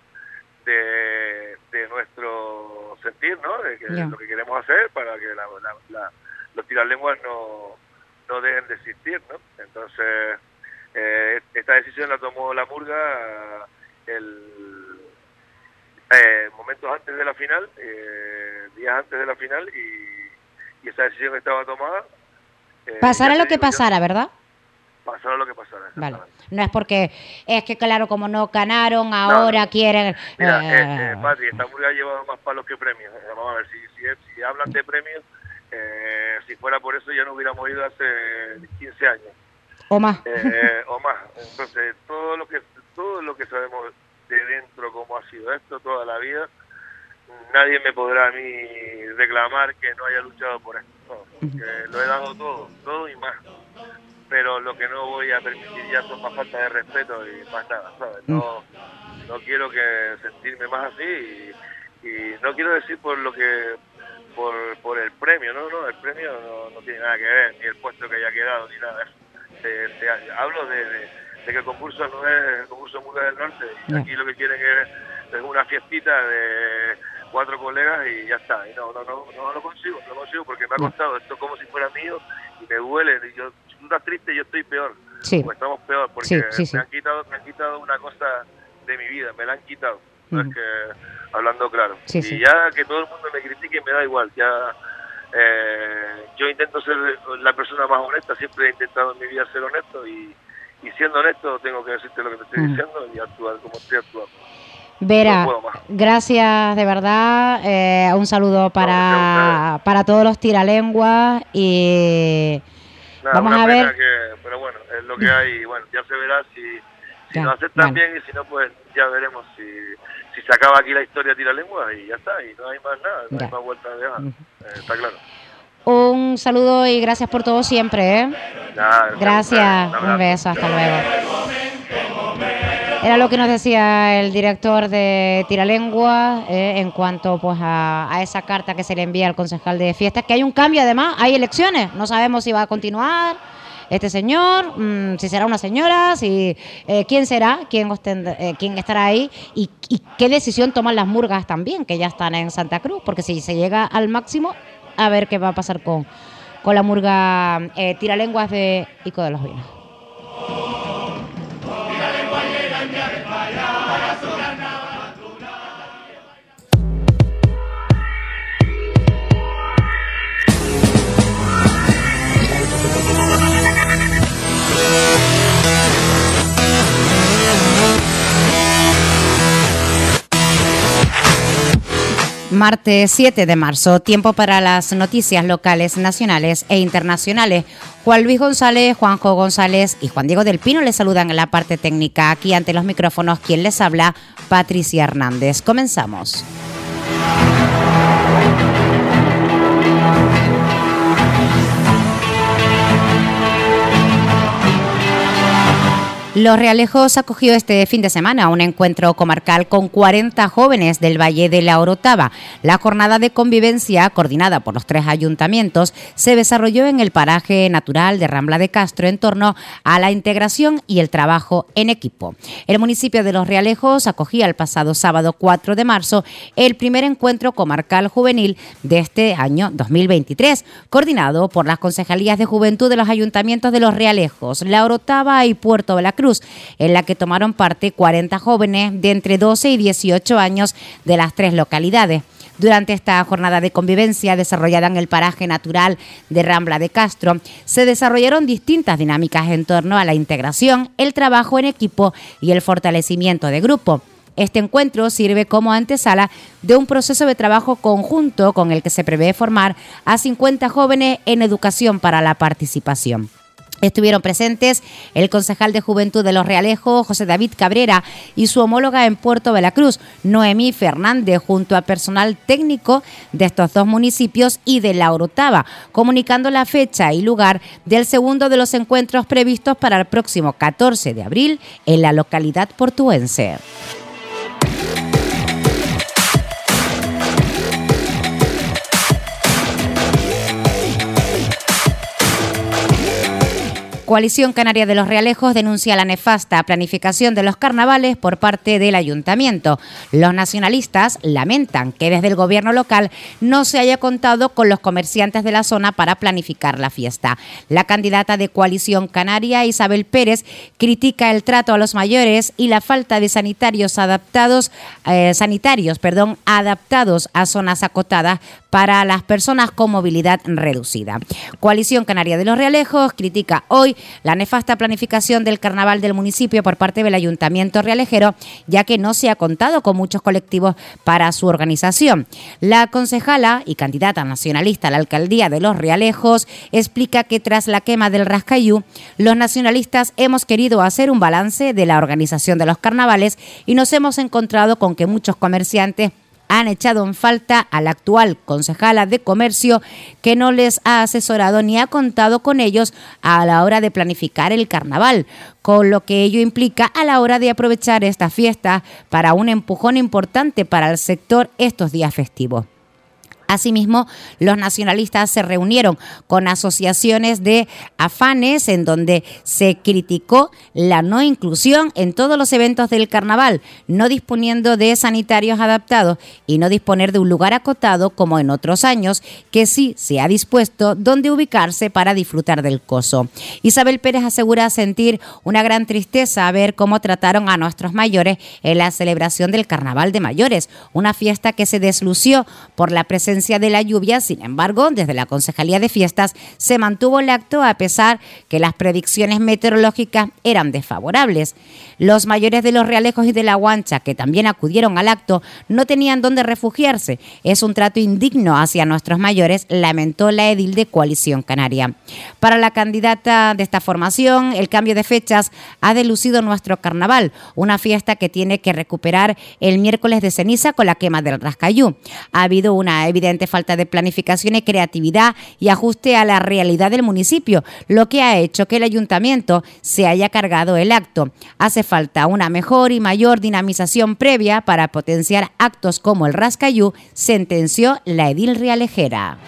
Speaker 13: de, de nuestro sentir, ¿no? De que, yeah. lo que queremos hacer para que la, la, los tiralenguas no no dejen de existir, ¿no? Entonces, eh, esta decisión la tomó la Murga el eh, momentos antes de la final, eh, días antes de la final, y, y esa decisión estaba tomada.
Speaker 2: Eh, pasara lo que pasara, yo, ¿verdad?
Speaker 13: Pasara lo que pasara.
Speaker 2: Vale. No es porque, es que claro, como no ganaron, ahora no, quieren...
Speaker 13: Mira, eh, Patri, esta Murga ha llevado más palos que premios. Vamos a ver, si, si, si hablan de premios eh, si fuera por eso ya no hubiéramos ido hace 15 años.
Speaker 2: O más.
Speaker 13: Eh, o más. Entonces, todo lo que todo lo que sabemos de dentro, cómo ha sido esto toda la vida, nadie me podrá a mí reclamar que no haya luchado por esto. No, porque lo he dado todo, todo y más. Pero lo que no voy a permitir ya son más falta de respeto y más nada, ¿sabes? No, no quiero que sentirme más así y, y no quiero decir por lo que por, por el premio, no, no, el premio no, no, tiene nada que ver, ni el puesto que haya quedado, ni nada. De, de, hablo de, de, de, que el concurso no es el concurso Murga del Norte, y aquí lo que quieren es, es, una fiestita de cuatro colegas y ya está. Y no, no, no, no lo consigo, no lo consigo porque me ha costado esto como si fuera mío y me duele. Y yo, si tú estás triste, yo estoy peor.
Speaker 2: Sí.
Speaker 13: Pues estamos peor porque sí, sí, me, han quitado, me han quitado una cosa de mi vida, me la han quitado. No es que hablando claro.
Speaker 2: Sí,
Speaker 13: y ya que todo el mundo me critique me da igual, ya eh, yo intento ser la persona más honesta, siempre he intentado en mi vida ser honesto y, y siendo honesto tengo que decirte lo que te estoy diciendo y actuar como estoy actuando.
Speaker 2: Vera, no gracias de verdad, eh, un saludo para, no, para todos los tiralenguas y
Speaker 13: Nada,
Speaker 2: vamos a ver...
Speaker 13: Que, pero bueno, es lo que hay, bueno, ya se verá si, si ya, nos aceptan vale. bien y si no, pues ya veremos si se acaba aquí la historia tira lengua y ya está, y no hay más nada, no ya. hay más vuelta de -huh. eh, está claro.
Speaker 2: Un saludo y gracias por todo siempre, ¿eh?
Speaker 13: Nada,
Speaker 2: gracias, un, un beso, hasta luego. Era lo que nos decía el director de Tiralengua eh, en cuanto pues a, esa carta que se le envía al concejal de fiestas, que hay un cambio además, hay elecciones, no sabemos si va a continuar este señor, mm, si será una señora, si eh, quién será, quién, eh, quién estará ahí y, qué decisión toman las murgas también, que ya están en Santa Cruz, porque si se llega al máximo, a ver qué va a pasar con, con la murga Tiralenguas de Ico de los Vinos. Martes 7 de marzo, tiempo para las noticias locales, nacionales e internacionales. Juan Luis González, Juanjo González y Juan Diego del Pino les saludan en la parte técnica. Aquí ante los micrófonos, quien les habla, Patricia Hernández. Comenzamos. Los Realejos acogió este fin de semana un encuentro comarcal con 40 jóvenes del Valle de la Orotava. La jornada de convivencia, coordinada por los tres ayuntamientos, se desarrolló en el paraje natural de Rambla de Castro en torno a la integración y el trabajo en equipo. El municipio de Los Realejos acogía el pasado sábado 4 de marzo el primer encuentro comarcal juvenil de este año 2023, coordinado por las concejalías de juventud de los ayuntamientos de Los Realejos, La Orotava y Puerto de en la que tomaron parte 40 jóvenes de entre 12 y 18 años de las tres localidades. Durante esta jornada de convivencia desarrollada en el paraje natural de Rambla de Castro, se desarrollaron distintas dinámicas en torno a la integración, el trabajo en equipo y el fortalecimiento de grupo. Este encuentro sirve como antesala de un proceso de trabajo conjunto con el que se prevé formar a 50 jóvenes en educación para la participación. Estuvieron presentes el concejal de Juventud de Los Realejos, José David Cabrera, y su homóloga en Puerto Veracruz, Noemí Fernández, junto a personal técnico de estos dos municipios y de La Orotava, comunicando la fecha y lugar del segundo de los encuentros previstos para el próximo 14 de abril en la localidad portuense. Coalición Canaria de los Realejos denuncia la nefasta planificación de los carnavales por parte del ayuntamiento. Los nacionalistas lamentan que desde el gobierno local no se haya contado con los comerciantes de la zona para planificar la fiesta. La candidata de Coalición Canaria, Isabel Pérez, critica el trato a los mayores y la falta de sanitarios adaptados, eh, sanitarios, perdón, adaptados a zonas acotadas para las personas con movilidad reducida. Coalición Canaria de los Realejos critica hoy la nefasta planificación del carnaval del municipio por parte del Ayuntamiento Realejero, ya que no se ha contado con muchos colectivos para su organización. La concejala y candidata nacionalista a la alcaldía de Los Realejos explica que tras la quema del Rascayú, los nacionalistas hemos querido hacer un balance de la organización de los carnavales y nos hemos encontrado con que muchos comerciantes han echado en falta a la actual concejala de comercio que no les ha asesorado ni ha contado con ellos a la hora de planificar el carnaval, con lo que ello implica a la hora de aprovechar esta fiesta para un empujón importante para el sector estos días festivos. Asimismo, los nacionalistas se reunieron con asociaciones de afanes en donde se criticó la no inclusión en todos los eventos del carnaval, no disponiendo de sanitarios adaptados y no disponer de un lugar acotado como en otros años, que sí se ha dispuesto donde ubicarse para disfrutar del coso. Isabel Pérez asegura sentir una gran tristeza a ver cómo trataron a nuestros mayores en la celebración del Carnaval de Mayores, una fiesta que se deslució por la presencia de la lluvia, sin embargo, desde la Concejalía de Fiestas se mantuvo el acto a pesar que las predicciones meteorológicas eran desfavorables. Los mayores de los Realejos y de la Guancha, que también acudieron al acto, no tenían dónde refugiarse. Es un trato indigno hacia nuestros mayores, lamentó la edil de Coalición Canaria. Para la candidata de esta formación, el cambio de fechas ha delucido nuestro carnaval, una fiesta que tiene que recuperar el miércoles de ceniza con la quema del Rascayú. Ha habido una evidente falta de planificación y creatividad y ajuste a la realidad del municipio, lo que ha hecho que el ayuntamiento se haya cargado el acto. Hace falta una mejor y mayor dinamización previa para potenciar actos como el Rascayú, sentenció la edil realejera.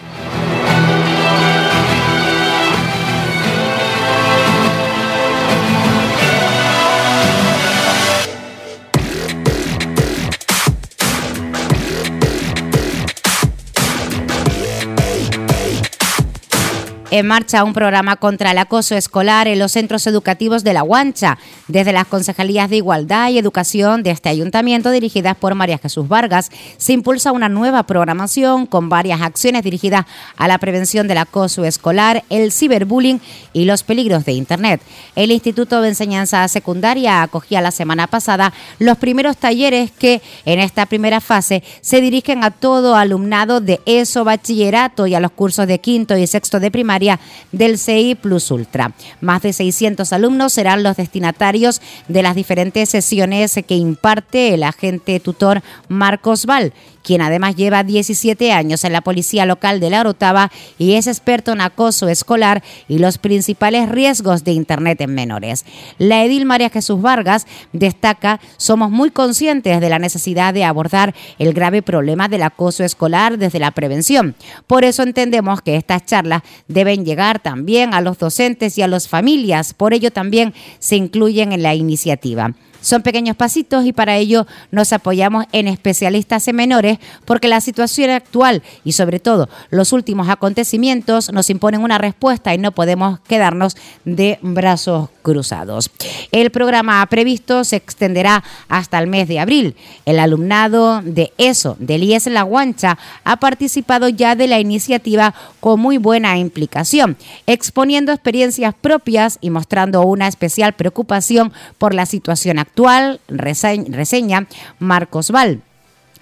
Speaker 2: En marcha un programa contra el acoso escolar en los centros educativos de La Guancha. Desde las Concejalías de Igualdad y Educación de este ayuntamiento, dirigidas por María Jesús Vargas, se impulsa una nueva programación con varias acciones dirigidas a la prevención del acoso escolar, el ciberbullying y los peligros de Internet. El Instituto de Enseñanza Secundaria acogía la semana pasada los primeros talleres que en esta primera fase se dirigen a todo alumnado de ESO, bachillerato y a los cursos de quinto y sexto de primaria del CI Plus Ultra. Más de 600 alumnos serán los destinatarios de las diferentes sesiones que imparte el agente tutor Marcos Val quien además lleva 17 años en la policía local de La Orotava y es experto en acoso escolar y los principales riesgos de Internet en menores. La edil María Jesús Vargas destaca, somos muy conscientes de la necesidad de abordar el grave problema del acoso escolar desde la prevención. Por eso entendemos que estas charlas deben llegar también a los docentes y a las familias. Por ello también se incluyen en la iniciativa. Son pequeños pasitos y para ello nos apoyamos en especialistas en menores porque la situación actual y sobre todo los últimos acontecimientos nos imponen una respuesta y no podemos quedarnos de brazos cruzados. El programa previsto se extenderá hasta el mes de abril. El alumnado de ESO, del IES La Guancha, ha participado ya de la iniciativa con muy buena implicación, exponiendo experiencias propias y mostrando una especial preocupación por la situación actual actual, reseña Marcos Val.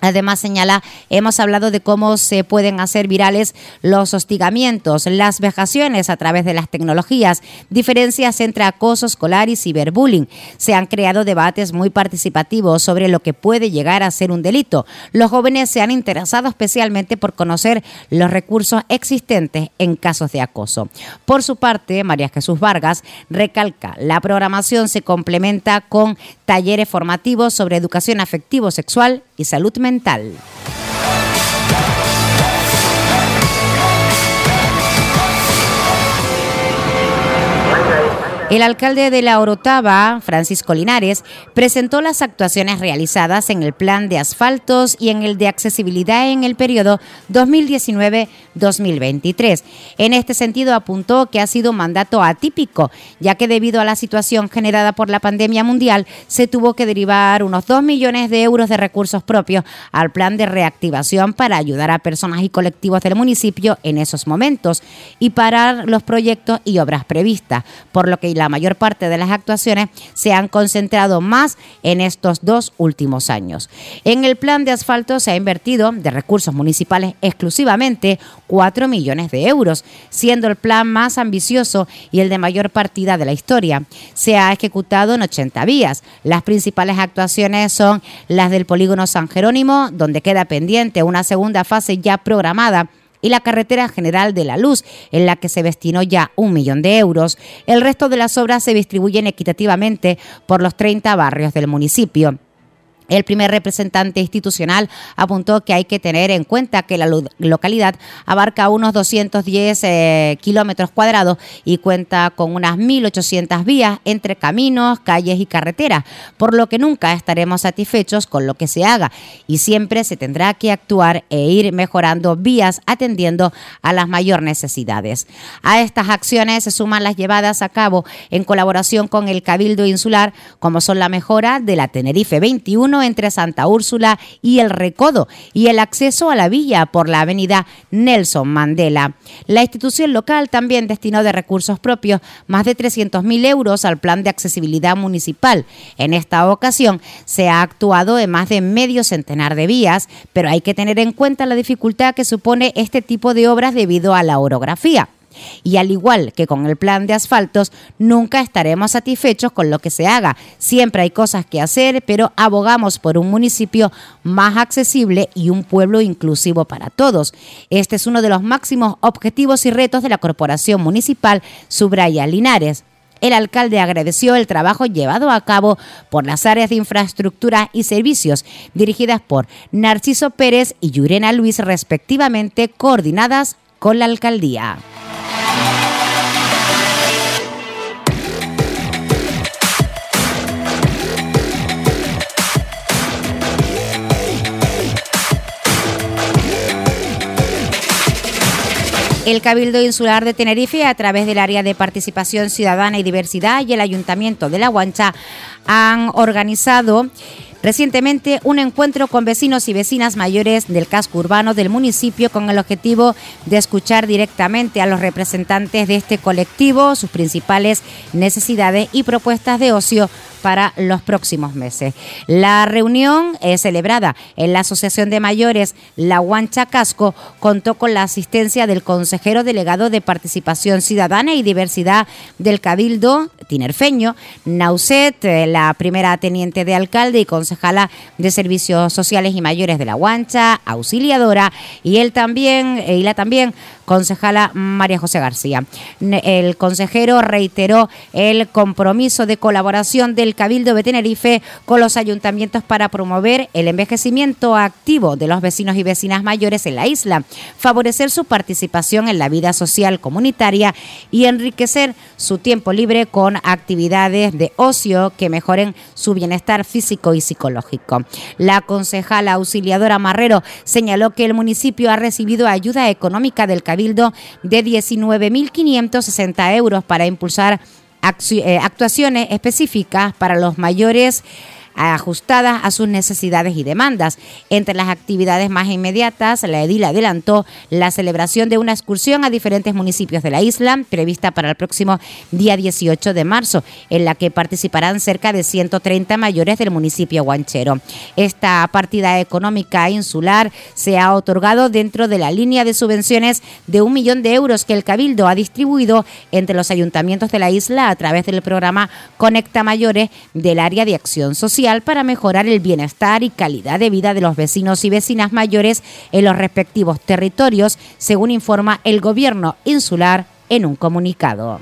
Speaker 2: Además, señala, hemos hablado de cómo se pueden hacer virales los hostigamientos, las vejaciones a través de las tecnologías, diferencias entre acoso escolar y ciberbullying. Se han creado debates muy participativos sobre lo que puede llegar a ser un delito. Los jóvenes se han interesado especialmente por conocer los recursos existentes en casos de acoso. Por su parte, María Jesús Vargas recalca, la programación se complementa con talleres formativos sobre educación afectivo-sexual y salud mental. El alcalde de La Orotava, Francisco Linares, presentó las actuaciones realizadas en el plan de asfaltos y en el de accesibilidad en el periodo 2019-2023. En este sentido, apuntó que ha sido un mandato atípico, ya que debido a la situación generada por la pandemia mundial, se tuvo que derivar unos 2 millones de euros de recursos propios al plan de reactivación para ayudar a personas y colectivos del municipio en esos momentos y parar los proyectos y obras previstas, por lo que la mayor parte de las actuaciones se han concentrado más en estos dos últimos años. En el plan de asfalto se ha invertido de recursos municipales exclusivamente 4 millones de euros, siendo el plan más ambicioso y el de mayor partida de la historia. Se ha ejecutado en 80 vías. Las principales actuaciones son las del polígono San Jerónimo, donde queda pendiente una segunda fase ya programada y la carretera general de la luz, en la que se destinó ya un millón de euros. El resto de las obras se distribuyen equitativamente por los 30 barrios del municipio. El primer representante institucional apuntó que hay que tener en cuenta que la localidad abarca unos 210 eh, kilómetros cuadrados y cuenta con unas 1.800 vías entre caminos, calles y carreteras, por lo que nunca estaremos satisfechos con lo que se haga y siempre se tendrá que actuar e ir mejorando vías atendiendo a las mayores necesidades. A estas acciones se suman las llevadas a cabo en colaboración con el Cabildo Insular, como son la mejora de la Tenerife 21 entre Santa Úrsula y El Recodo y el acceso a la villa por la avenida Nelson Mandela. La institución local también destinó de recursos propios más de 300.000 euros al plan de accesibilidad municipal. En esta ocasión se ha actuado en más de medio centenar de vías, pero hay que tener en cuenta la dificultad que supone este tipo de obras debido a la orografía. Y al igual que con el plan de asfaltos, nunca estaremos satisfechos con lo que se haga. Siempre hay cosas que hacer, pero abogamos por un municipio más accesible y un pueblo inclusivo para todos. Este es uno de los máximos objetivos y retos de la Corporación Municipal, subraya Linares. El alcalde agradeció el trabajo llevado a cabo por las áreas de infraestructura y servicios dirigidas por Narciso Pérez y Yurena Luis respectivamente, coordinadas con la alcaldía. El Cabildo Insular de Tenerife, a través del área de participación ciudadana y diversidad y el Ayuntamiento de La Guancha, han organizado Recientemente, un encuentro con vecinos y vecinas mayores del casco urbano del municipio con el objetivo de escuchar directamente a los representantes de este colectivo sus principales necesidades y propuestas de ocio para los próximos meses. La reunión eh, celebrada en la Asociación de Mayores La Huancha Casco contó con la asistencia del consejero delegado de Participación Ciudadana y Diversidad del Cabildo Tinerfeño, Nauset, eh, la primera teniente de alcalde y consejero de Servicios Sociales y Mayores de La Guancha, auxiliadora, y él también, eh, y la también concejala María José García. El consejero reiteró el compromiso de colaboración del Cabildo de Tenerife con los ayuntamientos para promover el envejecimiento activo de los vecinos y vecinas mayores en la isla, favorecer su participación en la vida social comunitaria y enriquecer su tiempo libre con actividades de ocio que mejoren su bienestar físico y psicológico. La concejala auxiliadora Marrero señaló que el municipio ha recibido ayuda económica del Cabildo de 19.560 euros para impulsar eh, actuaciones específicas para los mayores ajustadas a sus necesidades y demandas. Entre las actividades más inmediatas, la edil adelantó la celebración de una excursión a diferentes municipios de la isla, prevista para el próximo día 18 de marzo, en la que participarán cerca de 130 mayores del municipio guanchero. Esta partida económica insular se ha otorgado dentro de la línea de subvenciones de un millón de euros que el Cabildo ha distribuido entre los ayuntamientos de la isla a través del programa Conecta Mayores del área de acción social para mejorar el bienestar y calidad de vida de los vecinos y vecinas mayores en los respectivos territorios, según informa el gobierno insular en un comunicado.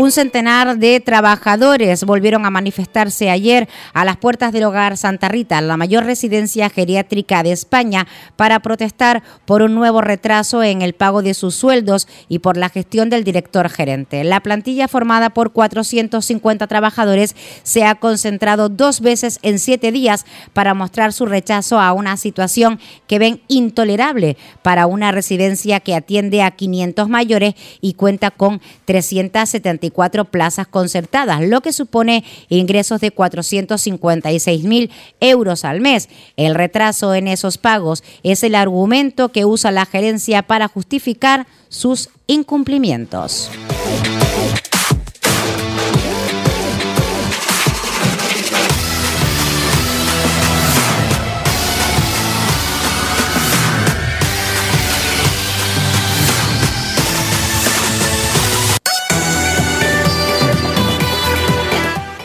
Speaker 2: Un centenar de trabajadores volvieron a manifestarse ayer a las puertas del hogar Santa Rita, la mayor residencia geriátrica de España, para protestar por un nuevo retraso en el pago de sus sueldos y por la gestión del director gerente. La plantilla formada por 450 trabajadores se ha concentrado dos veces en siete días para mostrar su rechazo a una situación que ven intolerable para una residencia que atiende a 500 mayores y cuenta con 374 cuatro plazas concertadas, lo que supone ingresos de 456 mil euros al mes. El retraso en esos pagos es el argumento que usa la gerencia para justificar sus incumplimientos.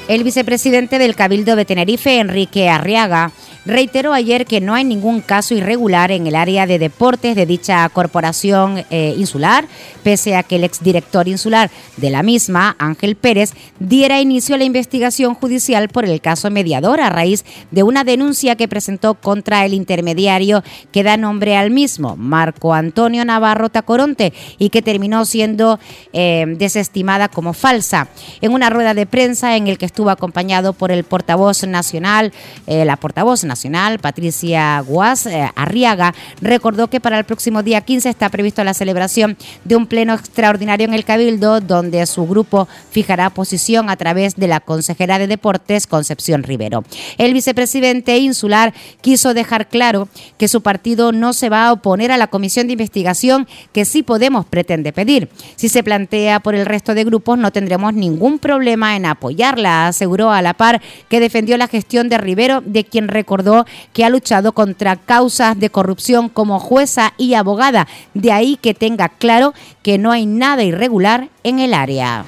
Speaker 2: El vicepresidente del Cabildo de Tenerife, Enrique Arriaga, reiteró ayer que no hay ningún caso irregular en el área de deportes de dicha corporación eh, insular, pese a que el exdirector insular de la misma, Ángel Pérez, diera inicio a la investigación judicial por el caso mediador a raíz de una denuncia que presentó contra el intermediario que da nombre al mismo, Marco Antonio Navarro Tacoronte, y que terminó siendo eh, desestimada como falsa. En una rueda de prensa en el que estuvo acompañado por el portavoz nacional, eh, la portavoz nacional, Patricia Guas eh, Arriaga, recordó que para el próximo día 15 está previsto la celebración de un pleno extraordinario en el Cabildo, donde su grupo fijará posición a través de la consejera de Deportes, Concepción Rivero. El vicepresidente insular quiso dejar claro que su partido no se va a oponer a la comisión de investigación que sí Podemos pretende pedir. Si se plantea por el resto de grupos, no tendremos ningún problema en apoyarla, aseguró a la par que defendió la gestión de Rivero, de quien recordó que ha luchado contra causas de corrupción como jueza y abogada, de ahí que tenga claro que no hay nada irregular en el área.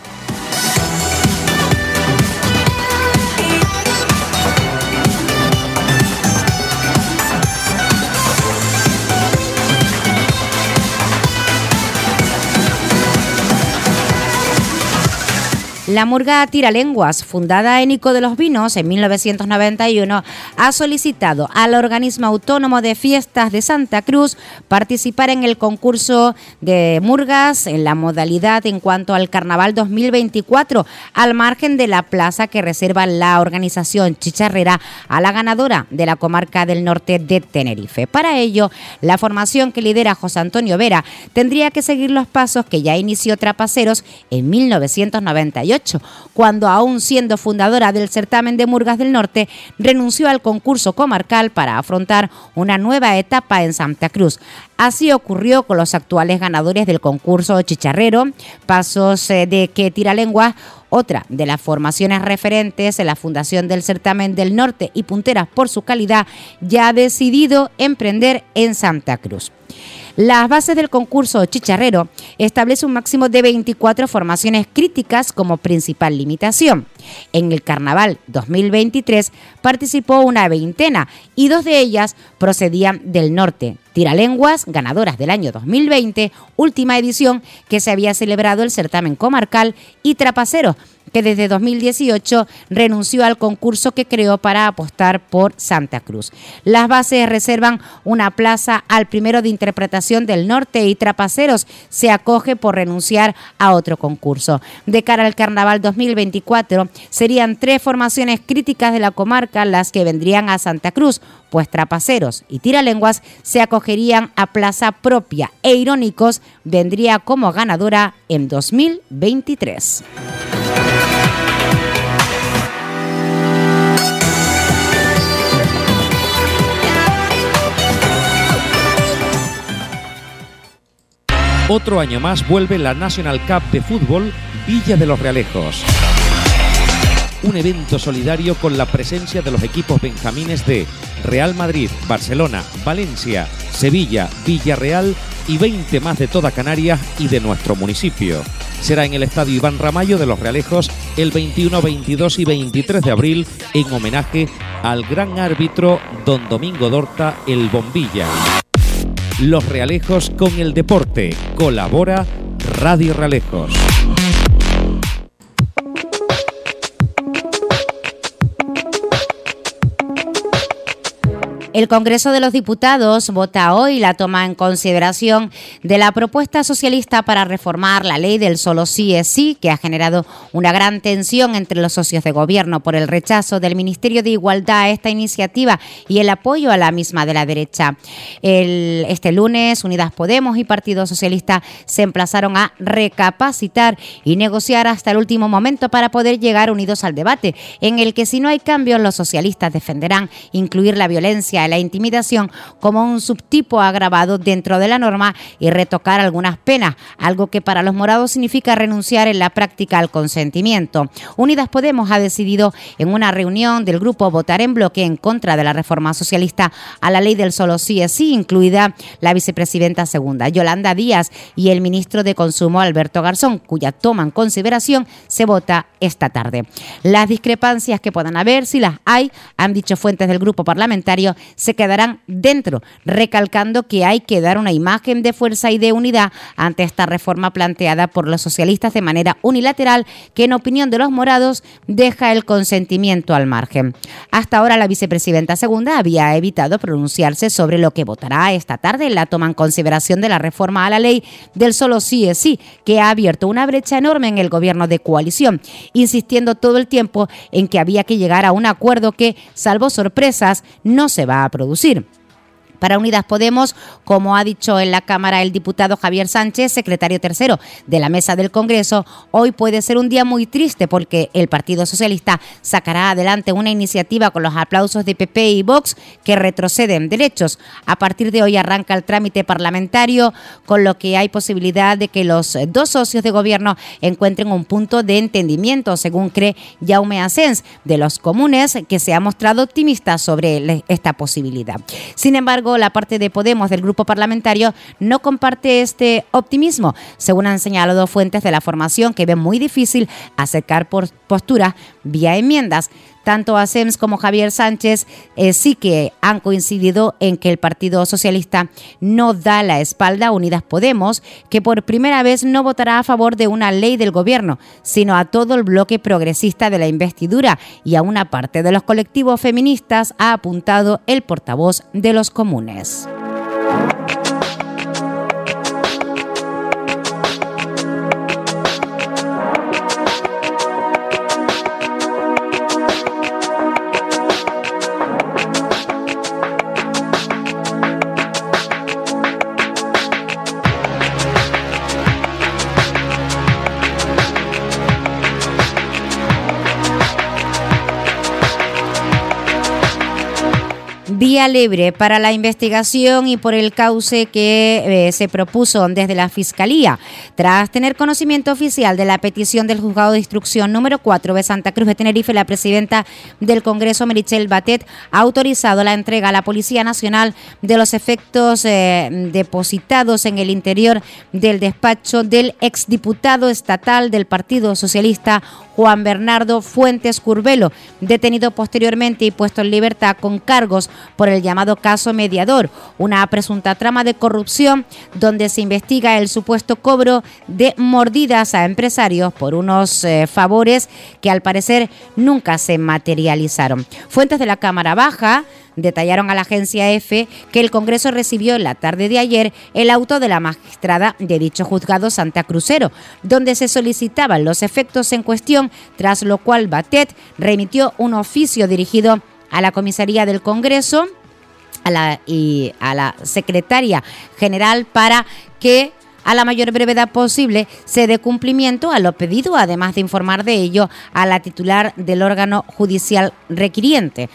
Speaker 2: La murga Tiralenguas, fundada en Ico de los Vinos en 1991, ha solicitado al organismo autónomo de fiestas de Santa Cruz participar en el concurso de murgas en la modalidad en cuanto al Carnaval 2024, al margen de la plaza que reserva la organización chicharrera a la ganadora de la comarca del norte de Tenerife. Para ello, la formación que lidera José Antonio Vera tendría que seguir los pasos que ya inició Trapaceros en 1998 cuando aún siendo fundadora del certamen de Murgas del Norte, renunció al concurso comarcal para afrontar una nueva etapa en Santa Cruz. Así ocurrió con los actuales ganadores del concurso Chicharrero, pasos eh, de que tira lengua otra de las formaciones referentes en la fundación del certamen del norte y punteras por su calidad, ya ha decidido emprender en Santa Cruz. Las bases del concurso Chicharrero establece un máximo de 24 formaciones críticas como principal limitación. En el Carnaval 2023 participó una veintena y dos de ellas procedían del norte. Tiralenguas, ganadoras del año 2020, última edición que se había celebrado el certamen comarcal, y Trapaceros, que desde 2018 renunció al concurso que creó para apostar por Santa Cruz. Las bases reservan una plaza al primero de interpretación del norte y Trapaceros se acoge por renunciar a otro concurso. De cara al Carnaval 2024 serían tres formaciones críticas de la comarca las que vendrían a Santa Cruz, pues Trapaceros y Tiralenguas se acogerían a plaza propia e Irónicos vendría como ganadora en 2023.
Speaker 5: Otro año más vuelve la National Cup de fútbol Villa de los Realejos. Un evento solidario con la presencia de los equipos benjamines de Real Madrid, Barcelona, Valencia, Sevilla, Villarreal y 20 más de toda Canarias y de nuestro municipio. Será en el Estadio Iván Ramayo de Los Realejos el 21, 22 y 23 de abril en homenaje al gran árbitro don Domingo Dorta el Bombilla. Los Realejos con el deporte. Colabora Radio Realejos.
Speaker 2: El Congreso de los Diputados vota hoy la toma en consideración de la propuesta socialista para reformar la ley del solo sí es sí, que ha generado una gran tensión entre los socios de gobierno por el rechazo del Ministerio de Igualdad a esta iniciativa y el apoyo a la misma de la derecha. este lunes, Unidas Podemos y Partido Socialista se emplazaron a recapacitar y negociar hasta el último momento para poder llegar unidos al debate, en el que si no hay cambios, los socialistas defenderán incluir la violencia la intimidación como un subtipo agravado dentro de la norma y retocar algunas penas, algo que para los morados significa renunciar en la práctica al consentimiento. Unidas Podemos ha decidido en una reunión del grupo votar en bloque en contra de la reforma socialista a la ley del solo sí es sí, incluida la vicepresidenta segunda, Yolanda Díaz, y el ministro de Consumo, Alberto Garzón, cuya toma en consideración se vota esta tarde. Las discrepancias que puedan haber, si las hay, han dicho fuentes del grupo parlamentario, se quedarán dentro, recalcando que hay que dar una imagen de fuerza y de unidad ante esta reforma planteada por los socialistas de manera unilateral, que en opinión de los morados deja el consentimiento al margen. Hasta ahora la vicepresidenta segunda había evitado pronunciarse sobre lo que votará esta tarde en la toma en consideración de la reforma a la ley del solo sí es sí, que ha abierto una brecha enorme en el gobierno de coalición, insistiendo todo el tiempo en que había que llegar a un acuerdo que, salvo sorpresas, no se va a producir. Para Unidas Podemos, como ha dicho en la Cámara el diputado Javier Sánchez, secretario tercero de la Mesa del Congreso, hoy puede ser un día muy triste porque el Partido Socialista sacará adelante una iniciativa con los aplausos de PP y Vox que retroceden derechos. A partir de hoy arranca el trámite parlamentario, con lo que hay posibilidad de que los dos socios de gobierno encuentren un punto de entendimiento, según cree Jaume Asens, de los comunes, que se ha mostrado optimista sobre esta posibilidad. Sin embargo, la parte de Podemos del grupo parlamentario no comparte este optimismo, según han señalado fuentes de la formación que ven muy difícil acercar por postura vía enmiendas. Tanto Asems como Javier Sánchez eh, sí que han coincidido en que el Partido Socialista no da la espalda a Unidas Podemos, que por primera vez no votará a favor de una ley del gobierno, sino a todo el bloque progresista de la investidura y a una parte de los colectivos feministas, ha apuntado el portavoz de los comunes. Libre para la investigación y por el cauce que eh, se propuso desde la Fiscalía. Tras tener conocimiento oficial de la petición del Juzgado de Instrucción número 4 de Santa Cruz de Tenerife, la presidenta del Congreso, Merichel Batet, ha autorizado la entrega a la Policía Nacional de los efectos eh, depositados en el interior del despacho del exdiputado estatal del Partido Socialista, Juan Bernardo Fuentes Curvelo, detenido posteriormente y puesto en libertad con cargos por el llamado caso mediador, una presunta trama de corrupción donde se investiga el supuesto cobro de mordidas a empresarios por unos eh, favores que al parecer nunca se materializaron. Fuentes de la Cámara Baja detallaron a la agencia EFE que el Congreso recibió en la tarde de ayer el auto de la magistrada de dicho juzgado Santa Crucero, donde se solicitaban los efectos en cuestión, tras lo cual Batet remitió un oficio dirigido a la comisaría del Congreso a la, y a la secretaria general para que a la mayor brevedad posible se dé cumplimiento a lo pedido, además de informar de ello a la titular del órgano judicial requiriente.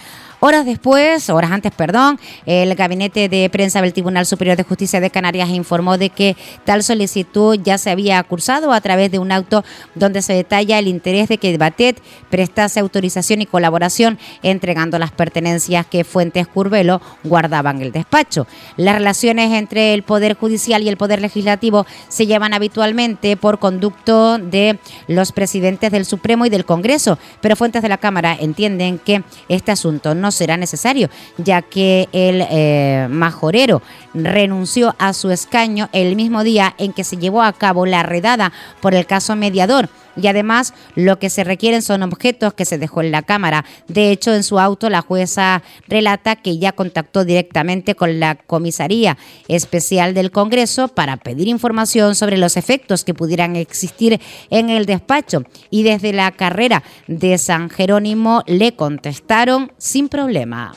Speaker 2: Horas después, horas antes, perdón, el gabinete de prensa del Tribunal Superior de Justicia de Canarias informó de que tal solicitud ya se había cursado a través de un auto donde se detalla el interés de que Batet prestase autorización y colaboración entregando las pertenencias que Fuentes Curvelo guardaban en el despacho. Las relaciones entre el Poder Judicial y el Poder Legislativo se llevan habitualmente por conducto de los presidentes del Supremo y del Congreso, pero fuentes de la Cámara entienden que este asunto no será necesario, ya que el eh, majorero renunció a su escaño el mismo día en que se llevó a cabo la redada por el caso mediador y además lo que se requieren son objetos que se dejó en la Cámara. De hecho, en su auto la jueza relata que ya contactó directamente con la Comisaría Especial del Congreso para pedir información sobre los efectos que pudieran existir en el despacho y desde la carrera de San Jerónimo le contestaron sin problema.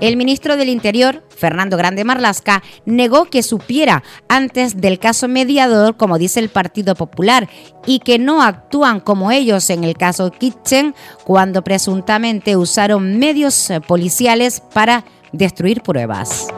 Speaker 2: El ministro del Interior, Fernando Grande Marlasca, negó que supiera antes del caso mediador, como dice el Partido Popular, y que no actúan como ellos en el caso Kitchen, cuando presuntamente usaron medios policiales para destruir pruebas.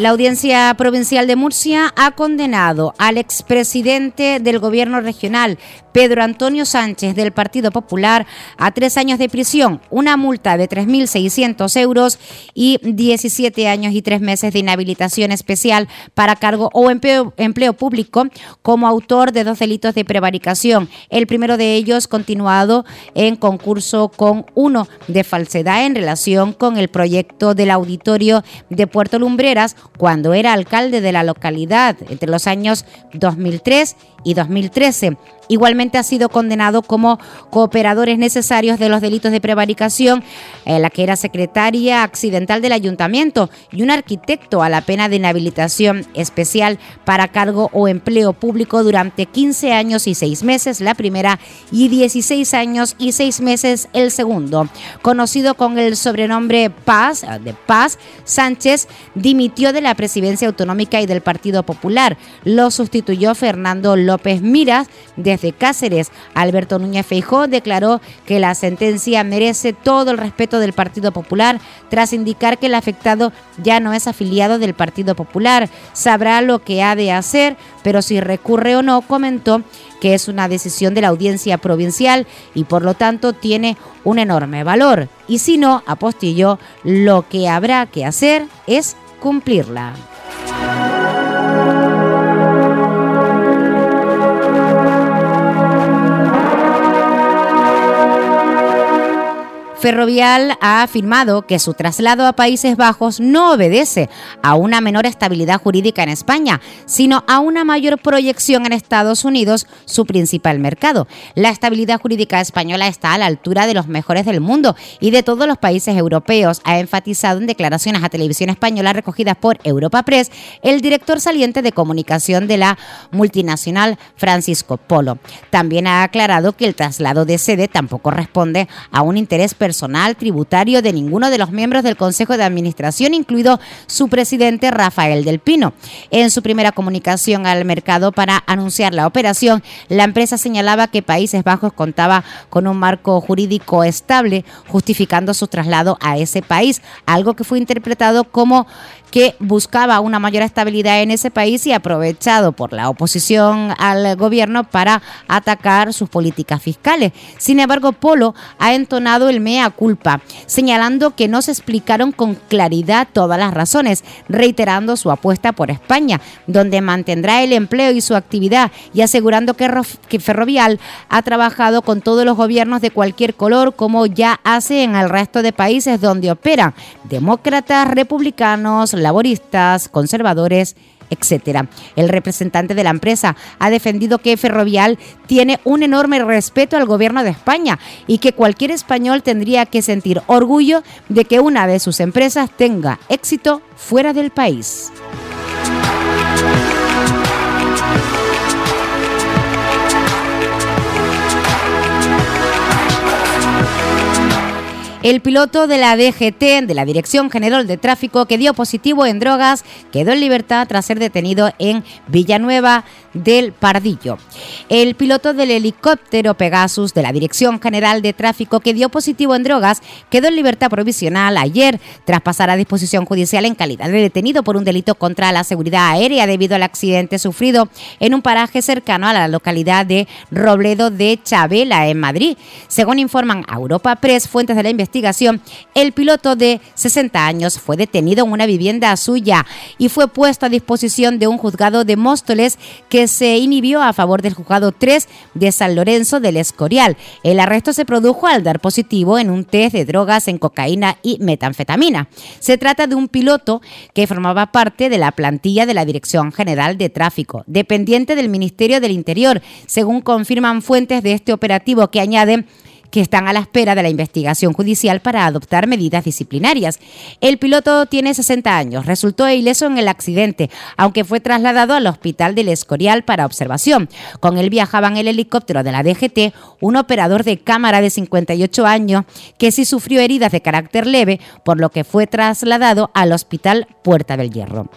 Speaker 2: La Audiencia Provincial de Murcia ha condenado al expresidente del Gobierno regional, Pedro Antonio Sánchez, del Partido Popular, a tres años de prisión, una multa de 3.600 euros y 17 años y tres meses de inhabilitación especial para cargo o empleo, empleo público como autor de dos delitos de prevaricación. El primero de ellos continuado en concurso con uno de falsedad en relación con el proyecto del auditorio de Puerto Lumbreras, cuando era alcalde de la localidad entre los años 2003 y 2013. Igualmente ha sido condenado como cooperadores necesarios de los delitos de prevaricación, eh, la que era secretaria accidental del ayuntamiento y un arquitecto a la pena de inhabilitación especial para cargo o empleo público durante 15 años y 6 meses la primera y 16 años y 6 meses el segundo. Conocido con el sobrenombre Paz, eh, de Paz, Sánchez dimitió de la presidencia autonómica y del Partido Popular. Lo sustituyó Fernando López Miras desde Cáceres. Alberto Núñez Feijó declaró que la sentencia merece todo el respeto del Partido Popular tras indicar que el afectado ya no es afiliado del Partido Popular. Sabrá lo que ha de hacer, pero si recurre o no, comentó que es una decisión de la audiencia provincial y por lo tanto tiene un enorme valor. Y si no, apostilló, lo que habrá que hacer es cumplirla. Ferrovial ha afirmado que su traslado a Países Bajos no obedece a una menor estabilidad jurídica en España, sino a una mayor proyección en Estados Unidos, su principal mercado. La estabilidad jurídica española está a la altura de los mejores del mundo y de todos los países europeos, ha enfatizado en declaraciones a televisión española recogidas por Europa Press el director saliente de comunicación de la multinacional Francisco Polo. También ha aclarado que el traslado de sede tampoco responde a un interés personal personal tributario de ninguno de los miembros del Consejo de Administración, incluido su presidente Rafael del Pino. En su primera comunicación al mercado para anunciar la operación, la empresa señalaba que Países Bajos contaba con un marco jurídico estable, justificando su traslado a ese país, algo que fue interpretado como que buscaba una mayor estabilidad en ese país y aprovechado por la oposición al gobierno para atacar sus políticas fiscales. Sin embargo, Polo ha entonado el mea culpa, señalando que no se explicaron con claridad todas las razones, reiterando su apuesta por España, donde mantendrá el empleo y su actividad y asegurando que, Ferrovial ha trabajado con todos los gobiernos de cualquier color como ya hace en el resto de países donde operan, demócratas, republicanos, laboristas, conservadores, etcétera. El representante de la empresa ha defendido que Ferrovial tiene un enorme respeto al gobierno de España y que cualquier español tendría que sentir orgullo de que una de sus empresas tenga éxito fuera del país. El piloto de la DGT, de la Dirección General de Tráfico, que dio positivo en drogas, quedó en libertad tras ser detenido en Villanueva del Pardillo. El piloto del helicóptero Pegasus de la Dirección General de Tráfico, que dio positivo en drogas, quedó en libertad provisional ayer tras pasar a disposición judicial en calidad de detenido por un delito contra la seguridad aérea debido al accidente sufrido en un paraje cercano a la localidad de Robledo de Chabela, en Madrid. Según informan Europa Press, fuentes de la investigación, investigación, el piloto de 60 años fue detenido en una vivienda suya y fue puesto a disposición de un juzgado de Móstoles que se inhibió a favor del juzgado 3 de San Lorenzo del Escorial. El arresto se produjo al dar positivo en un test de drogas en cocaína y metanfetamina. Se trata de un piloto que formaba parte de la plantilla de la Dirección General de Tráfico, dependiente del Ministerio del Interior, según confirman fuentes de este operativo que añaden que están a la espera de la investigación judicial para adoptar medidas disciplinarias. El piloto tiene 60 años, resultó ileso en el accidente, aunque fue trasladado al hospital del Escorial para observación. Con él viajaban el helicóptero de la DGT, un operador de cámara de 58 años que sí sufrió heridas de carácter leve, por lo que fue trasladado al hospital Puerta del Hierro.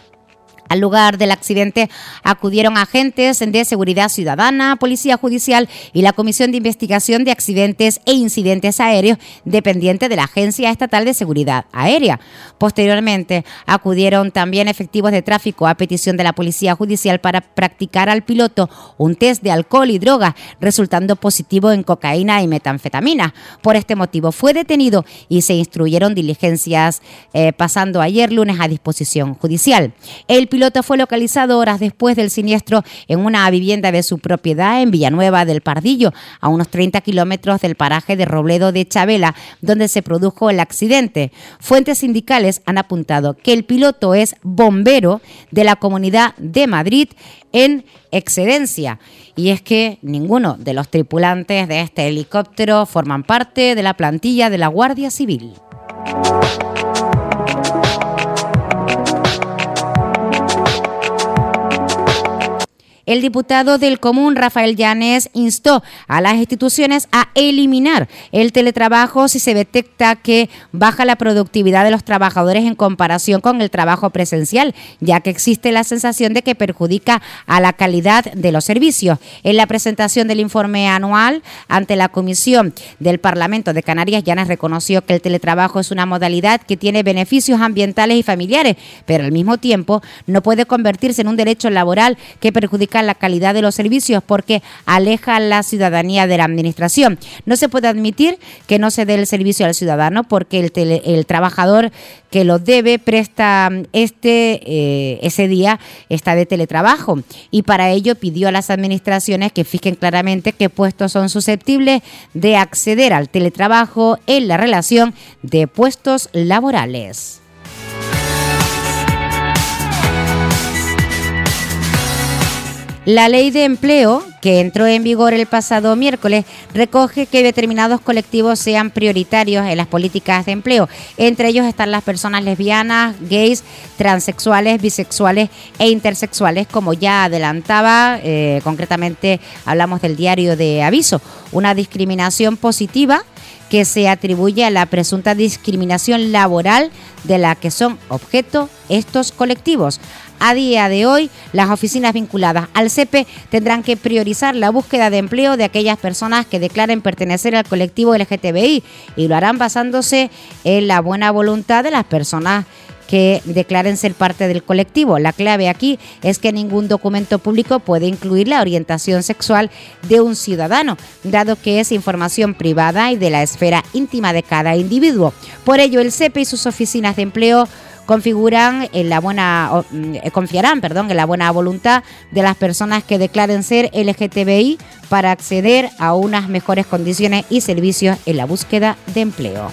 Speaker 2: Al lugar del accidente acudieron agentes de seguridad ciudadana, policía judicial y la Comisión de Investigación de Accidentes e Incidentes Aéreos dependiente de la Agencia Estatal de Seguridad Aérea. Posteriormente acudieron también efectivos de tráfico a petición de la Policía Judicial para practicar al piloto un test de alcohol y drogas, resultando positivo en cocaína y metanfetamina. Por este motivo fue detenido y se instruyeron diligencias eh, pasando ayer lunes a disposición judicial. El piloto fue localizado horas después del siniestro en una vivienda de su propiedad en Villanueva del Pardillo, a unos 30 kilómetros del paraje de Robledo de Chabela, donde se produjo el accidente. Fuentes sindicales han apuntado que el piloto es bombero de la Comunidad de Madrid en excedencia. Y es que ninguno de los tripulantes de este helicóptero forman parte de la plantilla de la Guardia Civil. El diputado del Común, Rafael Llanes, instó a las instituciones a eliminar el teletrabajo si se detecta que baja la productividad de los trabajadores en comparación con el trabajo presencial, ya que existe la sensación de que perjudica a la calidad de los servicios. En la presentación del informe anual ante la Comisión del Parlamento de Canarias, Llanes reconoció que el teletrabajo es una modalidad que tiene beneficios ambientales y familiares, pero al mismo tiempo no puede convertirse en un derecho laboral que perjudica la calidad de los servicios porque aleja a la ciudadanía de la administración. No se puede admitir que no se dé el servicio al ciudadano porque el, el trabajador que lo debe presta este eh, ese día está de teletrabajo y para ello pidió a las administraciones que fijen claramente qué puestos son susceptibles de acceder al teletrabajo en la relación de puestos laborales. La ley de empleo, que entró en vigor el pasado miércoles, recoge que determinados colectivos sean prioritarios en las políticas de empleo. Entre ellos están las personas lesbianas, gays, transexuales, bisexuales e intersexuales, como ya adelantaba, eh, concretamente hablamos del diario de aviso, una discriminación positiva que se atribuye a la presunta discriminación laboral de la que son objeto estos colectivos. A día de hoy, las oficinas vinculadas al CEPE tendrán que priorizar la búsqueda de empleo de aquellas personas que declaren pertenecer al colectivo LGTBI y lo harán basándose en la buena voluntad de las personas que declaren ser parte del colectivo. La clave aquí es que ningún documento público puede incluir la orientación sexual de un ciudadano, dado que es información privada y de la esfera íntima de cada individuo. Por ello, el CEPE y sus oficinas de empleo configuran en la buena mm, confiarán, perdón, en la buena voluntad de las personas que declaren ser LGTBI para acceder a unas mejores condiciones y servicios en la búsqueda de empleo.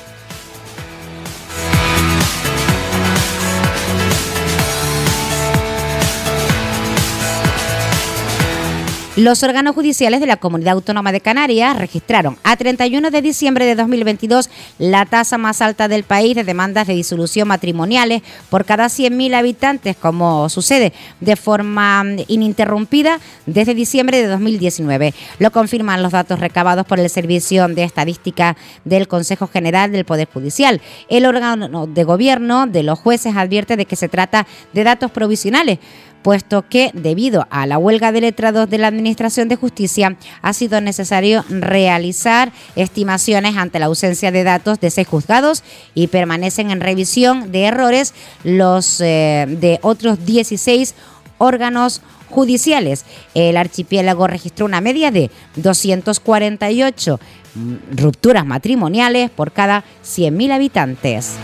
Speaker 2: Los órganos judiciales de la Comunidad Autónoma de Canarias registraron a 31 de diciembre de 2022 la tasa más alta del país de demandas de disolución matrimoniales por cada 100.000 habitantes, como sucede de forma ininterrumpida desde diciembre de 2019. Lo confirman los datos recabados por el Servicio de Estadística del Consejo General del Poder Judicial. El órgano de gobierno de los jueces advierte de que se trata de datos provisionales puesto que debido a la huelga de letrados de la Administración de Justicia ha sido necesario realizar estimaciones ante la ausencia de datos de seis juzgados y permanecen en revisión de errores los eh, de otros 16 órganos judiciales. El archipiélago registró una media de 248 mm, rupturas matrimoniales por cada 100.000 habitantes.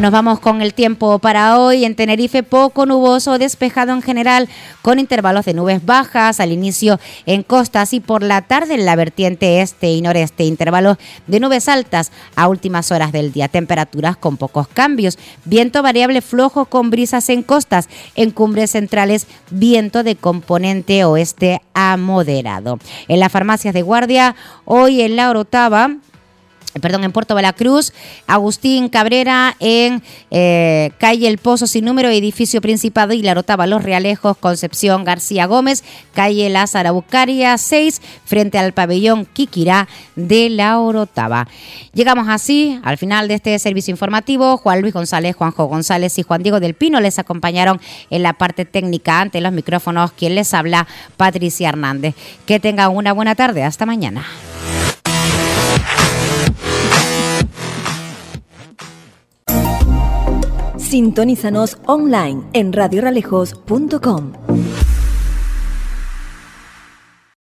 Speaker 2: Nos vamos con el tiempo para hoy. En Tenerife poco nuboso, despejado en general, con intervalos de nubes bajas al inicio en costas y por la tarde en la vertiente este y noreste. Intervalos de nubes altas a últimas horas del día. Temperaturas con pocos cambios. Viento variable flojo con brisas en costas. En cumbres centrales, viento de componente oeste a moderado. En las farmacias de guardia, hoy en la Orotava perdón, en Puerto Veracruz, Agustín Cabrera en eh, calle El Pozo sin número, edificio Principado y la Rotaba Los Realejos, Concepción García Gómez, calle Lázaro Bucaria 6, frente al pabellón Quiquirá de la Orotava. Llegamos así al final de este servicio informativo. Juan Luis González, Juanjo González y Juan Diego del Pino les acompañaron en la parte técnica ante los micrófonos. Quien les habla, Patricia Hernández. Que tengan una buena tarde. Hasta mañana.
Speaker 4: Sintonízanos online en radioralejos.com.